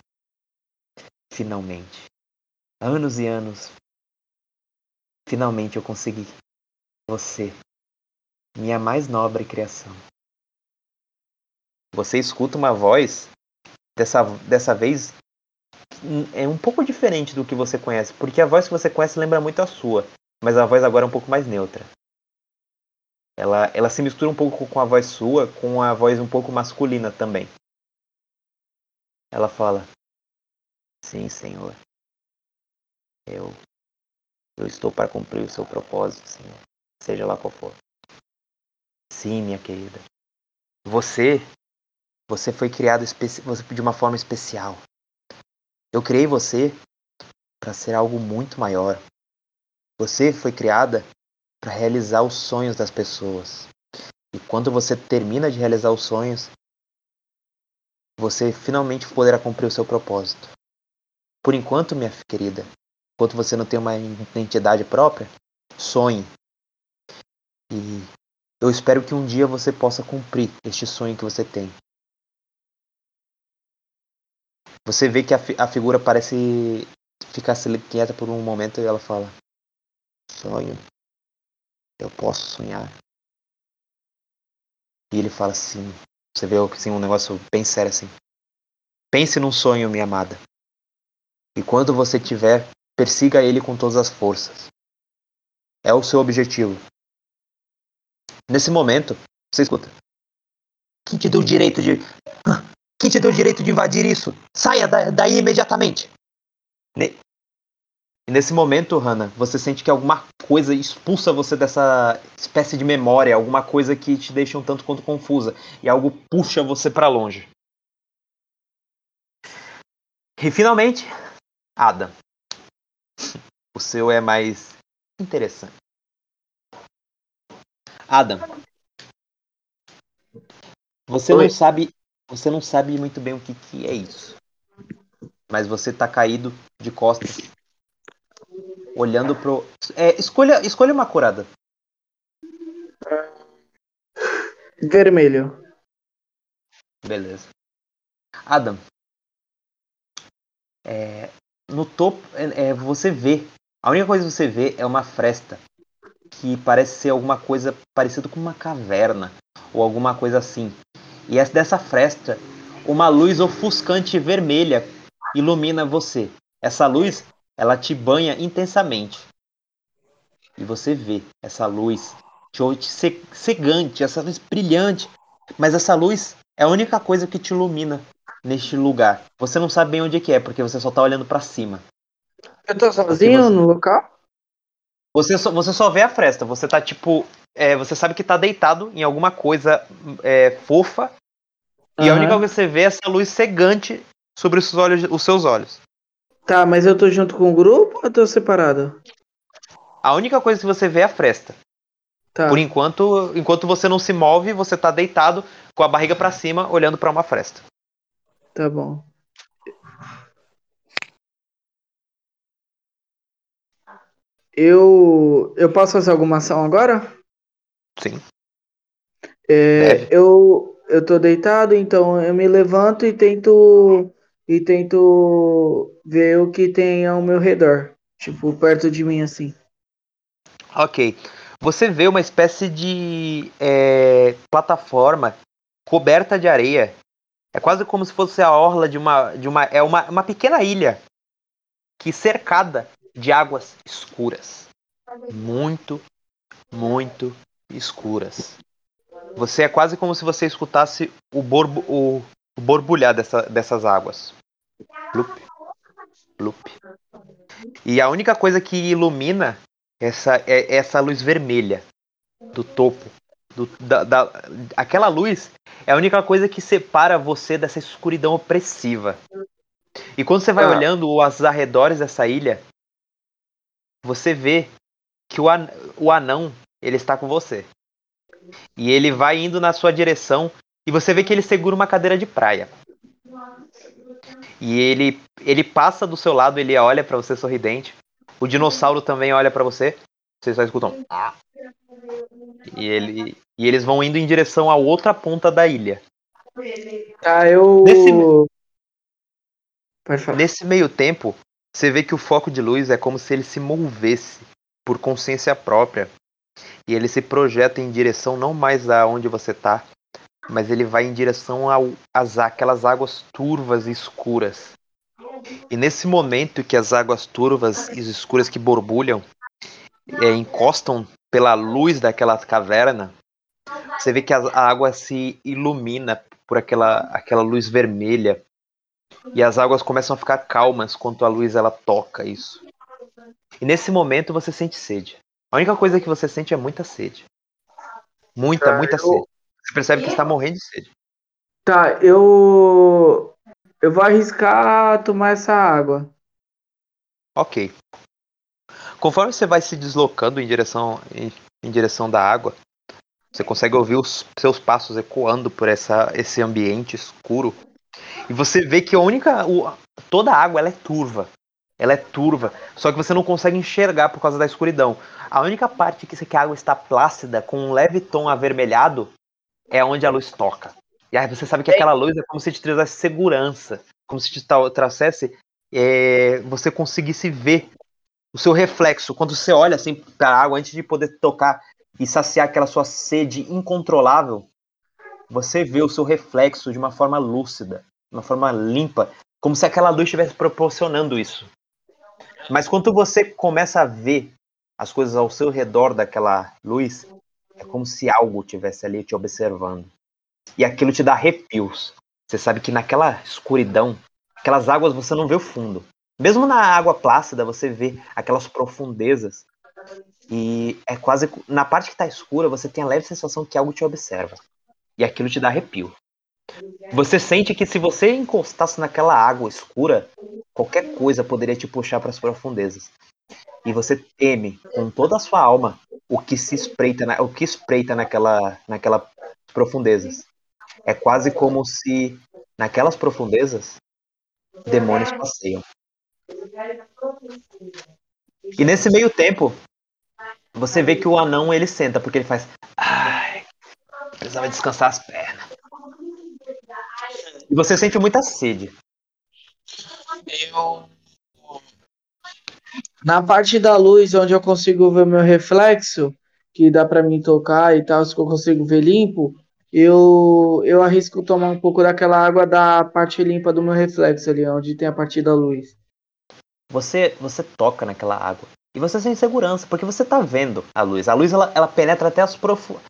Finalmente. Anos e anos. Finalmente eu consegui. Você. Minha mais nobre criação. Você escuta uma voz, dessa, dessa vez, hum, é um pouco diferente do que você conhece, porque a voz que você conhece lembra muito a sua, mas a voz agora é um pouco mais neutra. Ela, ela se mistura um pouco com a voz sua, com a voz um pouco masculina também. Ela fala: Sim, Senhor. Eu, eu estou para cumprir o seu propósito, Senhor. Seja lá qual for. Sim, minha querida. Você, você foi criado de uma forma especial. Eu criei você para ser algo muito maior. Você foi criada para realizar os sonhos das pessoas. E quando você termina de realizar os sonhos, você finalmente poderá cumprir o seu propósito. Por enquanto, minha querida, enquanto você não tem uma identidade própria, sonhe. E eu espero que um dia você possa cumprir este sonho que você tem. Você vê que a, fi a figura parece ficar quieta por um momento e ela fala: Sonho. Eu posso sonhar. E ele fala assim: Você vê assim, um negócio bem sério assim. Pense num sonho, minha amada. E quando você tiver, persiga ele com todas as forças. É o seu objetivo. Nesse momento, você escuta. Quem te deu o direito de. Quem te deu o direito de invadir isso? Saia daí imediatamente! E nesse momento, Hannah, você sente que alguma coisa expulsa você dessa espécie de memória, alguma coisa que te deixa um tanto quanto confusa, e algo puxa você para longe. E finalmente, Adam. O seu é mais interessante. Adam. Você Oi. não sabe, você não sabe muito bem o que, que é isso. Mas você tá caído de costas, olhando pro. É, escolha, escolha uma curada. Vermelho. Beleza. Adam, é, no topo, é, é, você vê. A única coisa que você vê é uma fresta que parece ser alguma coisa parecida com uma caverna ou alguma coisa assim. E essa dessa fresta, uma luz ofuscante vermelha ilumina você. Essa luz, ela te banha intensamente. E você vê essa luz te cegante, essa luz brilhante. Mas essa luz é a única coisa que te ilumina neste lugar. Você não sabe bem onde é que é, porque você só tá olhando para cima. Eu tô sozinho você... no local? Você só, você só vê a fresta. Você tá tipo. É, você sabe que tá deitado em alguma coisa é, fofa. Uhum. E a única coisa que você vê é essa luz cegante sobre os seus olhos. Os seus olhos. Tá, mas eu tô junto com o grupo ou eu tô separado? A única coisa que você vê é a fresta. Tá. Por enquanto, enquanto você não se move, você tá deitado com a barriga para cima, olhando para uma fresta. Tá bom. Eu, eu posso fazer alguma ação agora? Sim. É, eu, eu tô deitado, então eu me levanto e tento e tento ver o que tem ao meu redor, tipo perto de mim assim. Ok. Você vê uma espécie de é, plataforma coberta de areia é quase como se fosse a orla de uma. De uma é uma, uma pequena ilha que cercada de águas escuras. Muito, muito escuras. Você é quase como se você escutasse o, borbo, o, o borbulhar dessa, dessas águas. Plup, plup. E a única coisa que ilumina essa é essa luz vermelha do topo. Do, da, da, aquela luz é a única coisa que separa você dessa escuridão opressiva. E quando você vai ah. olhando os arredores dessa ilha, você vê que o, an o anão ele está com você. E ele vai indo na sua direção e você vê que ele segura uma cadeira de praia. E ele ele passa do seu lado, ele olha para você sorridente. O dinossauro também olha para você. Vocês só escutam. Ah. E, ele, e eles vão indo em direção à outra ponta da ilha. Ah, eu. Nesse, Nesse meio tempo, você vê que o foco de luz é como se ele se movesse por consciência própria. E ele se projeta em direção não mais a onde você está, mas ele vai em direção às aquelas águas turvas e escuras. E nesse momento que as águas turvas e escuras que borbulham é, encostam pela luz daquela caverna, você vê que a, a água se ilumina por aquela, aquela luz vermelha e as águas começam a ficar calmas quando a luz ela toca isso. E nesse momento você sente sede. A única coisa que você sente é muita sede. Muita, muita eu... sede. Você percebe que está morrendo de sede. Tá, eu eu vou arriscar tomar essa água. Ok. Conforme você vai se deslocando em direção, em, em direção da água, você consegue ouvir os seus passos ecoando por essa, esse ambiente escuro. E você vê que a única, toda a água ela é turva. Ela é turva, só que você não consegue enxergar por causa da escuridão. A única parte que, que a água está plácida, com um leve tom avermelhado, é onde a luz toca. E aí você sabe que aquela luz é como se te trouxesse segurança, como se te trouxesse é, você conseguisse ver o seu reflexo. Quando você olha assim para a água, antes de poder tocar e saciar aquela sua sede incontrolável, você vê o seu reflexo de uma forma lúcida, de uma forma limpa, como se aquela luz estivesse proporcionando isso. Mas quando você começa a ver as coisas ao seu redor daquela luz, é como se algo tivesse ali te observando. E aquilo te dá arrepios. Você sabe que naquela escuridão, aquelas águas você não vê o fundo. Mesmo na água plácida, você vê aquelas profundezas. E é quase. Na parte que está escura, você tem a leve sensação que algo te observa. E aquilo te dá arrepio. Você sente que se você encostasse naquela água escura, qualquer coisa poderia te puxar para as profundezas. E você teme com toda a sua alma o que se espreita, o que espreita naquela, naquela profundezas. É quase como se naquelas profundezas demônios passeiam. E nesse meio tempo, você vê que o anão ele senta porque ele faz, ai, precisava descansar as pernas. E você sente muita sede. Eu. Na parte da luz, onde eu consigo ver meu reflexo, que dá pra mim tocar e tal, que eu consigo ver limpo, eu, eu arrisco tomar um pouco daquela água da parte limpa do meu reflexo ali, onde tem a parte da luz. Você, você toca naquela água. E você sente segurança, porque você tá vendo a luz. A luz ela, ela penetra até as profundezas.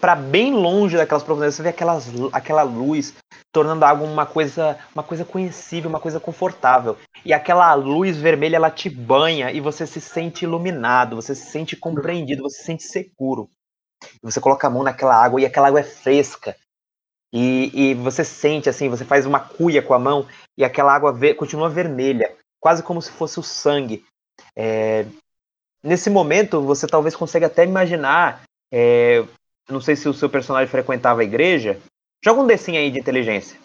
para bem longe daquelas profundezas. Você vê aquelas, aquela luz tornando a água uma coisa, uma coisa conhecível, uma coisa confortável. E aquela luz vermelha ela te banha e você se sente iluminado, você se sente compreendido, você se sente seguro. Você coloca a mão naquela água e aquela água é fresca. E, e você sente assim, você faz uma cuia com a mão e aquela água continua vermelha, quase como se fosse o sangue. É, nesse momento, você talvez consiga até imaginar. É, não sei se o seu personagem frequentava a igreja. Joga um decinho aí de inteligência.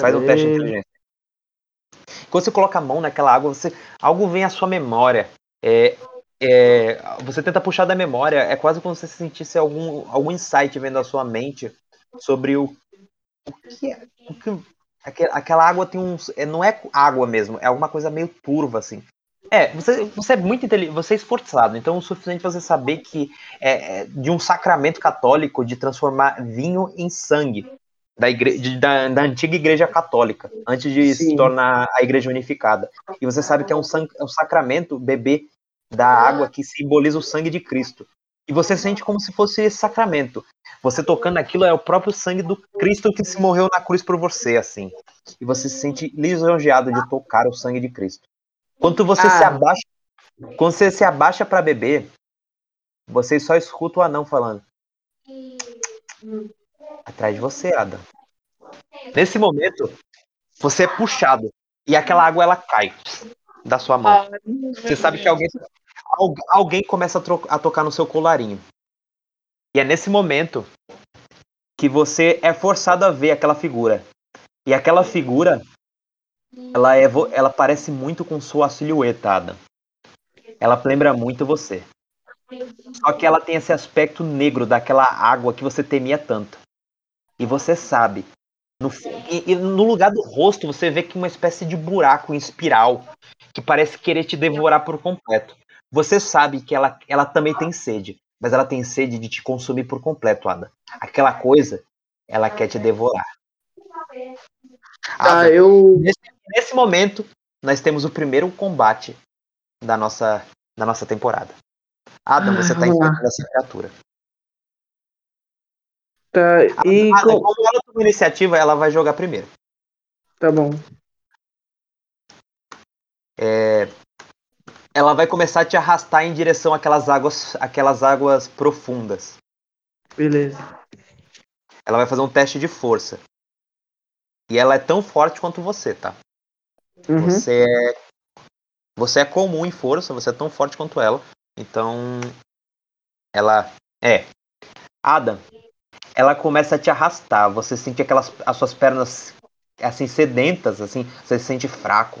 Faz um teste de inteligência. Quando você coloca a mão naquela água, você, algo vem à sua memória. É, é, você tenta puxar da memória. É quase como se você sentisse algum, algum insight vendo a sua mente sobre o, o que é. O que, aquela água tem um. Não é água mesmo, é alguma coisa meio turva, assim. É, você, você é muito inteligente, você é esforçado, então o suficiente você saber que é, é de um sacramento católico de transformar vinho em sangue da, igreja, da, da antiga igreja católica, antes de Sim. se tornar a igreja unificada. E você sabe que é um, é um sacramento beber da água que simboliza o sangue de Cristo. E você sente como se fosse esse sacramento. Você tocando aquilo é o próprio sangue do Cristo que se morreu na cruz por você, assim. E você se sente lisonjeado de tocar o sangue de Cristo. Quando você ah. se abaixa, quando você se abaixa para beber, você só escuta o anão falando. Atrás de você, Adam. Nesse momento, você é puxado e aquela água ela cai da sua mão. Você sabe que alguém alguém começa a, a tocar no seu colarinho. E é nesse momento que você é forçado a ver aquela figura. E aquela figura ela, é, ela parece muito com sua silhueta, Adam. Ela lembra muito você. Só que ela tem esse aspecto negro daquela água que você temia tanto. E você sabe. No, e, e no lugar do rosto, você vê que uma espécie de buraco em espiral que parece querer te devorar por completo. Você sabe que ela, ela também tem sede, mas ela tem sede de te consumir por completo, Ada. Aquela coisa, ela quer te devorar. Ah, eu. Nesse, nesse momento, nós temos o primeiro combate da nossa, da nossa temporada. Adam, você tá enfrentando essa criatura. Tá, e. Adam, com... como ela toma iniciativa, ela vai jogar primeiro. Tá bom. É... Ela vai começar a te arrastar em direção àquelas águas, àquelas águas profundas. Beleza. Ela vai fazer um teste de força. E ela é tão forte quanto você, tá? Uhum. Você é. Você é comum em força, você é tão forte quanto ela. Então. Ela. É. Adam, ela começa a te arrastar. Você sente aquelas. As suas pernas assim sedentas, assim, você se sente fraco.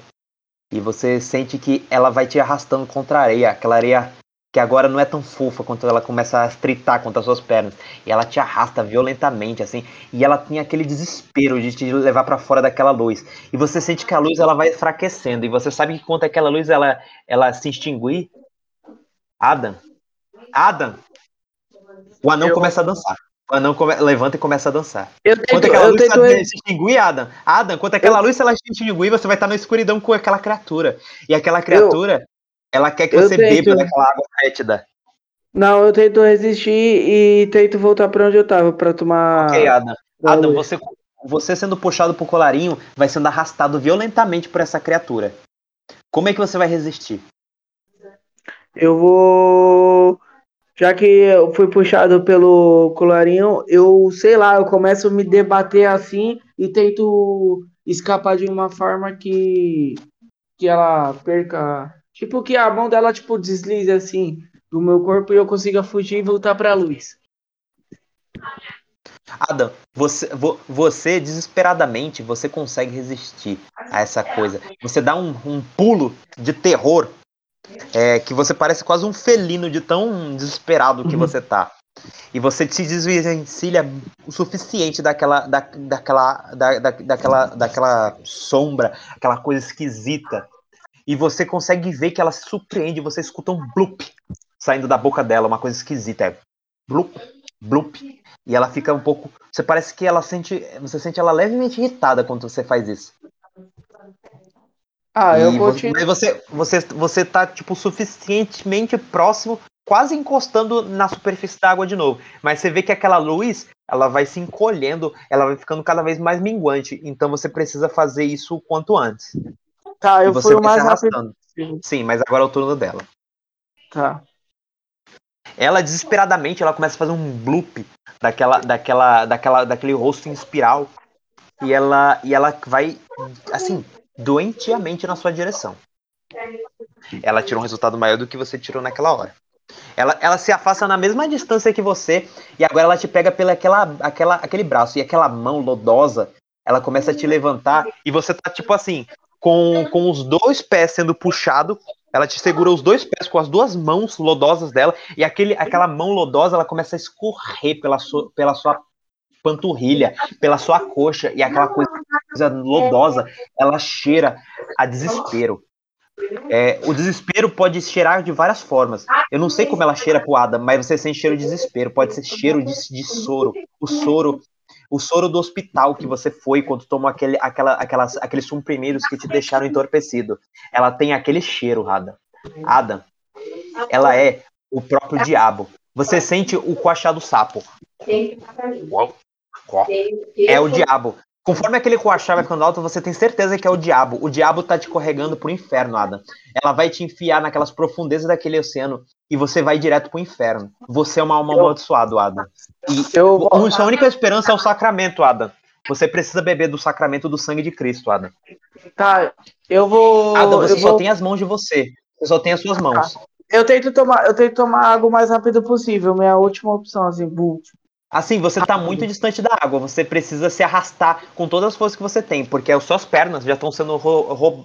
E você sente que ela vai te arrastando contra a areia, aquela areia que agora não é tão fofa quando ela começa a tritar contra as suas pernas. E ela te arrasta violentamente, assim. E ela tem aquele desespero de te levar para fora daquela luz. E você sente que a luz ela vai enfraquecendo. E você sabe que quando aquela luz ela, ela se extinguir. Adam. Adam. O anão Eu- começa a dançar. O anão come- levanta e começa a dançar. Eu Quando tento, aquela eu luz tento, se extinguir, Adam. Adam, quando aquela luz ela se extinguir, você vai estar na escuridão com aquela criatura. E aquela criatura, ela quer que eu você tento- beba daquela água fétida. Não, eu tento resistir e tento voltar pra onde eu tava pra tomar. Ok, Adam. da Adam, você, você sendo puxado pro colarinho, vai sendo arrastado violentamente por essa criatura. Como é que você vai resistir? Eu vou. Já que eu fui puxado pelo colarinho, eu sei lá, eu começo a me debater assim e tento escapar de uma forma que que ela perca, tipo que a mão dela tipo deslize assim do meu corpo e eu consiga fugir e voltar pra luz. Adam, você, vo- você desesperadamente, você consegue resistir a essa coisa. Você dá um, um pulo de terror, é, que você parece quase um felino de tão desesperado que Uhum. você tá. E você se desvencilha o suficiente daquela, da, daquela, da, da, daquela, daquela sombra, aquela coisa esquisita. E você consegue ver que ela se surpreende, você escuta um blup saindo da boca dela, uma coisa esquisita. É blup, blup. E ela fica um pouco. Você parece que ela sente. Você sente ela levemente irritada quando você faz isso. Ah, eu E vo- continuo. Mas você, você, você tá, tipo, suficientemente próximo, quase encostando na superfície da água de novo. Mas você vê que aquela luz, ela vai se encolhendo, ela vai ficando cada vez mais minguante. Então você precisa fazer isso o quanto antes. Tá, eu fui o mais rápido arrastando. possível. Sim, mas agora é o turno dela. Tá. Ela desesperadamente, ela começa a fazer um bloop daquela, daquela, daquela, daquele rosto em espiral e ela, e ela vai assim doentiamente na sua direção. Ela tirou um resultado maior do que você tirou naquela hora. Ela, ela se afasta na mesma distância que você e agora ela te pega pela aquela, aquela, aquele braço e aquela mão lodosa. Ela começa a te levantar e você tá tipo assim com, com os dois pés sendo puxado ela te segura os dois pés com as duas mãos lodosas dela e aquele, aquela mão lodosa ela começa a escorrer pela sua, pela sua panturrilha, pela sua coxa e aquela coisa lodosa ela cheira a desespero. É, o desespero pode cheirar de várias formas. Eu não sei como ela cheira pro Adam, mas você sente cheiro de desespero. Pode ser cheiro de, de soro. O soro o soro do hospital que você foi quando tomou aquele, aquela, aquelas, aqueles comprimidos que te deixaram entorpecido. Ela tem aquele cheiro, Adam. Adam, ela é o próprio diabo. Você sente o coachá do sapo. Uau, É o diabo. Conforme aquele coachá vai ficando alto, você tem certeza que é o diabo. O diabo tá te corregando pro inferno, Adam. Ela vai te enfiar naquelas profundezas daquele oceano e você vai direto pro inferno. Você é uma alma amaldiçoada, Adam. E Eu a sua única esperança é o sacramento, Adam. Você precisa beber do sacramento do sangue de Cristo, Adam. tá, eu vou Adam, você eu só vou tem as mãos de você. Você só tem as suas mãos. eu tento tomar, eu tento tomar água o mais rápido possível, minha última opção assim, bu. Assim, você tá muito distante da água. Você precisa se arrastar com todas as forças que você tem, porque as suas pernas já estão sendo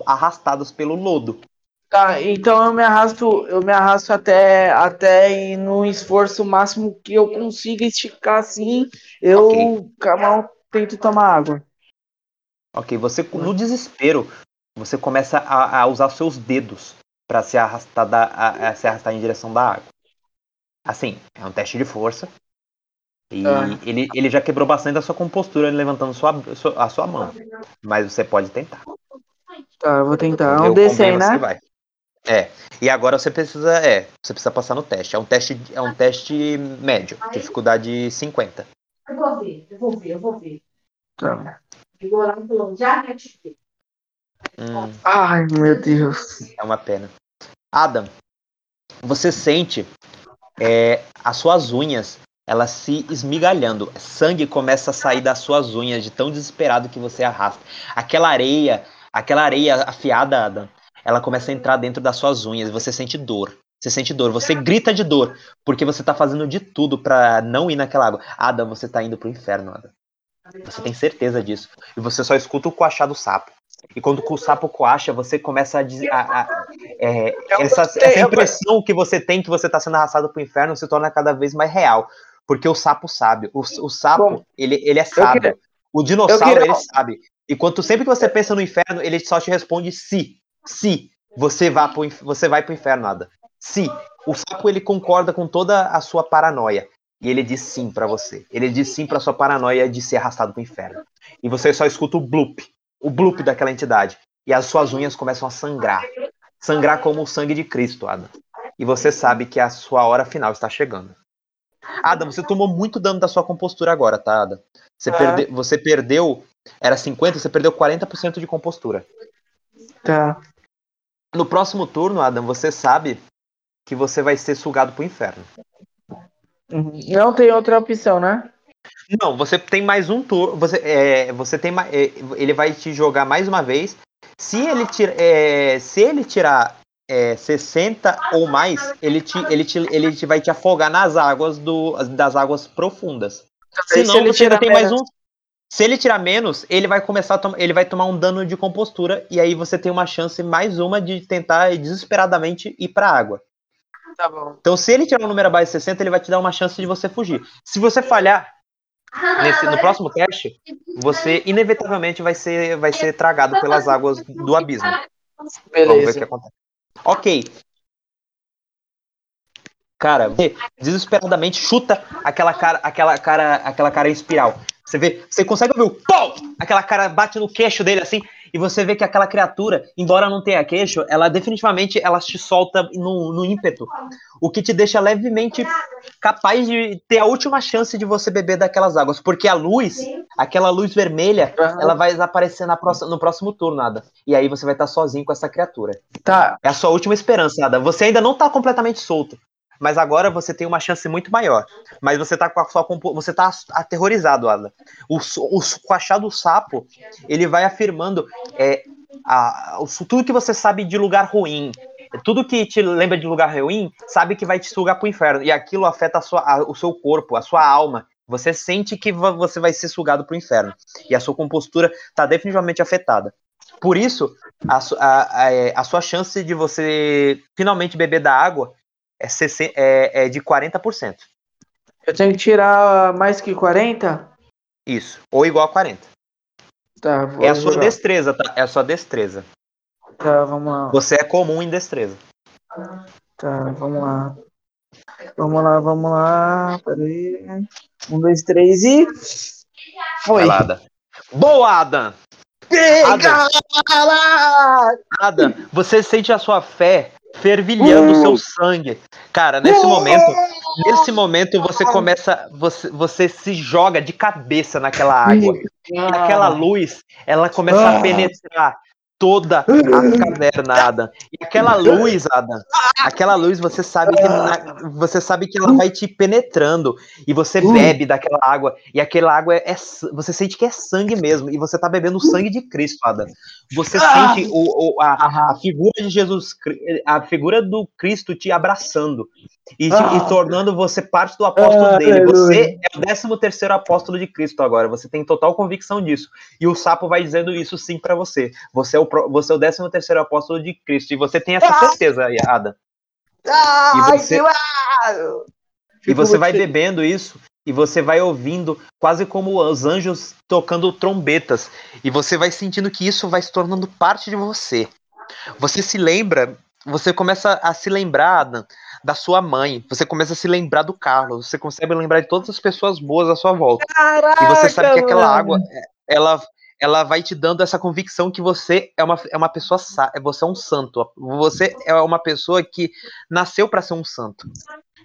arrastadas pelo lodo. Tá, então eu me arrasto, eu me arrasto até até ir no esforço máximo que eu consiga esticar assim, eu Ok. com a mão tento tomar água. Ok, você no desespero, você começa a, a usar seus dedos para se arrastar da, a- a se arrastar em direção da água. Assim, é um teste de força. E Ah. ele, ele já quebrou bastante a sua compostura levantando sua, a sua mão. Mas você pode tentar. Tá, eu vou tentar. É um o quão D100, bem você né? vai. É. E agora você precisa. É, você precisa passar no teste. É um teste, é um teste médio. Dificuldade 50. Eu vou ver, eu vou ver, eu vou ver. Tá. Ficou lá no plano, já. Hum, Ai, meu Deus. é uma pena. Adam, você sente é, as suas unhas elas se esmigalhando. Sangue começa a sair das suas unhas de tão desesperado que você arrasta. Aquela areia, aquela areia afiada, Adam, ela começa a entrar dentro das suas unhas. Você sente dor. Você sente dor. Você grita de dor porque você tá fazendo de tudo pra não ir naquela água. Adam, você tá indo pro inferno, Adam. Você tem certeza disso. E você só escuta o coachar do sapo. E quando o sapo coacha, você começa a. a- a- é, essa, essa impressão que você tem que você está sendo arrastado pro inferno se torna cada vez mais real. Porque o sapo sabe. O, o sapo, Bom, ele, ele é sábio. queria- O dinossauro, queria- ele sabe. E quanto sempre que você pensa no inferno, ele só te responde se. Se. Você, vá pro, você vai pro inferno, nada. Se. O sapo, ele concorda com toda a sua paranoia. E ele diz sim pra você. Ele diz sim pra sua paranoia de ser arrastado pro inferno. E você só escuta o bloop. O bloop daquela entidade. E as suas unhas começam a sangrar. Sangrar como o sangue de Cristo, Adam. E você sabe que a sua hora final está chegando. Adam, você tomou muito dano da sua compostura agora, tá, Adam? Você, Ah. perde- você perdeu. Era 50, você perdeu 40% de compostura. Tá. No próximo turno, Adam, você sabe que você vai ser sugado pro inferno. Uhum. Não tem outra opção, né? Não, você tem mais um turno. Você, é, você tem é, ele vai te jogar mais uma vez. Se ele, tira, é, se ele tirar é, 60 ou mais, ele, te, ele, te, ele te vai te afogar nas águas do, das águas profundas. Se se não, ele você ainda tirar tem mais menos? um. Se ele tirar menos, ele vai começar ele vai tomar um dano de compostura e aí você tem uma chance mais uma de tentar desesperadamente ir pra água. Tá bom. Então, se ele tirar um número abaixo de 60, ele vai te dar uma chance de você fugir. Se você falhar nesse, no próximo teste, você inevitavelmente vai ser, vai ser tragado pelas águas do abismo. Vamos ver o que Beleza. acontece. Ok. Cara, você desesperadamente chuta aquela cara, aquela cara, aquela cara em espiral. Você vê, você consegue ouvir o pau! Aquela cara bate no queixo dele assim, e você vê que aquela criatura, embora não tenha queixo, ela definitivamente ela te solta no, no ímpeto, o que te deixa levemente capaz de ter a última chance de você beber daquelas águas, porque a luz, aquela luz vermelha, Aham. ela vai desaparecer na próxima, no próximo turno, nada. E aí você vai estar sozinho com essa criatura. Tá. É a sua última esperança, Ada. Você ainda não tá completamente solto. Mas agora você tem uma chance muito maior. Mas você tá com a sua você tá aterrorizado, Ada. O, o, o achado do sapo, ele vai afirmando é, a, o, tudo que você sabe de lugar ruim. Tudo que te lembra de lugar ruim, sabe que vai te sugar pro inferno. E aquilo afeta a sua, a- o seu corpo, a sua alma. Você sente que você vai ser sugado pro inferno. E a sua compostura tá definitivamente afetada. Por isso, a, a- a- é, a sua chance de você finalmente beber da água é, 60 é, é de 40%. Eu tenho que tirar mais que 40? Isso. Ou igual a 40. Tá, vou É a sua jogar. destreza, tá? É a sua destreza. Tá, vamos lá. Você é comum em destreza. Tá, vamos lá. Vamos lá, vamos lá. Peraí. Um, dois, três e. Foi. Adam. Boa, Adam! Pega! lá! Adam, você sente a sua fé fervilhando o seu sangue. Cara, nesse momento, nesse momento você começa, você, você se joga de cabeça naquela água. E aquela luz, ela começa Ah. a penetrar toda a caverna, Adam. E aquela luz, Adam, aquela luz, você sabe que na- você sabe que ela vai te penetrando e você Uh. bebe daquela água e aquela água é, é você sente que é sangue mesmo e você tá bebendo o sangue de Cristo, Adam. Você Ah. sente o, o- a, a figura de Jesus, a figura do Cristo te abraçando e, Ah. e tornando você parte do apóstolo Ah, dele. Você é o 13 terceiro apóstolo de Cristo agora. Você tem total convicção disso. E o sapo vai dizendo isso sim pra você. Você é o, você é o 13 terceiro apóstolo de Cristo. E você tem essa Ah. certeza, Ada. Ai, E você-! E você vai bebendo isso. E você vai ouvindo quase como os anjos tocando trombetas. E você vai sentindo que isso vai se tornando parte de você. Você se lembra, você começa a se lembrar, Adam, da sua mãe. Você começa a se lembrar do Carlos. Você consegue lembrar de todas as pessoas boas à sua volta. Caraca, E você sabe que aquela mano. água, ela, ela vai te dando essa convicção que você é uma, é uma pessoa, você é um santo. Você é uma pessoa que nasceu para ser um santo.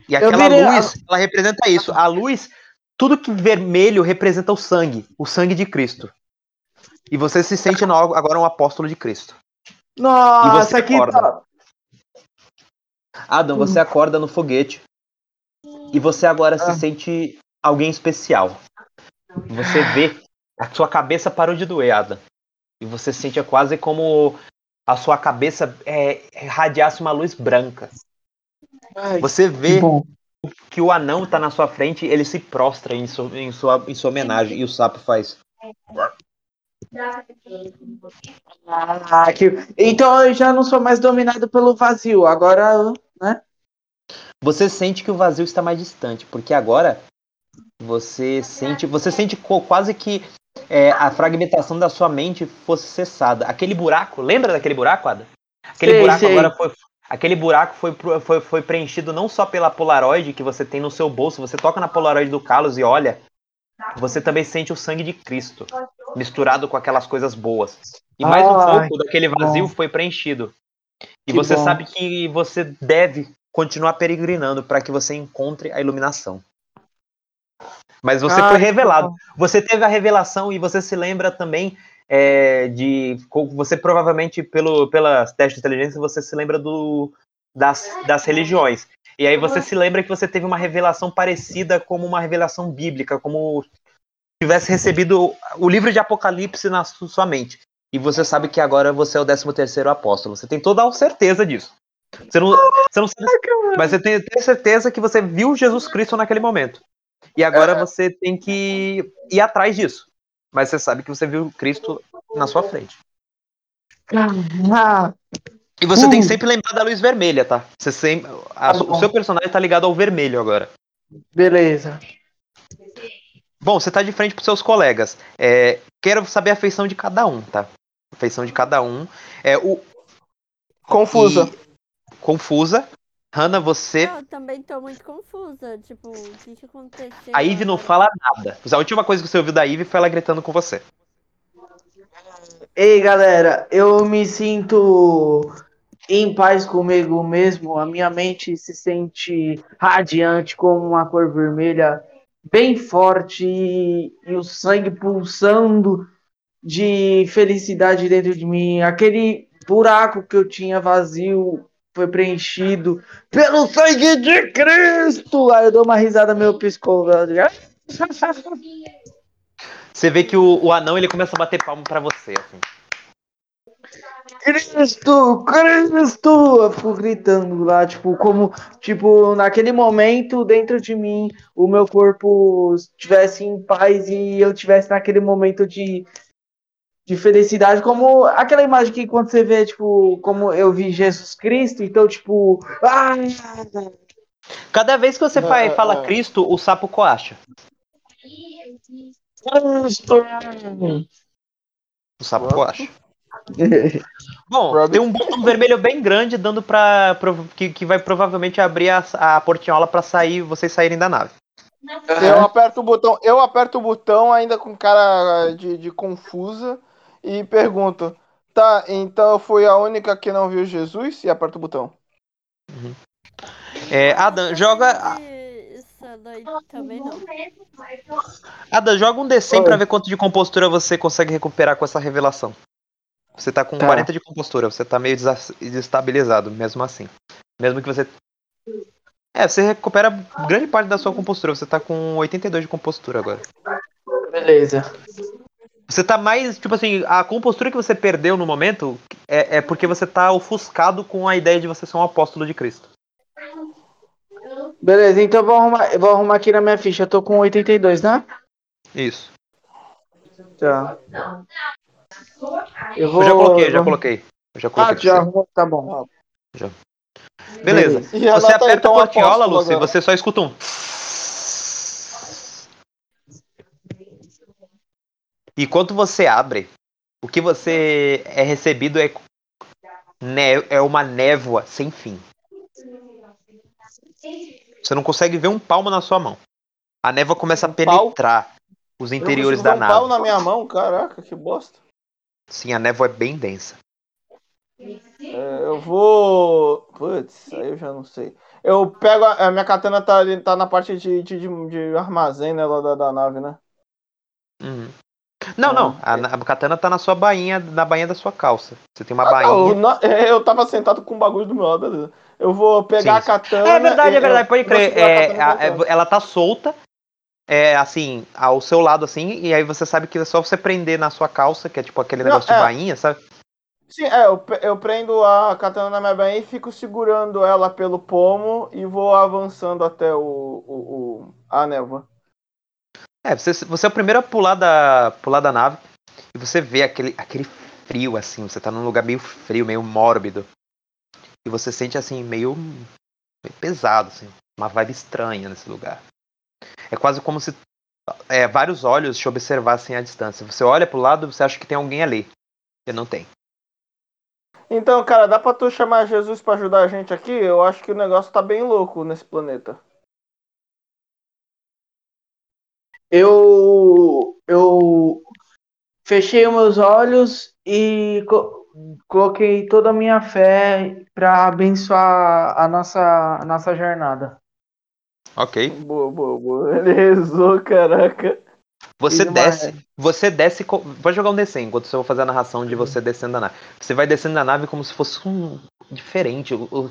E aquela a- luz, ela representa isso. A luz, tudo que vermelho representa o sangue, o sangue de Cristo. E você se sente agora um apóstolo de Cristo. Nossa, você que acorda. top. Adam, você acorda no foguete. E você agora se Ah. sente alguém especial. Você vê, a sua cabeça parou de doer, Adam. E você sente quase como a sua cabeça é, irradiasse uma luz branca. Ai, Você vê que o anão tá na sua frente, ele se prostra em sua, em sua, em sua homenagem. E o sapo faz. Ah, que... Então eu já não sou mais dominado pelo vazio. Agora, né? Você sente que o vazio está mais distante, porque agora você sente, você sente quase que é, a fragmentação da sua mente fosse cessada. Aquele buraco, lembra daquele buraco, Ada? Aquele Sei, buraco sei. agora foi, aquele buraco foi, foi, foi preenchido não só pela Polaroid que você tem no seu bolso. Você toca na Polaroid do Carlos e olha, você também sente o sangue de Cristo misturado com aquelas coisas boas. E mais um Ai, pouco daquele vazio bom. foi preenchido. E Que você bom. sabe que você deve continuar peregrinando para que você encontre a iluminação. Mas você Ah, foi revelado. Você teve a revelação e você se lembra também é, de. Você provavelmente, pelo, pelas testes de inteligência, você se lembra do, das, das religiões. E aí você se lembra que você teve uma revelação parecida como uma revelação bíblica, como tivesse recebido o livro de Apocalipse na su- sua mente. E você sabe que agora você é o 13 terceiro apóstolo. Você tem toda a certeza disso. Você não, você não sabe, mas você tem, tem certeza que você viu Jesus Cristo naquele momento. E agora você tem que ir atrás disso. Mas você sabe que você viu Cristo na sua frente. Ah, E você tem que Uh. sempre lembrar da luz vermelha, tá? Você sempre, a- Tá o seu personagem tá ligado ao vermelho agora. beleza. Bom, você tá de frente pros seus colegas. É, quero saber a feição de cada um, tá? A feição de cada um. É o Confusa. e- confusa. Hannah, você. Eu também tô muito confusa. Tipo, o que que aconteceu? A Eve não fala nada. A última coisa que você ouviu da Eve foi ela gritando com você. Ei, galera, eu me sinto em paz comigo mesmo. A minha mente se sente radiante como uma cor vermelha, bem forte e, e o sangue pulsando de felicidade dentro de mim. Aquele buraco que eu tinha vazio foi preenchido pelo sangue de Cristo. Aí eu dou uma risada meio piscona. Você vê que o, o anão ele começa a bater palmo pra você. Assim. Cristo, Cristo! Eu fico gritando lá, tipo, como, tipo, naquele momento, dentro de mim, o meu corpo estivesse em paz e eu tivesse naquele momento de, de felicidade, como aquela imagem que quando você vê, tipo, como eu vi Jesus Cristo, então, tipo, ah, Cada vez que você É, fa- fala é. Cristo, o sapo coacha. Cristo! O sapo Pronto. coacha. Bom, tem um botão vermelho bem grande dando pra. prov- que, que vai provavelmente abrir a, a portinhola pra sair, vocês saírem da nave. Eu aperto o botão, eu aperto o botão ainda com cara de, de confusa e pergunto: Tá, então eu fui a única que não viu Jesus? E aperto o botão. É, Eu Adam, joga. também não. Adam, joga um D100 Oi. pra ver quanto de compostura você consegue recuperar com essa revelação. Você tá com Tá. 40 de compostura, você tá meio desestabilizado, mesmo assim. Mesmo que você. É, você recupera grande parte da sua compostura, você tá com 82 de compostura agora. Beleza. Você tá mais, tipo assim, a compostura que você perdeu no momento é, é porque você tá ofuscado com a ideia de você ser um apóstolo de Cristo. Beleza, então eu vou arrumar, eu vou arrumar aqui na minha ficha. Eu tô com 82, né? Isso. Tá. Eu vou. Eu já coloquei, já vou- coloquei. Eu já Ah, coloquei. tu já arrumou? Tá bom. Beleza. E Você aperta então, a portiola, Lucy, agora. você só escuta um. E quando você abre, o que você é recebido é, né, é uma névoa sem fim. Você não consegue ver um palmo na sua mão. A névoa começa a pau? penetrar os interiores da dar um pau nave. na minha mão, caraca, que bosta. Sim, a névoa é bem densa. É, eu vou. Putz, aí eu já não sei. Eu pego. A, a minha katana tá, tá na parte de, de, de- de armazém né, lá da, da nave, né? Uhum. Não, não. A, a katana tá na sua bainha, na bainha da sua calça. Você tem uma Ah, não, bainha. na- é, eu tava sentado com um bagulho do meu lado, beleza. Eu vou pegar Sim, a katana. É verdade, é verdade, pode crer. É, a- é- ela tá solta, é, assim, ao seu lado, assim, e aí você sabe que é só você prender na sua calça, que é tipo aquele Não, negócio é. de bainha, sabe? Sim, é, eu, eu prendo a katana na minha bainha e fico segurando ela pelo pomo e vou avançando até o, o, o- a névoa. É, você, você é o primeiro a pular da, pular da nave e você vê aquele, aquele frio, assim. Você tá num lugar meio frio, meio mórbido. E você sente, assim, meio, meio pesado, assim. Uma vibe estranha nesse lugar. É quase como se é, vários olhos te observassem à distância. Você olha pro lado você acha que tem alguém ali. E não tem. Então, cara, dá pra tu chamar Jesus pra ajudar a gente aqui? Eu acho que o negócio tá bem louco nesse planeta. Eu, eu fechei os meus olhos e co- coloquei toda a minha fé para abençoar a nossa, a nossa jornada. Ok. Boa, boa, boa. Ele rezou, caraca. Você Fiz desce, você desce. Pode jogar um D100 enquanto eu vou fazer a narração de você descendo da nave. Você vai descendo da nave como se fosse um diferente. o- o-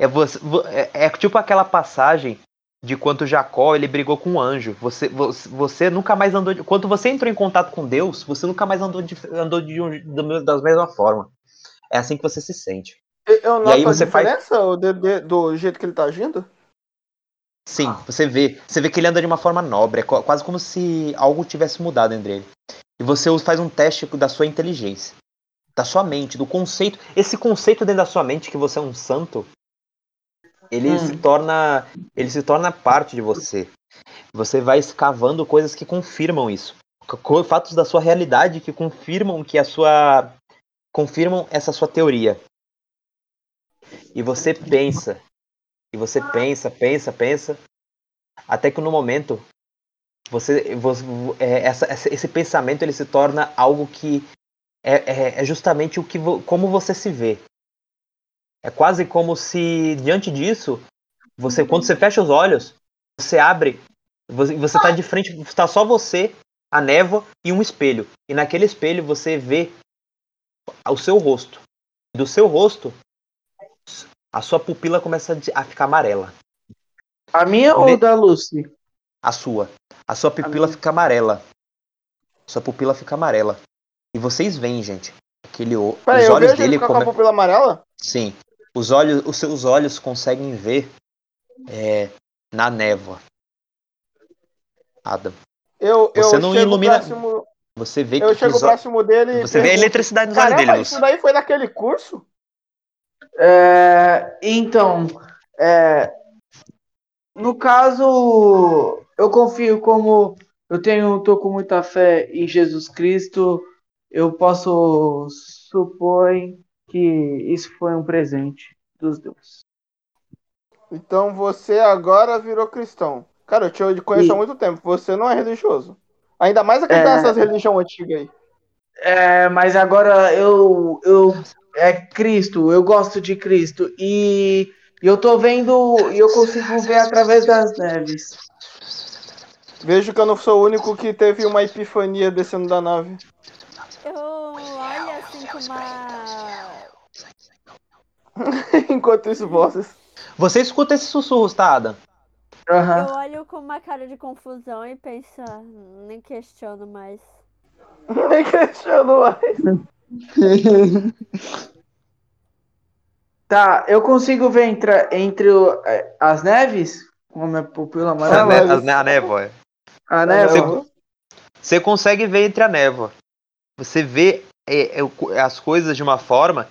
É, você, vo- é, é tipo aquela passagem de quando Jacó ele brigou com um anjo. Você, você, você nunca mais andou. De, quando você entrou em contato com Deus, você nunca mais andou, de, andou de um, da mesma forma. É assim que você se sente. Eu- noto aí a você faz- diferença o de- de- do jeito que ele tá agindo? Sim, você vê. Você vê que ele anda de uma forma nobre. É qu- quase como se algo tivesse mudado entre ele. E você faz um teste da sua inteligência. Da sua mente, do conceito. Esse conceito dentro da sua mente que você é um santo. Ele Hum. se torna. Ele se torna parte de você. Você vai escavando coisas que confirmam isso. Fatos da sua realidade que confirmam que a sua. confirmam essa sua teoria. E você pensa. E você pensa, pensa, pensa. Até que no momento. Você, você é, essa- esse pensamento ele se torna algo que é, é- é justamente o que como você se vê. É quase como se diante disso, você quando você fecha os olhos, você abre, você, você tá de frente, está só você, a névoa e um espelho. E naquele espelho você vê o seu rosto. Do seu rosto, a sua pupila começa a a ficar amarela. A minha ou da Lucy? A sua. A sua pupila minha. fica amarela. Sua pupila fica amarela. E vocês veem, gente, aquele o- Peraí, os olhos vejo ele dele ficar com a come... pupila amarela? Sim. Os olhos, os seus olhos conseguem ver é, na névoa. Adam, Eu, Você eu não ilumina- próximo, você vê eu que chego os próximo dele e você vê a eletricidade nos olhos dele, Lúcio. isso daí foi naquele curso? É, então, é, no caso, eu confio como eu tenho, tô com muita fé em Jesus Cristo, eu posso supor que isso foi um presente dos deuses. Então você agora virou cristão. Cara, eu te conheço há E- muito tempo. Você não é religioso. Ainda mais acreditar É. nessas religiões antigas aí. É, mas agora eu, eu é Cristo, eu gosto de Cristo e eu tô vendo e eu consigo ver através das neves. Vejo que eu não sou o único que teve uma epifania descendo da nave. Eu olho assim com uma. Enquanto isso, vozes. Você escuta esses sussurros, tá, Adam? Aham. Eu olho com uma cara de confusão e penso, "Ah, nem questiono mais. Nem questiono mais. Tá, eu consigo ver entre, entre o- é, as neves com a minha pupila A, amarela. a né- a névoa. é. A névoa. Você- Você consegue ver entre a névoa. Você vê é, é, as coisas de uma forma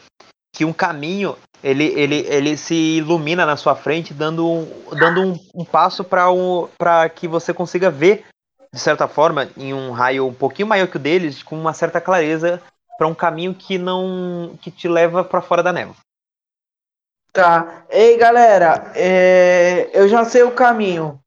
que um caminho ele, ele, ele se ilumina na sua frente, dando um, dando um, um passo para um, pra que você consiga ver, de certa forma, em um raio um pouquinho maior que o deles, com uma certa clareza, para um caminho que não que te leva para fora da névoa. Tá. Ei, galera, é, eu já sei o caminho.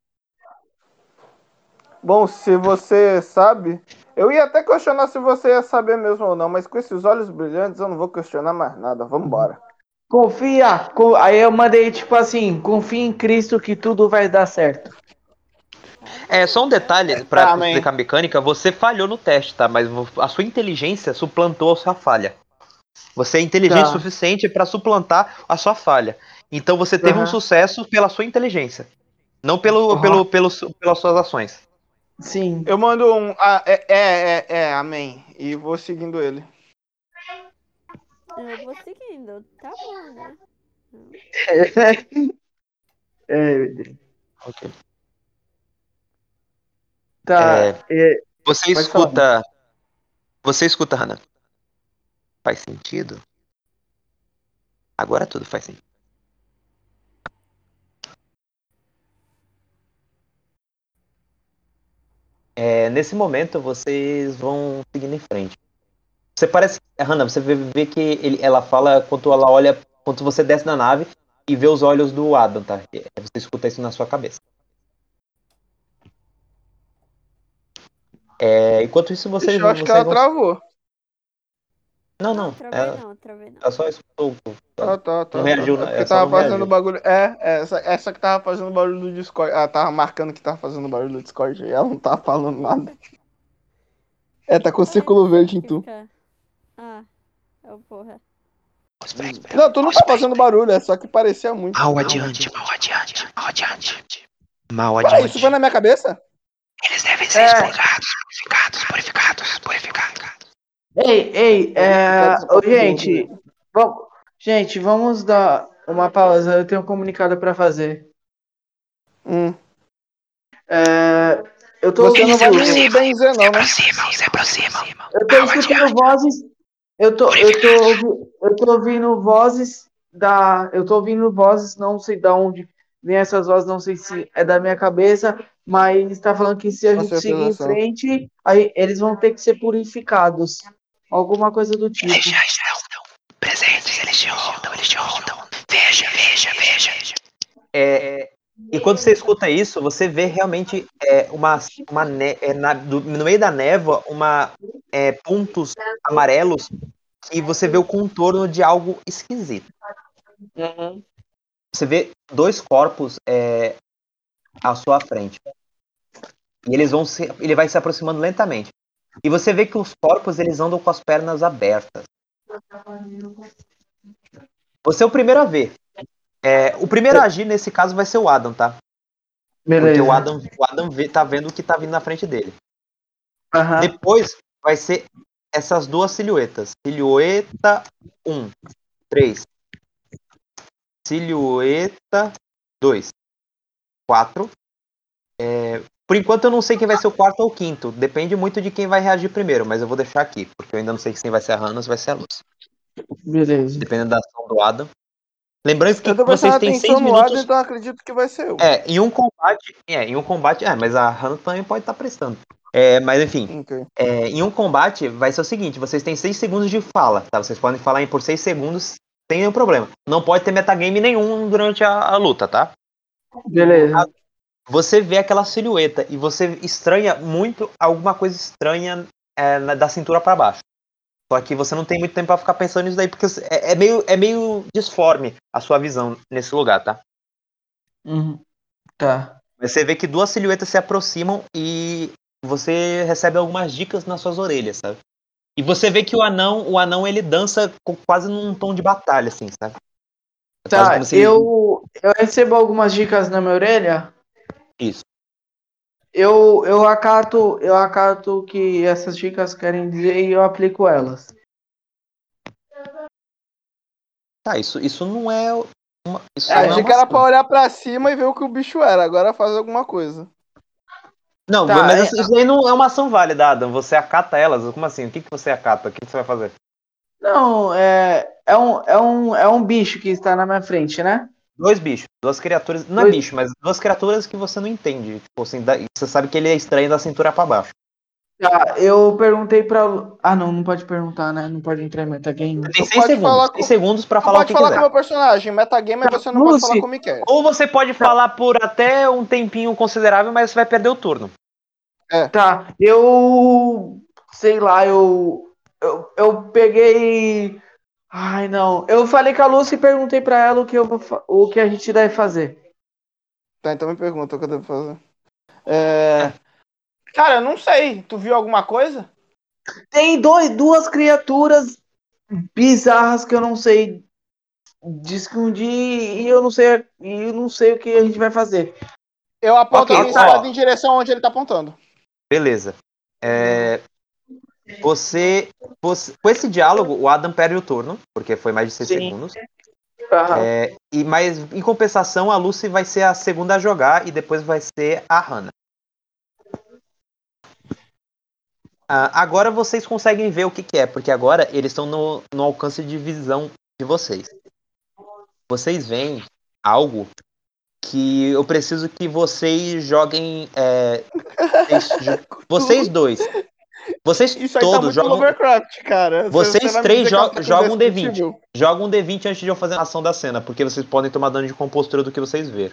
Bom, se você sabe. Eu ia até questionar se você ia saber mesmo ou não, mas com esses olhos brilhantes eu não vou questionar mais nada. Vambora. Confia. co- Aí eu mandei tipo assim, confia em Cristo que tudo vai dar certo. É, só um detalhe para Tá, explicar a mecânica, você falhou no teste, tá? Mas a sua inteligência suplantou a sua falha. Você é inteligente Tá. o suficiente para suplantar a sua falha. Então você teve um Aham. sucesso pela sua inteligência, não pelo, Aham. pelo, pelo, pelas suas ações. Sim. Eu mando um. Ah, é, é, é, é, amém. E vou seguindo ele. Eu vou seguindo. Tá bom, né? É, meu Deus. Ok. Tá. é, Você Pode escuta. Você escuta, Hannah. Faz sentido? Agora tudo faz sentido. É, nesse momento, vocês vão seguindo em frente. Você parece. Hannah, você vê, vê que ele- ela fala quando ela olha. Quando você desce na nave e vê os olhos do Adam, tá? É, Você escuta isso na sua cabeça. É, enquanto isso, você. Eu acho que ela vão- travou. Não, não. Travei Ela, não, travei não. ela só escutou. Ah, tá, tá. Não reagiu, tá. É né? porque Essa tava fazendo reagiu. bagulho. É, essa, essa que tava fazendo barulho do Discord. Ela tava marcando que tava fazendo barulho do Discord e ela não tava falando nada. É, tá com o círculo verde em Que tu. fica- Ah, é o porra. Não, tu não tá fazendo barulho, é só que parecia muito. Mal adiante, mal adiante, mal adiante. Mal Ué, adiante. isso foi na minha cabeça? Eles devem ser É. expurgados, purificados, purificados, purificados. Ei, ei, é. Ô, gente, vamos, gente, vamos dar uma pausa. Eu tenho um comunicado pra fazer. Hum. É, eu tô Você ouvindo, me benzer, não, né? Aproximam, se aproximam. eu tô escutando vozes. Eu tô, eu tô, ouvi- eu tô ouvindo vozes da, eu tô ouvindo vozes, não sei da onde vem essas vozes, não sei se é da minha cabeça, mas está falando que se a gente seguir em frente, aí eles vão ter que ser purificados, alguma coisa do tipo. Eles já estão presentes, eles te rondam, eles te rondam. Veja, veja, veja. É, e quando você escuta isso, você vê realmente é, uma, uma é, na- do- no meio da névoa uma é, pontos amarelos que você vê o contorno de algo esquisito. Você vê dois corpos é, à sua frente. E eles vão se, ele vai se aproximando lentamente. E você vê que os corpos eles andam com as pernas abertas. Você é o primeiro a ver. É, o primeiro a agir nesse caso vai ser o Adam, tá? Porque Beleza. o Adam, o Adam vê, tá vendo o que tá vindo na frente dele. Aham. Depois vai ser essas duas silhuetas. Silhueta 1, 3. Silhueta 2, 4. É, por enquanto eu não sei quem vai ser o quarto ou o quinto. Depende muito de quem vai reagir primeiro, mas eu vou deixar aqui, porque eu ainda não sei se vai ser a Hannah ou se vai ser a Luz. Beleza. Dependendo da ação do Adam. Lembrando que vocês têm seis atenção no lado, minutos. então acredito que vai ser eu. É, em um combate. É, em um combate. É, mas a Hannah também pode estar prestando. É, mas enfim. Ok. É, em um combate vai ser o seguinte: vocês têm 6 segundos de fala, tá? Vocês podem falar em por 6 segundos sem nenhum problema. Não pode ter metagame nenhum durante a, a luta, tá? Beleza. Você vê aquela silhueta e você estranha muito alguma coisa estranha é, na- da cintura pra baixo. Só que você não tem muito tempo pra ficar pensando nisso daí, porque é, é meio, é meio disforme a sua visão nesse lugar, tá? Uhum. Tá. Você vê que duas silhuetas se aproximam e você recebe algumas dicas nas suas orelhas, sabe? E você vê que o anão, o anão ele dança quase num tom de batalha, assim, sabe? É Tá, ele- eu, eu recebo algumas dicas na minha orelha. Isso. Eu, eu acato, eu acato o que essas dicas querem dizer e eu aplico elas. Tá, isso, isso não é uma. Isso É, não a é dica uma era ação. pra olhar pra cima e ver o que o bicho era. Agora faz alguma coisa. Não, Tá, mas é- isso, isso aí não é uma ação válida, Adam. Você acata elas? Como assim? O que, que você acata? O que, que você vai fazer? Não, é, é, um, é, um, é um bicho que está na minha frente, né? Dois bichos, duas criaturas. Não é Dois- bicho, mas duas criaturas que você não entende. Tipo assim, da- você sabe que ele é estranho da cintura pra baixo. Tá, eu perguntei pra. Ah, não, não pode perguntar, né? Não pode entrar em metagame. Tem Tu seis pode segundos. falar seis com- segundos pra falar o pode que falar quiser. com o meu personagem. Metagame, mas você não pode Lucy. falar com o Miquel. Ou você pode falar por até um tempinho considerável, mas você vai perder o turno. Tá, eu. Sei lá, eu. Eu, eu peguei. Ai, não. Eu falei com a Lucy e perguntei pra ela o que, eu vou o que a gente deve fazer. Tá, então me pergunta o que eu devo fazer. É... Cara, eu não sei. Tu viu alguma coisa? Tem dois, duas criaturas bizarras que eu não sei discutir e eu não sei e eu não sei o que a gente vai fazer. Eu aponto Ok, a minha ó. espada em direção onde ele tá apontando. Beleza. É, Você, você- Com esse diálogo, o Adam perde o turno, porque foi mais de 6 Sim. segundos. É, e, mas, em compensação, a Lucy vai ser a segunda a jogar e depois vai ser a Hannah. Ah, agora vocês conseguem ver o que, que é, porque agora eles estão no, no alcance de visão de vocês. Vocês veem algo que eu preciso que vocês joguem. é, vocês dois. Vocês Isso aí tá todos muito jogam, Lovecraft, cara. Você- Vocês você três que jo- tá jogam um D20. indescritível. jogam um D20 antes de eu fazer a ação da cena, porque vocês podem tomar dano de compostura do que vocês ver.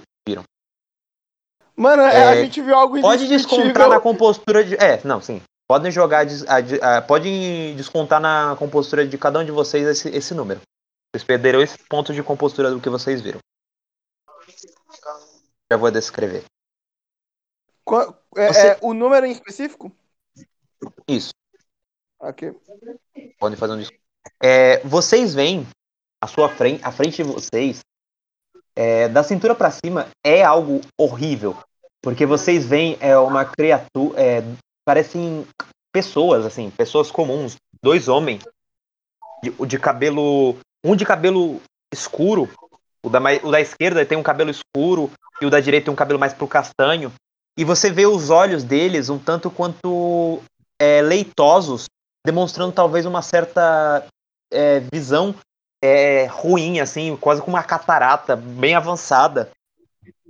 Mano, é, É, a gente viu algo Pode descontar na compostura de. É, não, sim. Podem jogar. a a- podem descontar na compostura de cada um de vocês esse, esse número. Vocês perderam esse ponto de compostura do que vocês viram. Já vou descrever. Qua- é- Você- é, o número em específico? Isso. Ok. Podem fazer um desconto. É, vocês veem a sua frente, a frente de vocês, é, da cintura pra cima, é algo horrível. Porque vocês veem é, uma criatura. é, parecem pessoas, assim, pessoas comuns. Dois homens. De, o de cabelo. Um de cabelo escuro. O da, o da esquerda tem um cabelo escuro. E o da direita tem um cabelo mais pro castanho. E você vê os olhos deles um tanto quanto é, leitosos demonstrando talvez uma certa é, visão é, ruim, assim, quase com uma catarata bem avançada.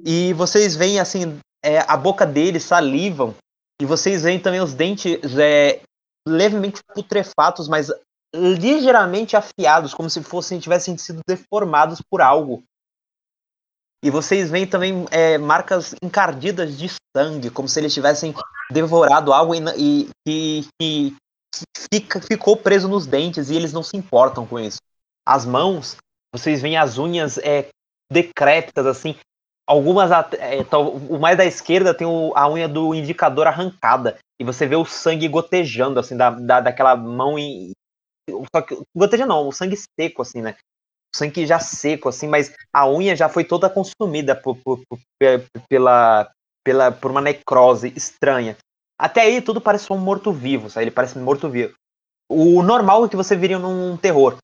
E vocês veem, assim, é, a boca deles salivam, e vocês veem também os dentes é, levemente putrefatos, mas ligeiramente afiados, como se fossem tivessem sido deformados por algo. E vocês veem também é, marcas encardidas de sangue, como se eles tivessem devorado algo e, e, e, fica, ficou preso nos dentes e eles não se importam com isso. As mãos, vocês veem as unhas é, decrépitas, assim. Algumas, é, o mais da esquerda tem o- a unha do indicador arrancada. E você vê o sangue gotejando, assim, da, da, daquela mão. Em, só que, goteja não, o sangue seco, assim, né? Sangue já seco, assim, mas a unha já foi toda consumida por, por- por- pe- pela, pela, por uma necrose estranha. Até aí tudo parece um morto-vivo, sabe? Ele parece morto-vivo. O normal é que você viria num terror.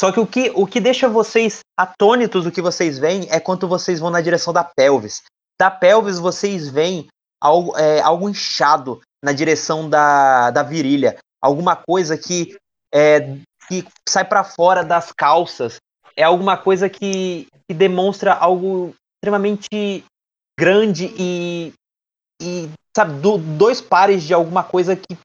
Só que o que, o que deixa vocês atônitos do que vocês veem é quando vocês vão na direção da pelvis. Da pelvis vocês veem algo, é, algo inchado na direção da, da virilha. Alguma coisa que, é, que sai para fora das calças. É alguma coisa que, que demonstra algo extremamente grande e, e sabe, do- dois pares de alguma coisa que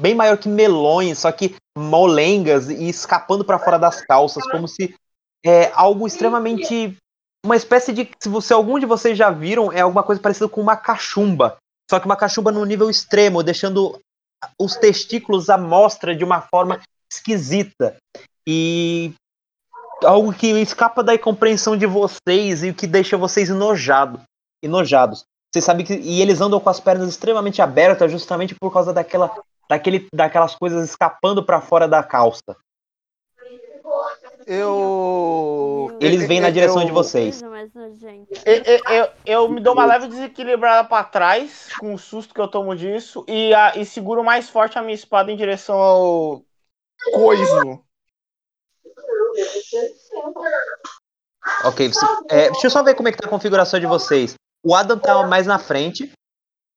bem maior que melões, só que molengas e escapando para fora das calças, como se é algo extremamente uma espécie de se você algum de vocês já viram, é alguma coisa parecida com uma cachumba, só que uma cachumba num nível extremo, deixando os testículos à mostra de uma forma esquisita. E algo que escapa da compreensão de vocês e o que deixa vocês enojado, enojados. Vocês sabem que e eles andam com as pernas extremamente abertas justamente por causa daquela daquele daquelas coisas escapando para fora da calça. Eu. Eles vêm na eu- direção de eu- vocês. Mais nojenta. Eu, eu- eu- eu me dou uma leve desequilibrada pra trás, com o susto que eu tomo disso, e, a- e seguro mais forte a minha espada em direção ao coiso. Ok, é, deixa eu só ver como é que tá a configuração de vocês. O Adam tá mais na frente.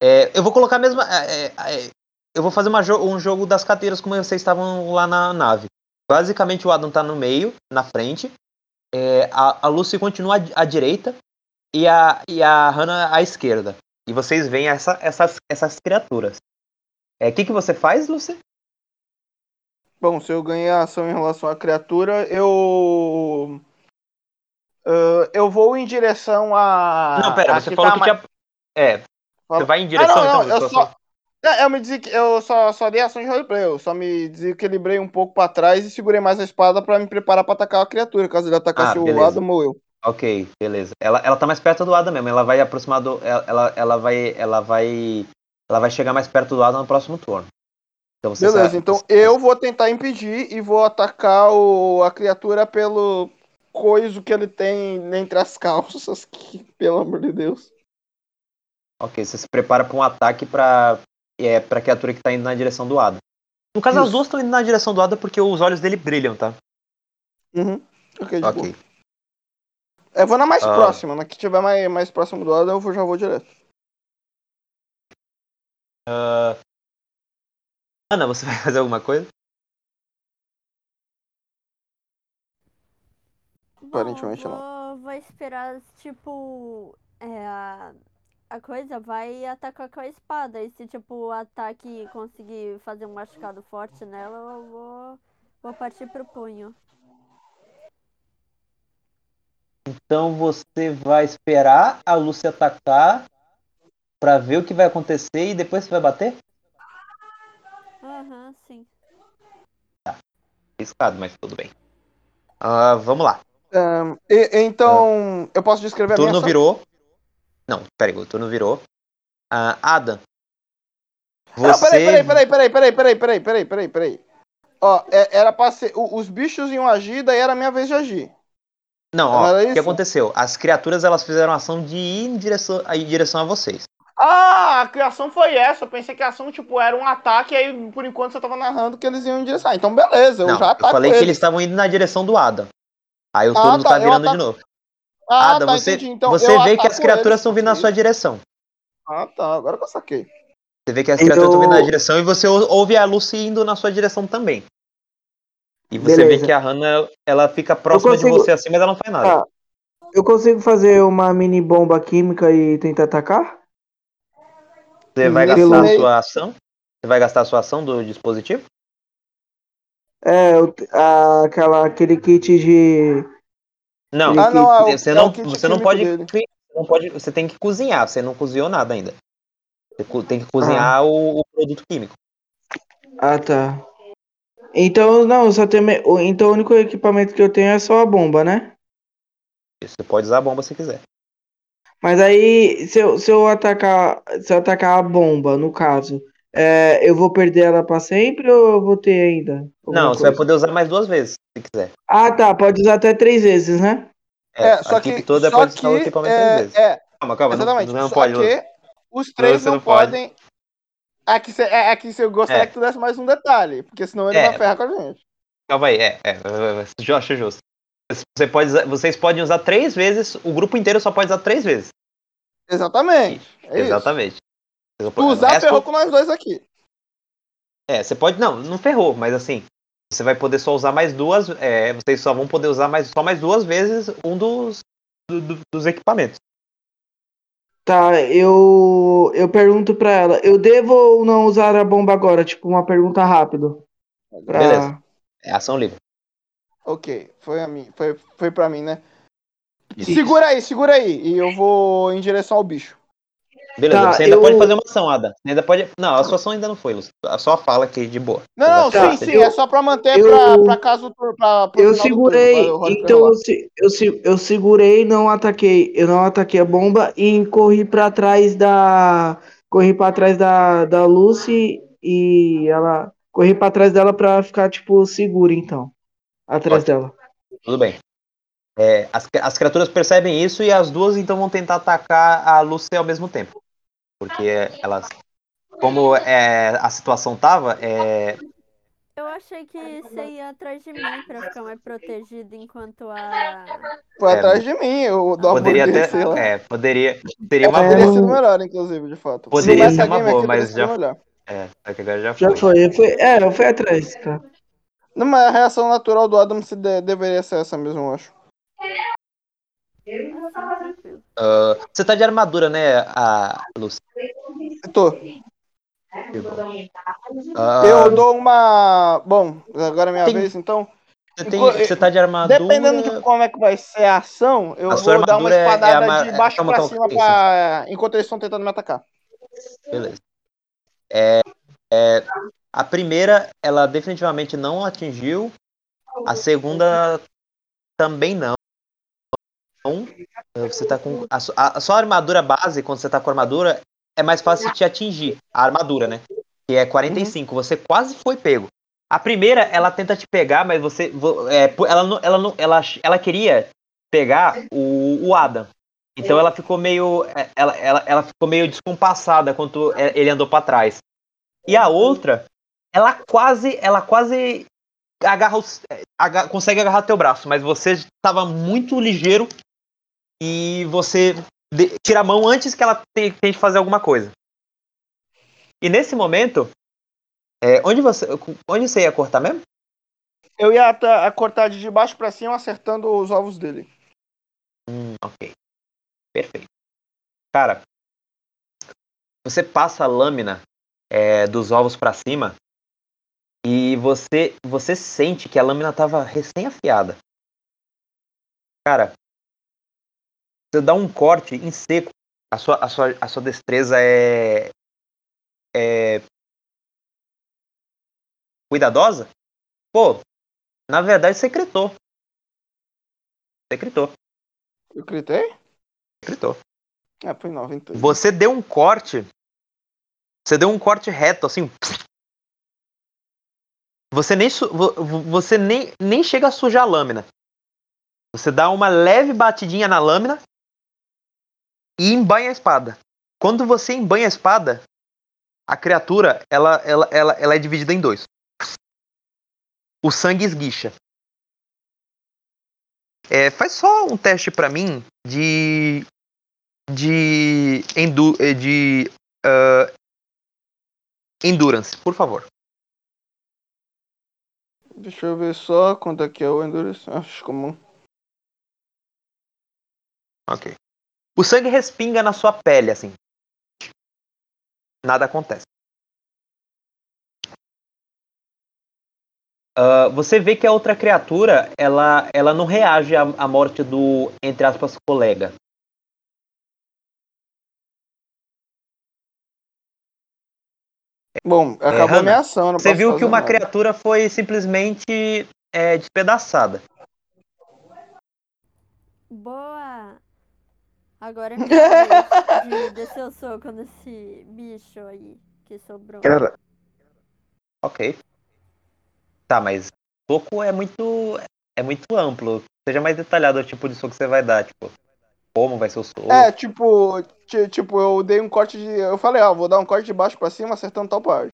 É, eu vou colocar mesmo. é, é, eu vou fazer jo- um jogo das cateiras como vocês estavam lá na nave. Basicamente o Adam tá no meio, na frente. É, a, a Lucy continua à, à direita e a, e a Hannah à esquerda. E vocês veem essa- essas, essas criaturas. É, O que, que você faz, Lucy? Bom, se eu ganhar ação em relação à criatura, eu. ah, eu vou em direção a. não, pera, a você que falou tá que tinha. É, Fala- você vai em Ah, direção não, não, então, eu só. Eu me desequi- eu só, só dei ação de roleplay, eu só me desequilibrei um pouco pra trás e segurei mais a espada pra me preparar pra atacar a criatura, caso ele atacasse Ah, o. Adam ou eu. Ok, beleza. Ela, ela tá mais perto do Adam mesmo. Ela vai aproximar do. Ela, ela, ela vai. Ela vai. Ela vai chegar mais perto do Adam no próximo turno. Então você Beleza, sabe- então eu vou tentar impedir e vou atacar o, a criatura pelo coiso que ele tem entre as calças, que, pelo amor de Deus. Ok, você se prepara para um ataque pra, é, pra criatura que tá indo na direção do Adam. No caso, as Isso. duas estão indo na direção do Adam porque os olhos dele brilham, tá? Uhum. Ok, de boa. Ok. Eu vou na mais Ah. próxima, na que tiver mais, mais próximo do Adam, eu já vou direto. Ah, Ana, você vai fazer alguma coisa? Bom, Aparentemente vou, não. vou esperar, tipo, é, a, a coisa vai atacar com a espada. E se, tipo, o ataque conseguir fazer um machucado forte nela, eu vou, vou partir pro punho. Então você vai esperar a Lúcia atacar pra ver o que vai acontecer e depois você vai bater? Aham, sim. Arriscado, mas tudo bem. Ah, vamos lá. Ahn, e- então, eu posso descrever a minha turno virou. Não, peraí, o turno virou. Ah, Adam. Não, Você. peraí, peraí, peraí, peraí, peraí, peraí, peraí, peraí, peraí. Ó, é- era pra ser. o- Os bichos iam agir, daí era a minha vez de agir. Não, Não ó, o que aconteceu? As criaturas elas fizeram ação de ir em direção, em direção a vocês. Ah, a criação foi essa. Eu pensei que a ação, tipo, era um ataque, aí por enquanto você tava narrando que eles iam em direção. Ah, então beleza, eu não, já eu ataco falei que eles. estavam indo na direção do Adam. Aí o Ah, turno tá, tá eu virando de novo. Ah, Ada, tá, você, entendi. Então, você eu vê que as criaturas estão vindo na sua direção. Ah, tá, agora que eu saquei. Você vê que as Então- criaturas estão vindo na direção e você ou- ouve a Lucy indo na sua direção também. E você Beleza. vê que a Hannah, ela fica próxima consigo- de você assim, mas ela não faz nada. Ah, eu consigo fazer uma mini bomba química e tentar atacar? Você vai gastar a meio- sua ação? Você vai gastar a sua ação do dispositivo? É, eu- a- aquela, aquele kit de. Não, Ah, não, é você é não, você não pode, dele. você não pode. Você tem que cozinhar, você não cozinhou nada ainda. Você tem que cozinhar Ah. o, o produto químico. Ah, tá. Então, não, só tem. Então o único equipamento que eu tenho é só a bomba, né? Você pode usar a bomba se quiser. Mas aí, se eu, se eu atacar, se eu atacar a bomba, no caso, é, eu vou perder ela pra sempre ou eu vou ter ainda? Não, você vai poder usar mais duas vezes, se quiser. Ah, tá, pode usar até três vezes, né? É, É, só a equipe que. toda só pode que usar o equipamento é, três vezes. é, Calma, calma, não, exatamente. não só pode. que os três não, não pode. podem. É que, cê, é, é que você gostaria É. que tu desse mais um detalhe, porque senão ele É. vai ferrar com a gente. Calma aí, é, é, é, é, eu acho justo. Você pode vocês podem usar três vezes, o grupo inteiro só pode usar três vezes. Exatamente. É isso. Exatamente. Tu O usar, resto- ferrou com nós dois aqui. É, você pode. Não, não ferrou, mas assim. Você vai poder só usar mais duas. É, vocês só vão poder usar mais, só mais duas vezes um dos, do- do- dos equipamentos. Tá, eu eu pergunto pra ela, eu devo ou não usar a bomba agora? Tipo, uma pergunta rápida. Pra... Beleza. É ação livre. Ok, foi a mim, foi, foi pra mim, né? Isso. Segura aí, segura aí. E eu vou em direção ao bicho. Beleza, Tá, você ainda eu- pode fazer uma ação, Ada. Você ainda pode. Não, a sua ação ainda não foi, Lúcio. Só fala aqui de boa. Não, não, Tá, sim, sim. eu- é só pra manter eu- pra, pra caso pra, pra, Eu segurei, turno, pra então eu, se- eu, se- eu segurei, não ataquei, eu não ataquei a bomba e corri pra trás da, corri para trás da, da Lucy e ela, corri pra trás dela pra ficar tipo segura então, atrás Ótimo. dela. Tudo bem. É, as, as criaturas percebem isso e as duas então vão tentar atacar a Lucy ao mesmo tempo. Porque elas. Como é, a situação tava, é, Eu achei que você ia atrás de mim pra ficar mais protegido enquanto a. Foi É, atrás de mim, eu dou poderia até. sei lá. É, poderia. Seria uma Poderia boa. sido melhor, inclusive, de fato. Poderia ser uma boa, mas já- melhor. É, só que agora já foi. Já foi, eu fui, é, eu fui atrás, tá? Não, mas a reação natural do Adam se de- deveria ser essa mesmo, eu acho. Ah, você tá de armadura, né, a Lucy? Tô. Que bom. Ah, Eu dou uma. Bom, agora é minha Tem- vez, então. você, tem- eu- você tá de armadura. Dependendo de como é que vai ser a ação, eu A vou dar uma é- é espadada ma- de baixo calma, pra calma, cima pra... enquanto eles estão tentando me atacar. Beleza. É, é, a primeira, ela definitivamente não atingiu. A segunda também não. Então, Você tá com. A, a, sua armadura base, quando você tá com armadura, é mais fácil te atingir. A armadura, né? Que é 45. Você quase foi pego. A primeira, ela tenta te pegar, mas você. vo- é, ela, ela, ela, ela queria pegar o, o Adam. Então ela ficou meio. é, Ela, ela, ela ficou meio descompassada quando ele andou pra trás. E a outra, ela quase, ela quase agarra, os- aga- consegue agarrar teu braço, mas você estava muito ligeiro e você de- tira a mão antes que ela te- tente fazer alguma coisa. E nesse momento, é, onde você, onde você ia cortar mesmo? Eu ia ata- a cortar de baixo pra cima, acertando os ovos dele. Hum, ok. Perfeito. Cara, você passa a lâmina é, dos ovos pra cima e você você sente que a lâmina tava recém-afiada. Cara, você dá um corte em seco. A sua, a sua, a sua destreza é, é cuidadosa? Pô, na verdade você gritou. Você gritou. Eu gritei? Gritou. É, foi 90. Você deu um corte. Você deu um corte reto, assim. Você nem, você nem, nem chega a sujar a lâmina. Você dá uma leve batidinha na lâmina e embanha a espada. Quando você embanha a espada, a criatura ela, ela, ela, ela é dividida em dois. O sangue esguicha. É, faz só um teste pra mim de de, endu de ah, endurance, por favor. Deixa eu ver só quanto é que é o Endurance. Acho comum. Ok. O sangue respinga na sua pele, assim. Nada acontece. Ah, você vê que a outra criatura, ela, ela não reage à, à morte do, entre aspas, colega. Bom, acabou minha ação. não Você viu que uma nada. criatura foi simplesmente é, despedaçada. Boa! Agora é de descer o soco nesse bicho aí que sobrou. Cara, Ok. Tá, mas soco é muito é muito amplo. Seja mais detalhado o tipo de soco que você vai dar, tipo, como vai ser o soco. É, tipo, ti- tipo, eu dei um corte de. Eu falei, ó, vou dar um corte de baixo pra cima, acertando tal parte.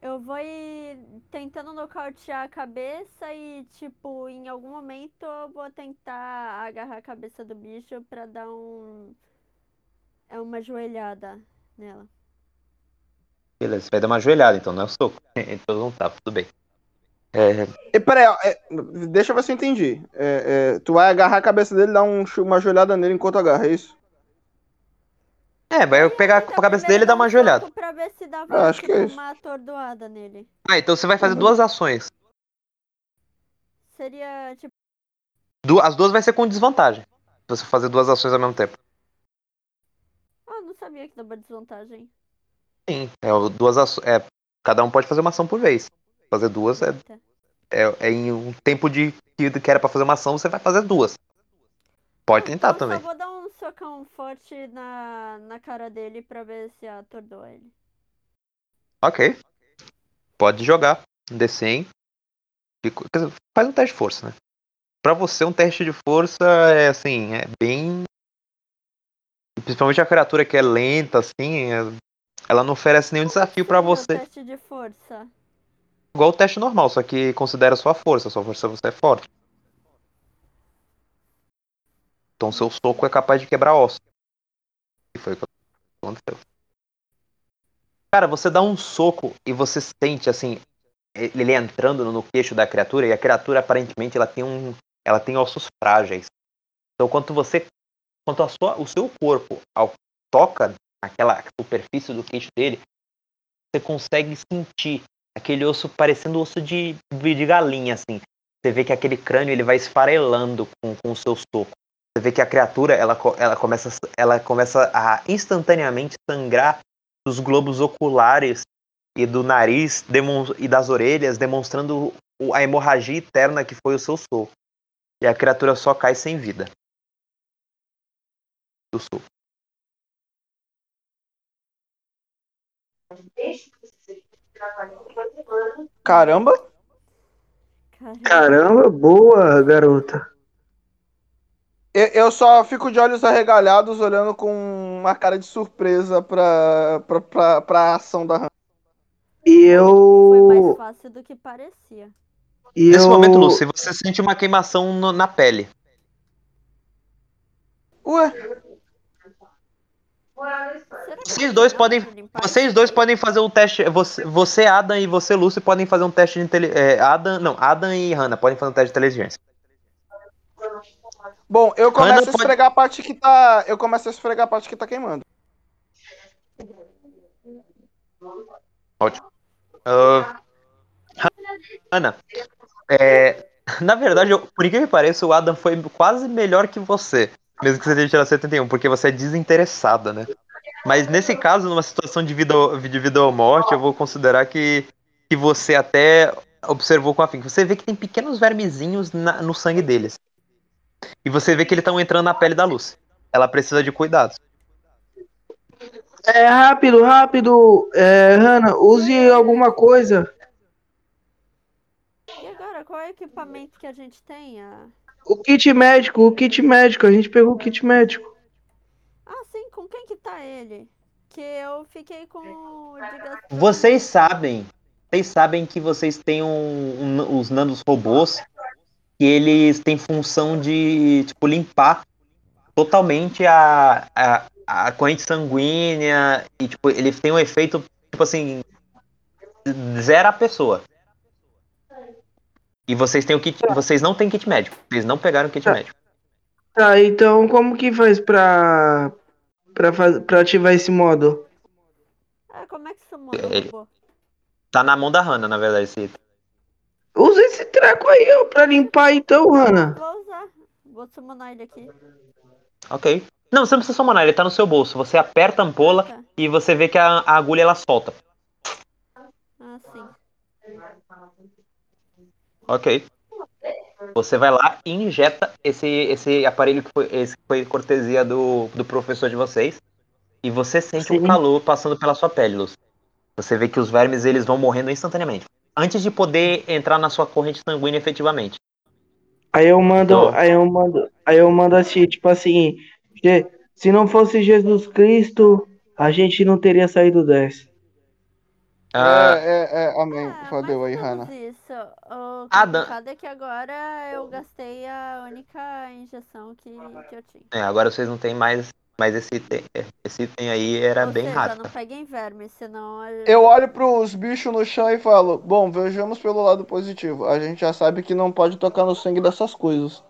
Eu vou ir tentando nocautear a cabeça e, tipo, em algum momento eu vou tentar agarrar a cabeça do bicho pra dar um. É uma joelhada nela. Beleza, você vai dar uma joelhada, então não é o soco. então não tá, tudo bem. É, E peraí, ó, é, deixa eu ver se eu entendi. É, é, tu vai agarrar a cabeça dele e dar um, uma joelhada nele enquanto agarra, é isso? é, vai pegar a cabeça dele e dar dá um uma joelhada. Pra ver se dá Ah, pra, acho que é isso. uma atordoada nele. Ah, então você vai fazer Uhum. duas ações. Seria, tipo, Du- As duas vai ser com desvantagem. Se você fazer duas ações ao mesmo tempo. ah, não sabia que dava desvantagem. Sim, é duas ações. É, cada um pode fazer uma ação por vez. Fazer duas é, é, é em um tempo de que era pra fazer uma ação, você vai fazer duas. Pode tentar então também. Só vou dar um socão forte na, na cara dele pra ver se atordoa ele. Ok. Pode jogar. Um D100. De co- quer dizer, Faz um teste de força, né? Pra você, um teste de força é assim, é bem. Principalmente a criatura que é lenta, assim, é- ela não oferece nenhum desafio o você. teste de força. Igual o teste normal, só que considera sua força. Sua força você é forte. Então seu soco é capaz de quebrar osso. E foi o que aconteceu. Cara, você dá um soco e você sente assim ele entrando no queixo da criatura e a criatura aparentemente ela tem um ela tem ossos frágeis. Então quando você quanto a sua o seu corpo ao toca aquela superfície do queixo dele, você consegue sentir aquele osso parecendo osso de, de galinha, assim. Você vê que aquele crânio ele vai esfarelando com, com o seu soco. Você vê que a criatura ela, ela, começa, ela começa a instantaneamente sangrar dos globos oculares e do nariz e das orelhas, demonstrando a hemorragia interna que foi o seu soco. E a criatura só cai sem vida. Do soco. Caramba! Caramba. boa, garota. Eu, eu só fico de olhos arregalhados, olhando com uma cara de surpresa pra, pra, pra, pra ação da Han. E Foi mais eu. fácil do que parecia. E Nesse eu... momento, Lucy, você sente uma queimação no- na pele. Ué, Vocês dois podem. Vocês dois podem fazer um teste. Você, você, Adam e você, Lucy, podem fazer um teste de inteligência. Adam, não, Adam e Hannah podem fazer um teste de inteligência. bom, eu começo Hannah a pode- esfregar a parte que tá. Eu começo a esfregar a parte que tá queimando. Ah, Hannah, é, na verdade, eu, por incrível que pareça, o Adam foi quase melhor que você. Mesmo que você tenha tirado 71, porque você é desinteressada, né? Mas nesse caso, numa situação de vida, ou- de vida ou morte, eu vou considerar que, que você até observou com afinco. Você vê que tem pequenos vermezinhos na- no sangue deles. E você vê que eles estão entrando na pele da Lucy. Ela precisa de cuidados. É rápido, rápido. É, Hanna, use alguma coisa. E agora, qual é o equipamento que a gente tem? Ah, O kit médico, o kit médico. A gente pegou o kit médico. ah, sim, com quem que tá ele? Que eu fiquei com. Vocês sabem, vocês sabem que vocês têm um, um- os nanos robôs que eles têm função de tipo limpar totalmente a, a, a corrente sanguínea e tipo eles têm um efeito tipo assim zera a pessoa. E vocês têm o kit, vocês não têm kit médico. Vocês não pegaram o kit Tá. médico. Tá, então como que faz pra, pra, faz, pra ativar esse modo? Ah, como é que isso muda o Ele- robô? Tá na mão da Hannah, na verdade, esse item. Usa esse treco aí, ó, pra limpar então, Hanna. Vou usar. Vou summonar ele aqui. Ok. Não, você não precisa summonar, ele tá no seu bolso. Você aperta a ampola Tá. e você vê que a, a agulha ela solta. Ah, sim. Ok. Você vai lá e injeta esse, esse aparelho que foi, esse que foi cortesia do, do professor de vocês. E você sente um Sim. calor passando pela sua pele, Luz. Você vê que os vermes eles vão morrendo instantaneamente. Antes de poder entrar na sua corrente sanguínea efetivamente. Aí eu mando, Então- aí eu mando, aí eu mando assim, tipo assim, "Je- se não fosse Jesus Cristo, a gente não teria saído dessa. Ah, É, é, é, amém. Ah, Valeu aí, Hannah. Isso. O Adam- complicado é que agora eu gastei a única injeção que, que eu tinha. é, agora vocês não têm mais. Mas esse item, esse item aí era Ou bem seja, rápido. não peguem verme, senão... a- Eu olho pros bichos no chão e falo: Bom, vejamos pelo lado positivo. A gente já sabe que não pode tocar no sangue dessas coisas.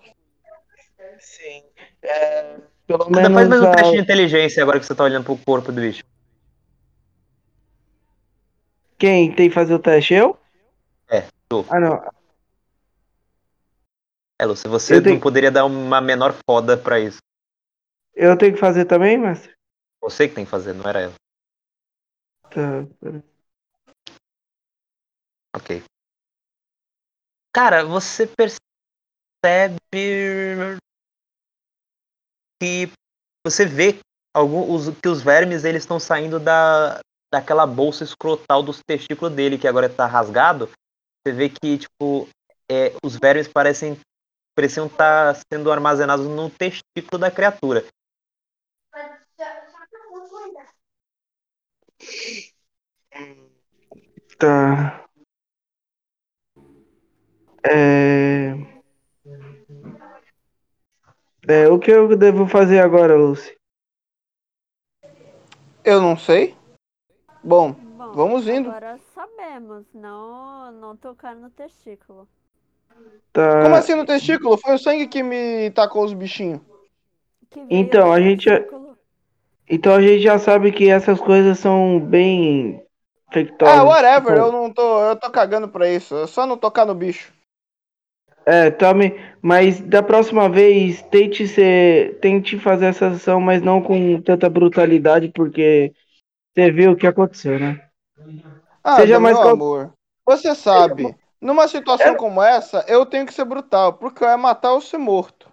Sim. É, pelo menos faz mais um a- teste de inteligência agora que você tá olhando pro corpo do bicho. Quem tem que fazer o teste? Eu? É, tu. Ah, não. É, Lu, se você Eu tenho- não poderia dar uma menor foda pra isso. Eu tenho que fazer também, mestre? Você que tem que fazer, não era ela. Tá. pera. Ok. Cara, você percebe que você vê algum, os, que os vermes eles estão saindo da, daquela bolsa escrotal dos testículos dele, que agora tá rasgado. Você vê que, tipo, é, os vermes parecem pareciam estar sendo armazenados no testículo da criatura. Tá. É... é. O que eu devo fazer agora, Lucy? Eu não sei. Bom, Bom, Vamos indo. Agora sabemos, não, não tocar no testículo. Tá. como assim no testículo? Foi o sangue que me tacou os bichinhos. Então, a gente- testículo. Então a gente já sabe que essas coisas são bem infectosas. Ah, whatever, Tipo, eu não tô. Eu tô cagando pra isso. É só não tocar no bicho. É, tome. Mas da próxima vez, tente ser. Tente fazer essa ação, mas não com tanta brutalidade, porque você viu o que aconteceu, né? Ah, Seja meu mais cau- amor. Você sabe, numa situação como essa, eu tenho que ser brutal, porque é matar ou ser morto.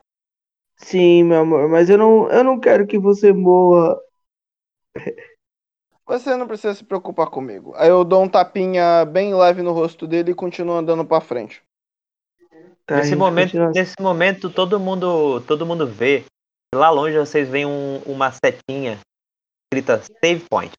Sim, meu amor, mas eu não, eu não quero que você morra. Você não precisa se preocupar comigo. Aí eu dou um tapinha bem leve no rosto dele e continuo andando pra frente. Tá, nesse momento, continua. nesse momento todo mundo, todo mundo vê. Lá longe vocês veem um- uma setinha escrita Save Point.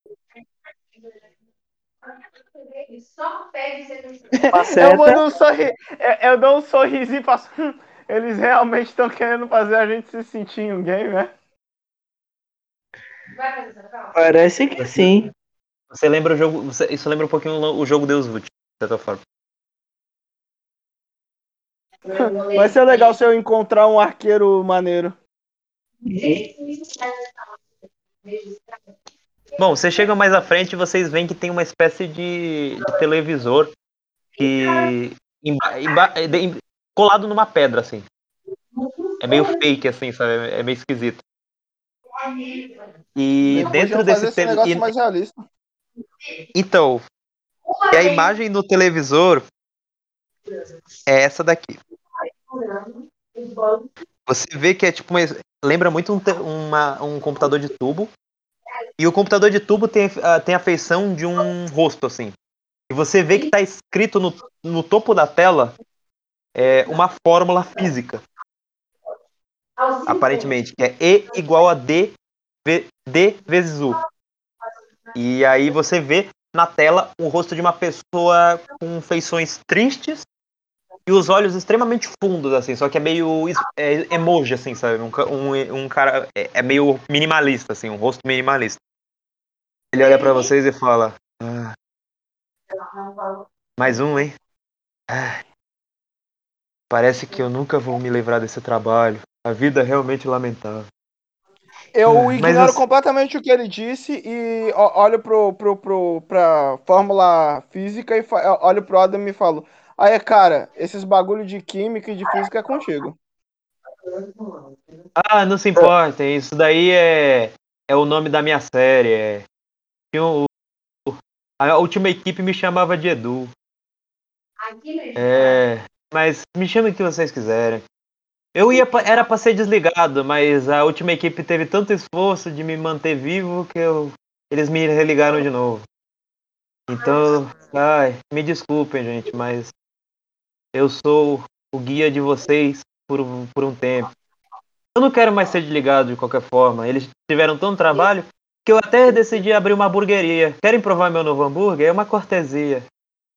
Uma Eu, seta. mando um sorri... eu, eu dou um sorrisinho e faço. "Hum, Eles realmente estão querendo fazer a gente se sentir em um game, né? vai fazer essa calma. Parece que sim. Você lembra o jogo. você- isso lembra um pouquinho o jogo Deus Vult, de certa forma. Vai ser legal se eu encontrar um arqueiro maneiro. Bom, você chega mais à frente e vocês veem que tem uma espécie de, de televisor que. emba- emba- é de- colado numa pedra, assim. É meio fake, assim, sabe? É meio esquisito. E Eles dentro desse fazer esse tele- negócio mais realista. Então, e a imagem do televisor é essa daqui. Você vê que é tipo uma, lembra muito um, uma- um computador de tubo. E o computador de tubo tem, a- tem a feição de um rosto, assim. E você vê que está escrito no, no topo da tela é, uma fórmula física, aparentemente, que é E igual a D, ve- D vezes U. E aí você vê na tela o rosto de uma pessoa com feições tristes e os olhos extremamente fundos, assim, só que é meio é, emoji, assim, sabe? Um, um, um cara é, é meio minimalista, assim, um rosto minimalista. Ele olha pra vocês e fala: "Ah, Mais um, hein? Ah, parece que eu nunca vou me livrar desse trabalho. A vida é realmente lamentável. Eu Mas ignoro completamente o que ele disse e olho pro, pro, pro, pra fórmula física e olho pro Adam e falo: Aí, cara, esses bagulho de química e de física é contigo. Ah, não se importem, isso daí é, é o nome da minha série. É, tinha o- a última equipe me chamava de Edu. Aqui no É, mas me chamem o que vocês quiserem. Eu ia era pra ser desligado, mas a última equipe teve tanto esforço de me manter vivo que eu, eles me religaram de novo. Então, ai, me desculpem, gente, mas eu sou o guia de vocês por, um- por um tempo. Eu não quero mais ser desligado de qualquer forma. Eles tiveram tanto trabalho que eu até decidi abrir uma hamburgueria. Querem provar meu novo hambúrguer? É uma cortesia.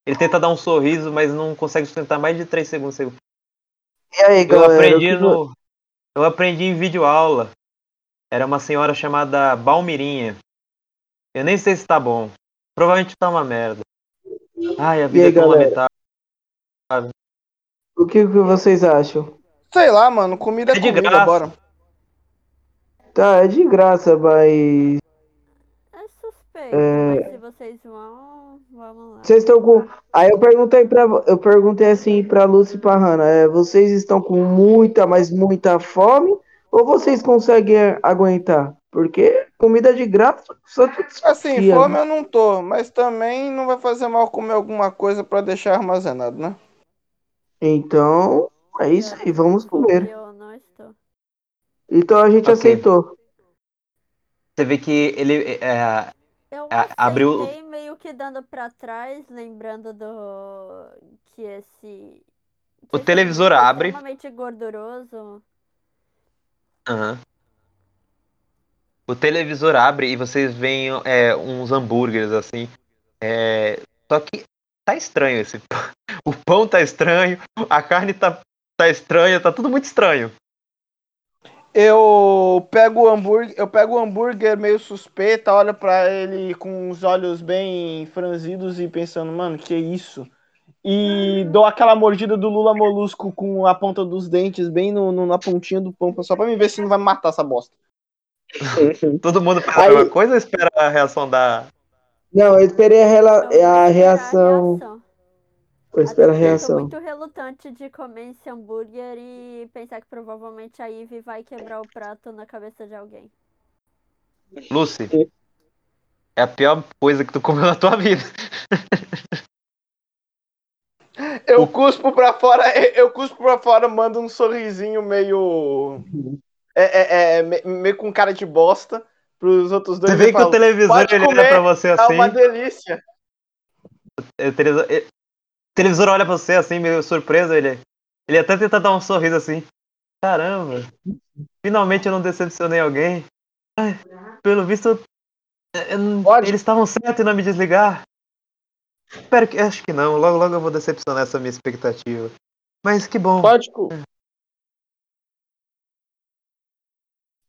Ele tenta dar um sorriso, mas não consegue sustentar mais de 3 segundos. E aí, Eu galera? aprendi que vo- no. Eu aprendi em vídeo aula. Era uma senhora chamada Balmirinha. Eu nem sei se tá bom. Provavelmente tá uma merda. Ai, a vida aí, é tão galera? lamentável. O que, que vocês acham? Sei lá, mano, comida é, É de comida, graça. bora. Tá, é de graça, mas. É suspeito, É. mas se vocês vão, vamos lá. Vocês estão com. Aí eu perguntei para eu perguntei assim pra Lúcia e pra Hannah, é, vocês estão com muita, mas muita fome? Ou vocês conseguem aguentar? Porque comida de graça só Assim, fome né? eu não tô, mas também não vai fazer mal comer alguma coisa pra deixar armazenado, né? Então, é isso aí, vamos comer. Eu não estou. Então a gente Ok. aceitou. Você vê que ele. é, Eu A- abriu- meio que dando pra trás, lembrando do que esse que O esse televisor é abre. extremamente gorduroso. Aham. O televisor abre e vocês veem é, uns hambúrgueres assim. É, Só que tá estranho esse. pão. O pão tá estranho, a carne tá, tá estranha, tá tudo muito estranho. Eu pego o hambúrguer, eu pego o hambúrguer meio suspeita, olho pra ele com os olhos bem franzidos e pensando, mano, que isso? E dou aquela mordida do Lula Molusco com a ponta dos dentes bem no, no- na pontinha do pão, só pra me ver se não vai matar essa bosta. Todo mundo faz a mesma coisa ou espera a reação da. Não, eu esperei a, rela- a reação. reação. Eu espero a Até porque Eu tô reação. muito relutante de comer esse hambúrguer e pensar que provavelmente a Ivy vai quebrar o prato na cabeça de alguém. Lucy. É a pior coisa que tu comeu na tua vida. Eu cuspo pra fora, eu cuspo pra fora, mando um sorrisinho meio. É, é, é, me- meio com cara de bosta pros outros dois. Você vê que falo, o televisor "Pode ele olha comer, pra você É assim. uma delícia. O televisor, ele- o televisor olha pra você assim, meio surpreso. Ele, ele até tenta dar um sorriso assim. Caramba, finalmente eu não decepcionei alguém. Ai, pelo visto, eu não- Pode. eles estavam certos em não me desligar. Espero que. Acho que não. Logo, logo eu vou decepcionar essa minha expectativa. Mas que bom. Pode,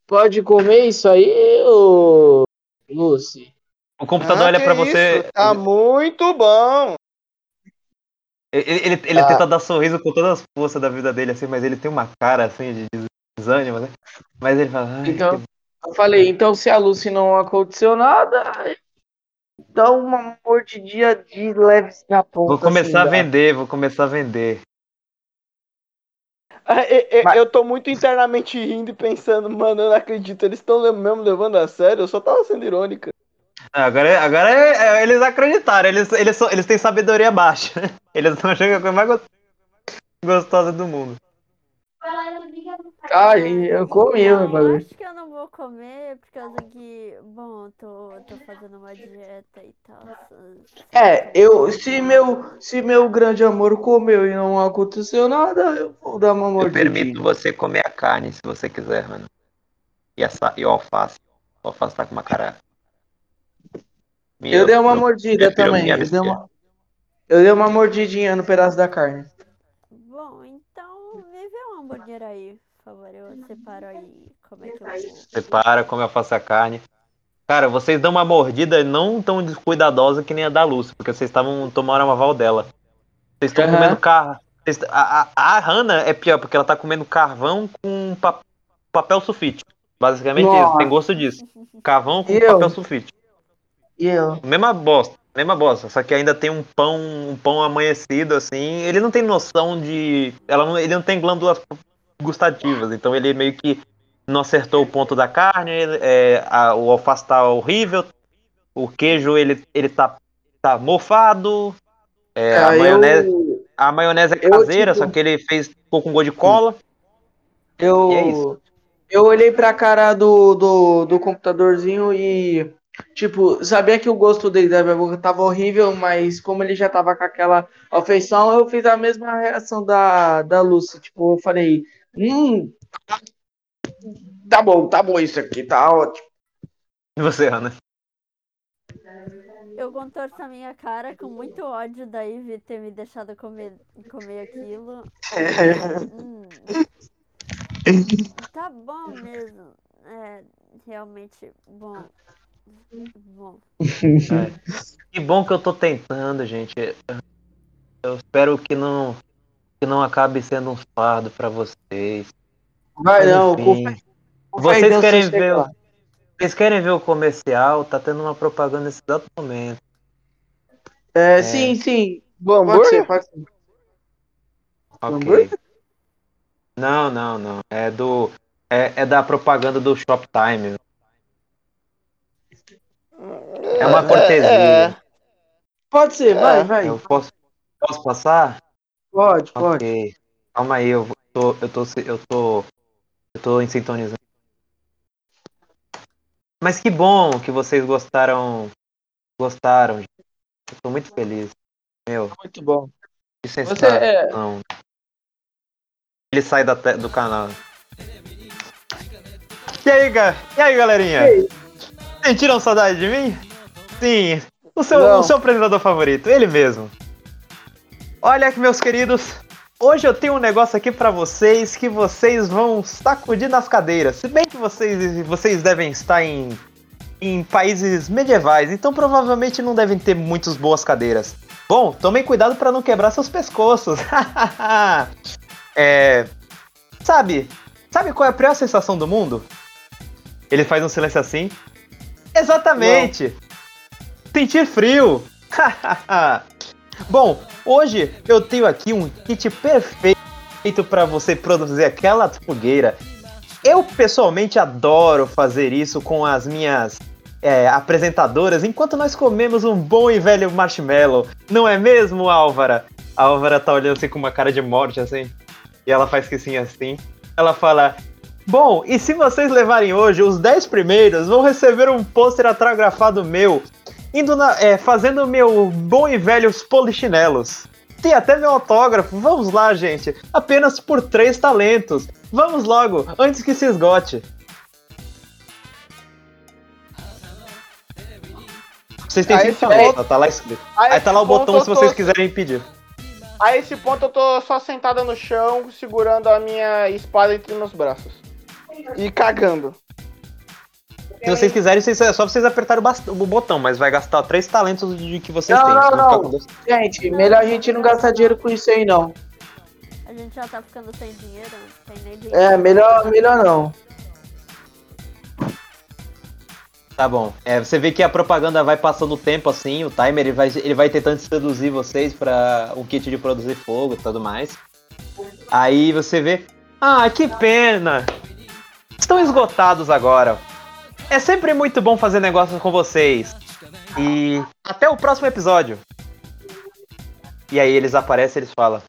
pode comer isso aí, ô Lucy? O computador Ah, olha pra isso, você. Tá muito bom. Ele, ele, ele Ah. tenta dar sorriso com todas as forças da vida dele, assim, mas ele tem uma cara assim de desânimo, né? Mas ele fala. "Ai, Então, que eu falei, então se a Lucy não aconteceu nada, dá uma mordidinha de leve na ponta. Vou começar a assim, dá. vender, vou começar a vender. Ah, e- e- Mas- Eu tô muito internamente rindo e pensando, mano, eu não acredito, eles estão mesmo levando a sério, eu só tava sendo irônica. Ah, Agora, agora é- é- eles acreditaram, eles, eles, são- eles têm sabedoria baixa. Eles não acham que é a coisa mais gos- gostosa do mundo. Ai, eu comi o Não, bagulho. acho que eu não vou comer por causa que, bom, tô, tô fazendo uma dieta e tal. É, eu, se meu, se meu grande amor comeu e não aconteceu nada, eu vou dar uma Eu mordidinha. permito você comer a carne se você quiser, mano. E, essa, e o alface. O alface tá com uma cara. Eu dei uma mordida prefiro também. Eu dei uma, eu dei uma mordidinha no pedaço da carne. Bom, então me vê um hambúrguer aí, favor. Eu separo aí como é que eu. Separa, come alface a carne. Cara, vocês dão uma mordida não tão descuidadosa que nem a da Lúcia, porque vocês estavam tomando uma val dela. Vocês estão Aham. comendo carro. A, a, a Hannah é pior, porque ela tá comendo carvão com pa- papel sulfite. Basicamente isso, Nossa. tem gosto disso. Carvão com E eu? papel sulfite. E eu? Mesma bosta, mesma bosta. Só que ainda tem um pão, um pão amanhecido, assim. Ele não tem noção de. Ela não, ele não tem glândulas gustativas, então ele meio que não acertou o ponto da carne. é, a- o alface tá horrível. O queijo ele, ele tá, tá mofado. é, a, Ah, maionese, eu, a maionese é eu, caseira, tipo- só que ele fez ficou com gosto de cola. eu, é eu olhei pra cara do, do, do computadorzinho e, tipo, sabia que o gosto dele da minha boca tava horrível, mas como ele já tava com aquela afeição, eu fiz a mesma reação da, da Lucy. Tipo, eu falei, hum, tá bom, tá bom isso aqui, tá ótimo. E você, Ana? Eu contorço a minha cara com muito ódio da Ivy ter me deixado comer, comer aquilo. Hum. Tá bom mesmo. É, realmente bom. Bom. Que bom que eu tô tentando, gente. Eu espero que não que não acabe sendo um fardo pra vocês. Vai não, Vocês Deus, querem ver, lá. vocês querem ver o comercial? Tá tendo uma propaganda nesse exato momento. É, sim, sim. Do Pode ser, pode ser. Não, não, não. É do é, é da propaganda do Shoptime. É uma cortesia. é. Pode ser, vai, É, vai. Eu posso posso passar? Pode, pode. Calma aí, eu tô eu tô eu tô eu tô em sintonizando. Mas que bom que vocês gostaram gostaram. gente. Eu tô muito feliz. Meu, Muito bom. que Você sensação. é. Ele sai da do canal. E aí, ga- e aí, galerinha? Sentiram saudade de mim? Sim, o seu, Não. o seu apresentador favorito, ele mesmo. Olha meus queridos, hoje eu tenho um negócio aqui pra vocês que vocês vão sacudir nas cadeiras. Se bem que vocês, vocês devem estar em, em países medievais, então provavelmente não devem ter muitas boas cadeiras. Bom, tomem cuidado pra não quebrar seus pescoços. é, sabe, sabe qual é a pior sensação do mundo? Ele faz um silêncio assim. Exatamente. Sentir frio. Bom, hoje eu tenho aqui um kit perfeito para você produzir aquela fogueira. Eu pessoalmente adoro fazer isso com as minhas é, apresentadoras enquanto nós comemos um bom e velho marshmallow. Não é mesmo, Álvara? A Álvara tá olhando assim com uma cara de morte assim. E ela faz que sim assim. Ela fala: Bom, e se vocês levarem hoje, os 10 primeiros vão receber um pôster autografado meu, indo na, é, fazendo meu bom e velhos polichinelos. Tem até meu autógrafo, vamos lá, gente. Apenas por três talentos. Vamos logo, antes que se esgote. Vocês têm A 5 esse talentos, ponto- tá lá escrito. Aí tá lá o botão se tô- vocês quiserem impedir. A esse ponto eu tô só sentada no chão, segurando a minha espada entre meus braços. E cagando. Se vocês quiserem, vocês- é só vocês apertarem o, botão, mas vai gastar 3 talentos de que vocês Não, têm. não, não. Gente, melhor a gente não gastar dinheiro com isso aí, não. A gente já tá ficando sem dinheiro, tem nem dinheiro. É, melhor, melhor não. Tá bom. É, você vê que a propaganda vai passando o tempo assim, o timer ele vai, ele vai tentando seduzir vocês para o kit de produzir fogo e tudo mais. Aí você vê. Ah, que pena! Estão esgotados agora. É sempre muito bom fazer negócios com vocês. E até o próximo episódio. E aí eles aparecem e eles falam: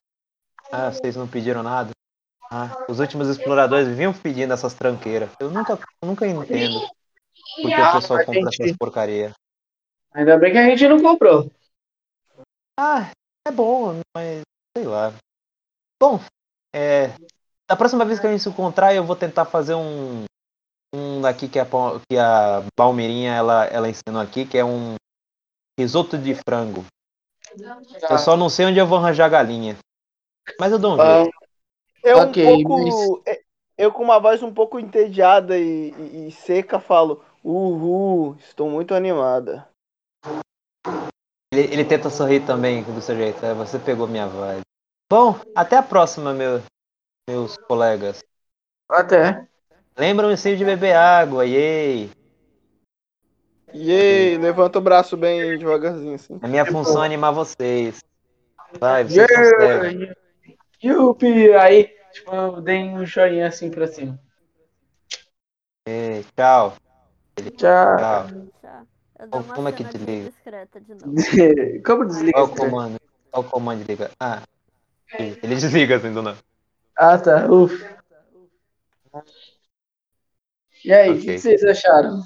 Ah, vocês não pediram nada? Ah, os últimos exploradores viviam pedindo essas tranqueiras. Eu nunca, nunca entendo porque o pessoal compra gente- essas porcaria. Ainda bem que a gente não comprou. Ah, é bom, mas sei lá. Bom, é, da próxima vez que a gente se encontrar, eu vou tentar fazer um um daqui que a que a Palmeirinha ela ela ensinou aqui, que é um risoto de frango. Eu só não sei onde eu vou arranjar galinha. Mas eu dou um Ah, jeito. eu Ok, um pouco. Eu com uma voz um pouco entediada e, e- e seca falo. Uhul, estou muito animada. Ele, ele tenta sorrir também do seu jeito. é, Você pegou minha voz. Bom, até a próxima, meu, meus colegas. Até. Lembram-se de beber água, yay! Yay, levanta o braço bem devagarzinho assim. A minha função é animar vocês. Vai, vocês conseguem. Yeah! Yupi! Aí, tipo, eu dei um joinha assim pra cima. É, tchau, Tchau. tchau. Já. Eu dou uma Como é que desliga? discreta de novo. Como desliga Qual o comando? Qual o comando de ligar? Ah, ele desliga assim do nada. Ah, tá. Ufa. E aí, o que Ok. que vocês acharam?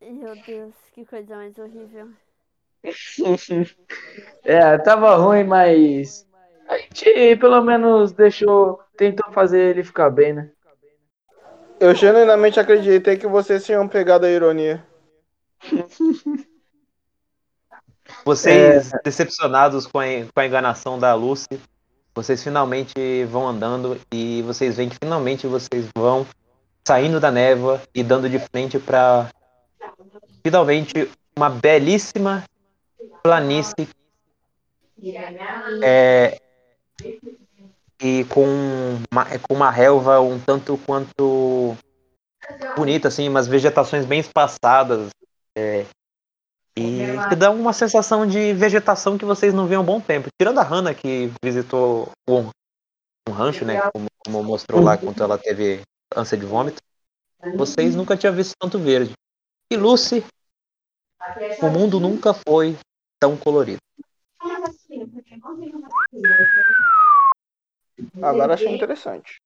Meu Deus, que coisa mais horrível. É, tava ruim, mas a gente pelo menos deixou, tentou fazer ele ficar bem, né? Eu genuinamente acreditei que vocês tinham pegado a ironia. Vocês, decepcionados com a, com a enganação da Lucy, vocês finalmente vão andando e vocês veem que finalmente vocês vão saindo da névoa e dando de frente para finalmente uma belíssima planície é, e com uma, com uma relva um tanto quanto bonita, assim, umas vegetações bem espaçadas. é, e que dá uma sensação de vegetação que vocês não veem há um bom tempo. Tirando a Hannah, que visitou um, um rancho, né? Como, como mostrou lá quando ela teve ânsia de vômito. Vocês nunca tinham visto tanto verde. E Lucy, o mundo nunca foi tão colorido. Agora achei interessante.